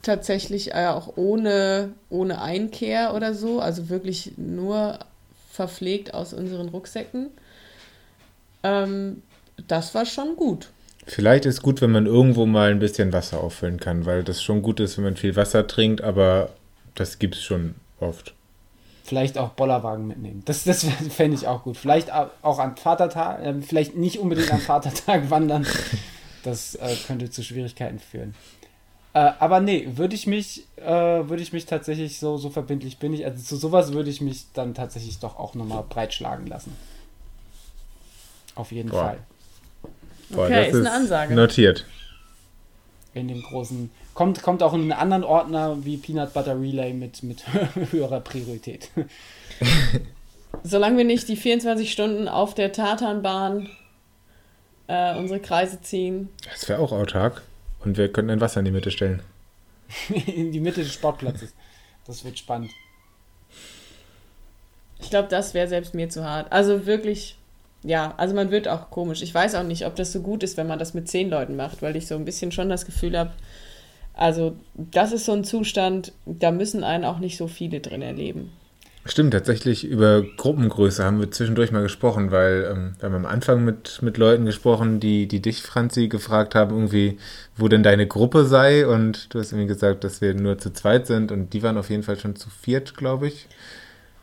Tatsächlich äh, auch ohne, ohne Einkehr oder so, also wirklich nur verpflegt aus unseren Rucksäcken. Ähm, das war schon gut. Vielleicht ist gut, wenn man irgendwo mal ein bisschen Wasser auffüllen kann, weil das schon gut ist, wenn man viel Wasser trinkt, aber das gibt es schon oft. Vielleicht auch Bollerwagen mitnehmen. Das, das fände ich auch gut. Vielleicht auch am Vatertag, äh, vielleicht nicht unbedingt am Vatertag wandern. Das äh, könnte zu Schwierigkeiten führen. Äh, aber nee, würde ich mich, äh, würde ich mich tatsächlich so, so verbindlich bin ich, also zu sowas würde ich mich dann tatsächlich doch auch nochmal breitschlagen lassen. Auf jeden Boah. Fall. Boah, okay, ist, ist eine Ansage. Notiert. In dem großen Kommt, kommt auch in einen anderen Ordner wie Peanut Butter Relay mit, mit höherer Priorität. Solange wir nicht die 24 Stunden auf der Tatanbahn äh, unsere Kreise ziehen. Das wäre auch autark. Und wir könnten ein Wasser in die Mitte stellen. in die Mitte des Sportplatzes. Das wird spannend. Ich glaube, das wäre selbst mir zu hart. Also wirklich, ja, also man wird auch komisch. Ich weiß auch nicht, ob das so gut ist, wenn man das mit zehn Leuten macht, weil ich so ein bisschen schon das Gefühl habe, also das ist so ein Zustand, da müssen einen auch nicht so viele drin erleben. Stimmt, tatsächlich über Gruppengröße haben wir zwischendurch mal gesprochen, weil ähm, wir haben am Anfang mit, mit Leuten gesprochen, die, die dich, Franzi, gefragt haben, irgendwie, wo denn deine Gruppe sei. Und du hast irgendwie gesagt, dass wir nur zu zweit sind und die waren auf jeden Fall schon zu viert, glaube ich.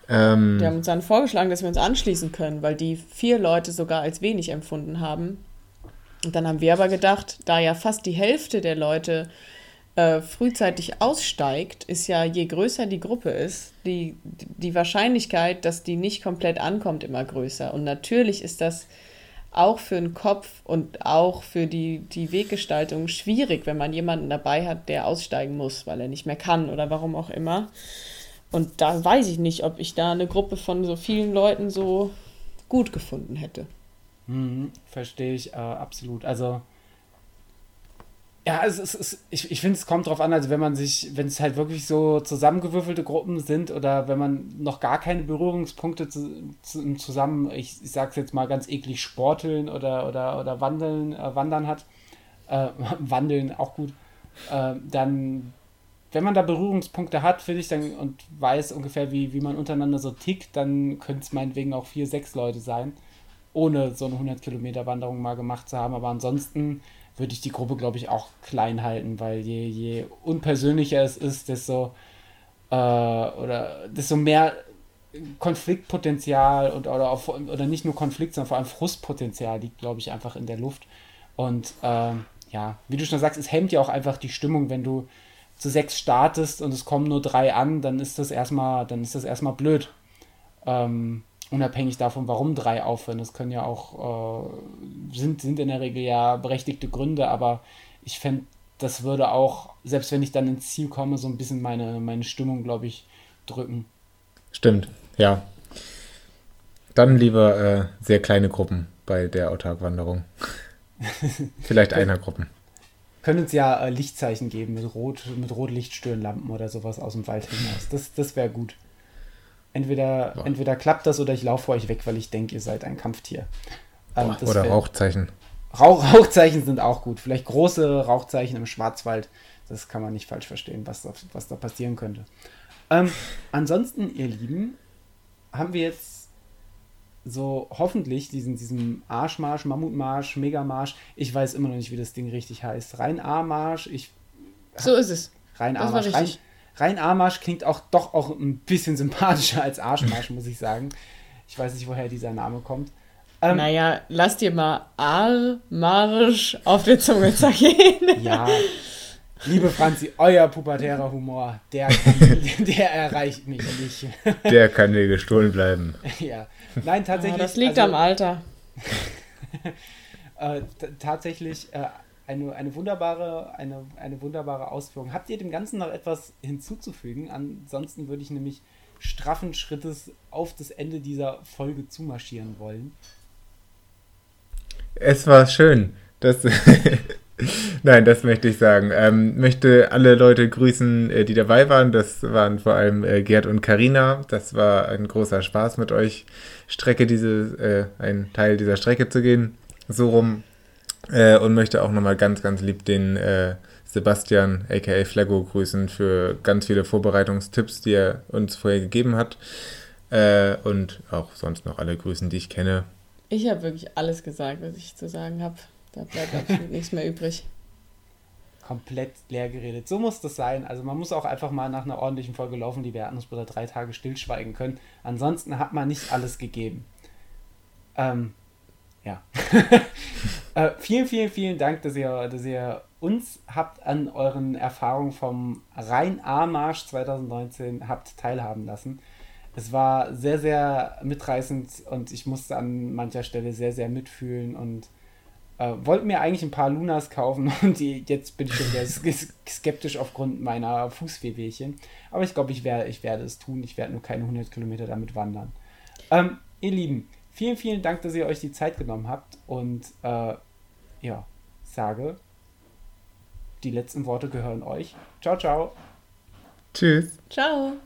Ähm, die haben uns dann vorgeschlagen, dass wir uns anschließen können, weil die vier Leute sogar als wenig empfunden haben. Und dann haben wir aber gedacht, da ja fast die Hälfte der Leute äh, frühzeitig aussteigt, ist ja, je größer die Gruppe ist, die, die Wahrscheinlichkeit, dass die nicht komplett ankommt, immer größer. Und natürlich ist das auch für den Kopf und auch für die, die Weggestaltung schwierig, wenn man jemanden dabei hat, der aussteigen muss, weil er nicht mehr kann oder warum auch immer. Und da weiß ich nicht, ob ich da eine Gruppe von so vielen Leuten so gut gefunden hätte. Mhm, verstehe ich äh, absolut. Also ja, es ist, es, ich, ich finde, es kommt drauf an, also wenn man sich, wenn es halt wirklich so zusammengewürfelte Gruppen sind oder wenn man noch gar keine Berührungspunkte zu, zu, zusammen, ich, ich sag's jetzt mal ganz eklig, sporteln oder, oder, oder wandeln, äh, wandern hat, äh, wandeln auch gut, äh, dann, wenn man da Berührungspunkte hat, finde ich, dann und weiß ungefähr, wie, wie man untereinander so tickt, dann könnte es meinetwegen auch vier, sechs Leute sein, ohne so eine 100 Kilometer Wanderung mal gemacht zu haben, aber ansonsten würde ich die Gruppe, glaube ich, auch klein halten, weil je, je unpersönlicher es ist, desto, äh, oder desto mehr Konfliktpotenzial und, oder, auch, oder nicht nur Konflikt, sondern vor allem Frustpotenzial liegt, glaube ich, einfach in der Luft. Und äh, ja, wie du schon sagst, es hemmt ja auch einfach die Stimmung, wenn du zu sechs startest und es kommen nur drei an, dann ist das erstmal, dann ist das erstmal blöd. Ähm, unabhängig davon, warum drei aufhören. Das können ja auch, äh, sind, sind in der Regel ja berechtigte Gründe, aber ich fände, das würde auch, selbst wenn ich dann ins Ziel komme, so ein bisschen meine, meine Stimmung, glaube ich, drücken. Stimmt, ja. Dann lieber äh, sehr kleine Gruppen bei der Autarkwanderung. Vielleicht einer Gruppen. Können uns ja äh, Lichtzeichen geben mit Rot, mit Rotlichtstirnlampen oder sowas aus dem Wald hinaus. Das, das wäre gut. Entweder, ja. entweder klappt das oder ich laufe vor euch weg, weil ich denke, ihr seid ein Kampftier. Ähm, oder Rauchzeichen. Rauch, Rauchzeichen sind auch gut. Vielleicht große Rauchzeichen im Schwarzwald. Das kann man nicht falsch verstehen, was da, was da passieren könnte. Ähm, ansonsten, ihr Lieben, haben wir jetzt so hoffentlich diesen, diesen Arschmarsch, Mammutmarsch, Megamarsch. Ich weiß immer noch nicht, wie das Ding richtig heißt. Rhein-A-Marsch. So ist es. Rhein-A-Marsch. Rhein, Rein Armarsch klingt auch doch auch ein bisschen sympathischer als Arschmarsch, muss ich sagen. Ich weiß nicht, woher dieser Name kommt. Ähm, naja, lass dir mal Armarsch auf der Zunge zergehen. ja. Liebe Franzi, euer pubertärer Humor, der, kann, der erreicht mich nicht. Der kann dir gestohlen bleiben. Ja. Nein, tatsächlich. Ja, das liegt also, am Alter. äh, tatsächlich äh, eine, eine, wunderbare, eine, eine wunderbare Ausführung. Habt ihr dem Ganzen noch etwas hinzuzufügen? Ansonsten würde ich nämlich straffen Schrittes auf das Ende dieser Folge zumarschieren wollen. Es war schön. Das Nein, das möchte ich sagen. Ähm, möchte alle Leute grüßen, äh, die dabei waren. Das waren vor allem äh, Gerd und Karina. Das war ein großer Spaß mit euch, Strecke diese, äh, ein Teil dieser Strecke zu gehen. So rum äh, und möchte auch nochmal ganz, ganz lieb den äh, Sebastian, aka Flaggo, grüßen für ganz viele Vorbereitungstipps, die er uns vorher gegeben hat. Äh, und auch sonst noch alle grüßen, die ich kenne. Ich habe wirklich alles gesagt, was ich zu sagen habe. Da bleibt absolut nichts mehr übrig. Komplett leer geredet. So muss das sein. Also man muss auch einfach mal nach einer ordentlichen Folge laufen, die wir Erdnussbutter drei Tage stillschweigen können. Ansonsten hat man nicht alles gegeben. Ähm, ja. äh, vielen, vielen, vielen Dank, dass ihr, dass ihr uns habt an euren Erfahrungen vom Rhein-A-Marsch 2019 habt teilhaben lassen. Es war sehr, sehr mitreißend und ich musste an mancher Stelle sehr, sehr mitfühlen und äh, wollte mir eigentlich ein paar Lunas kaufen und die, jetzt bin ich schon wieder skeptisch aufgrund meiner Fußwehwehchen. Aber ich glaube, ich, wär, ich werde es tun. Ich werde nur keine 100 Kilometer damit wandern. Ähm, ihr Lieben, Vielen, vielen Dank, dass ihr euch die Zeit genommen habt und äh, ja, sage, die letzten Worte gehören euch. Ciao, ciao. Tschüss. Ciao.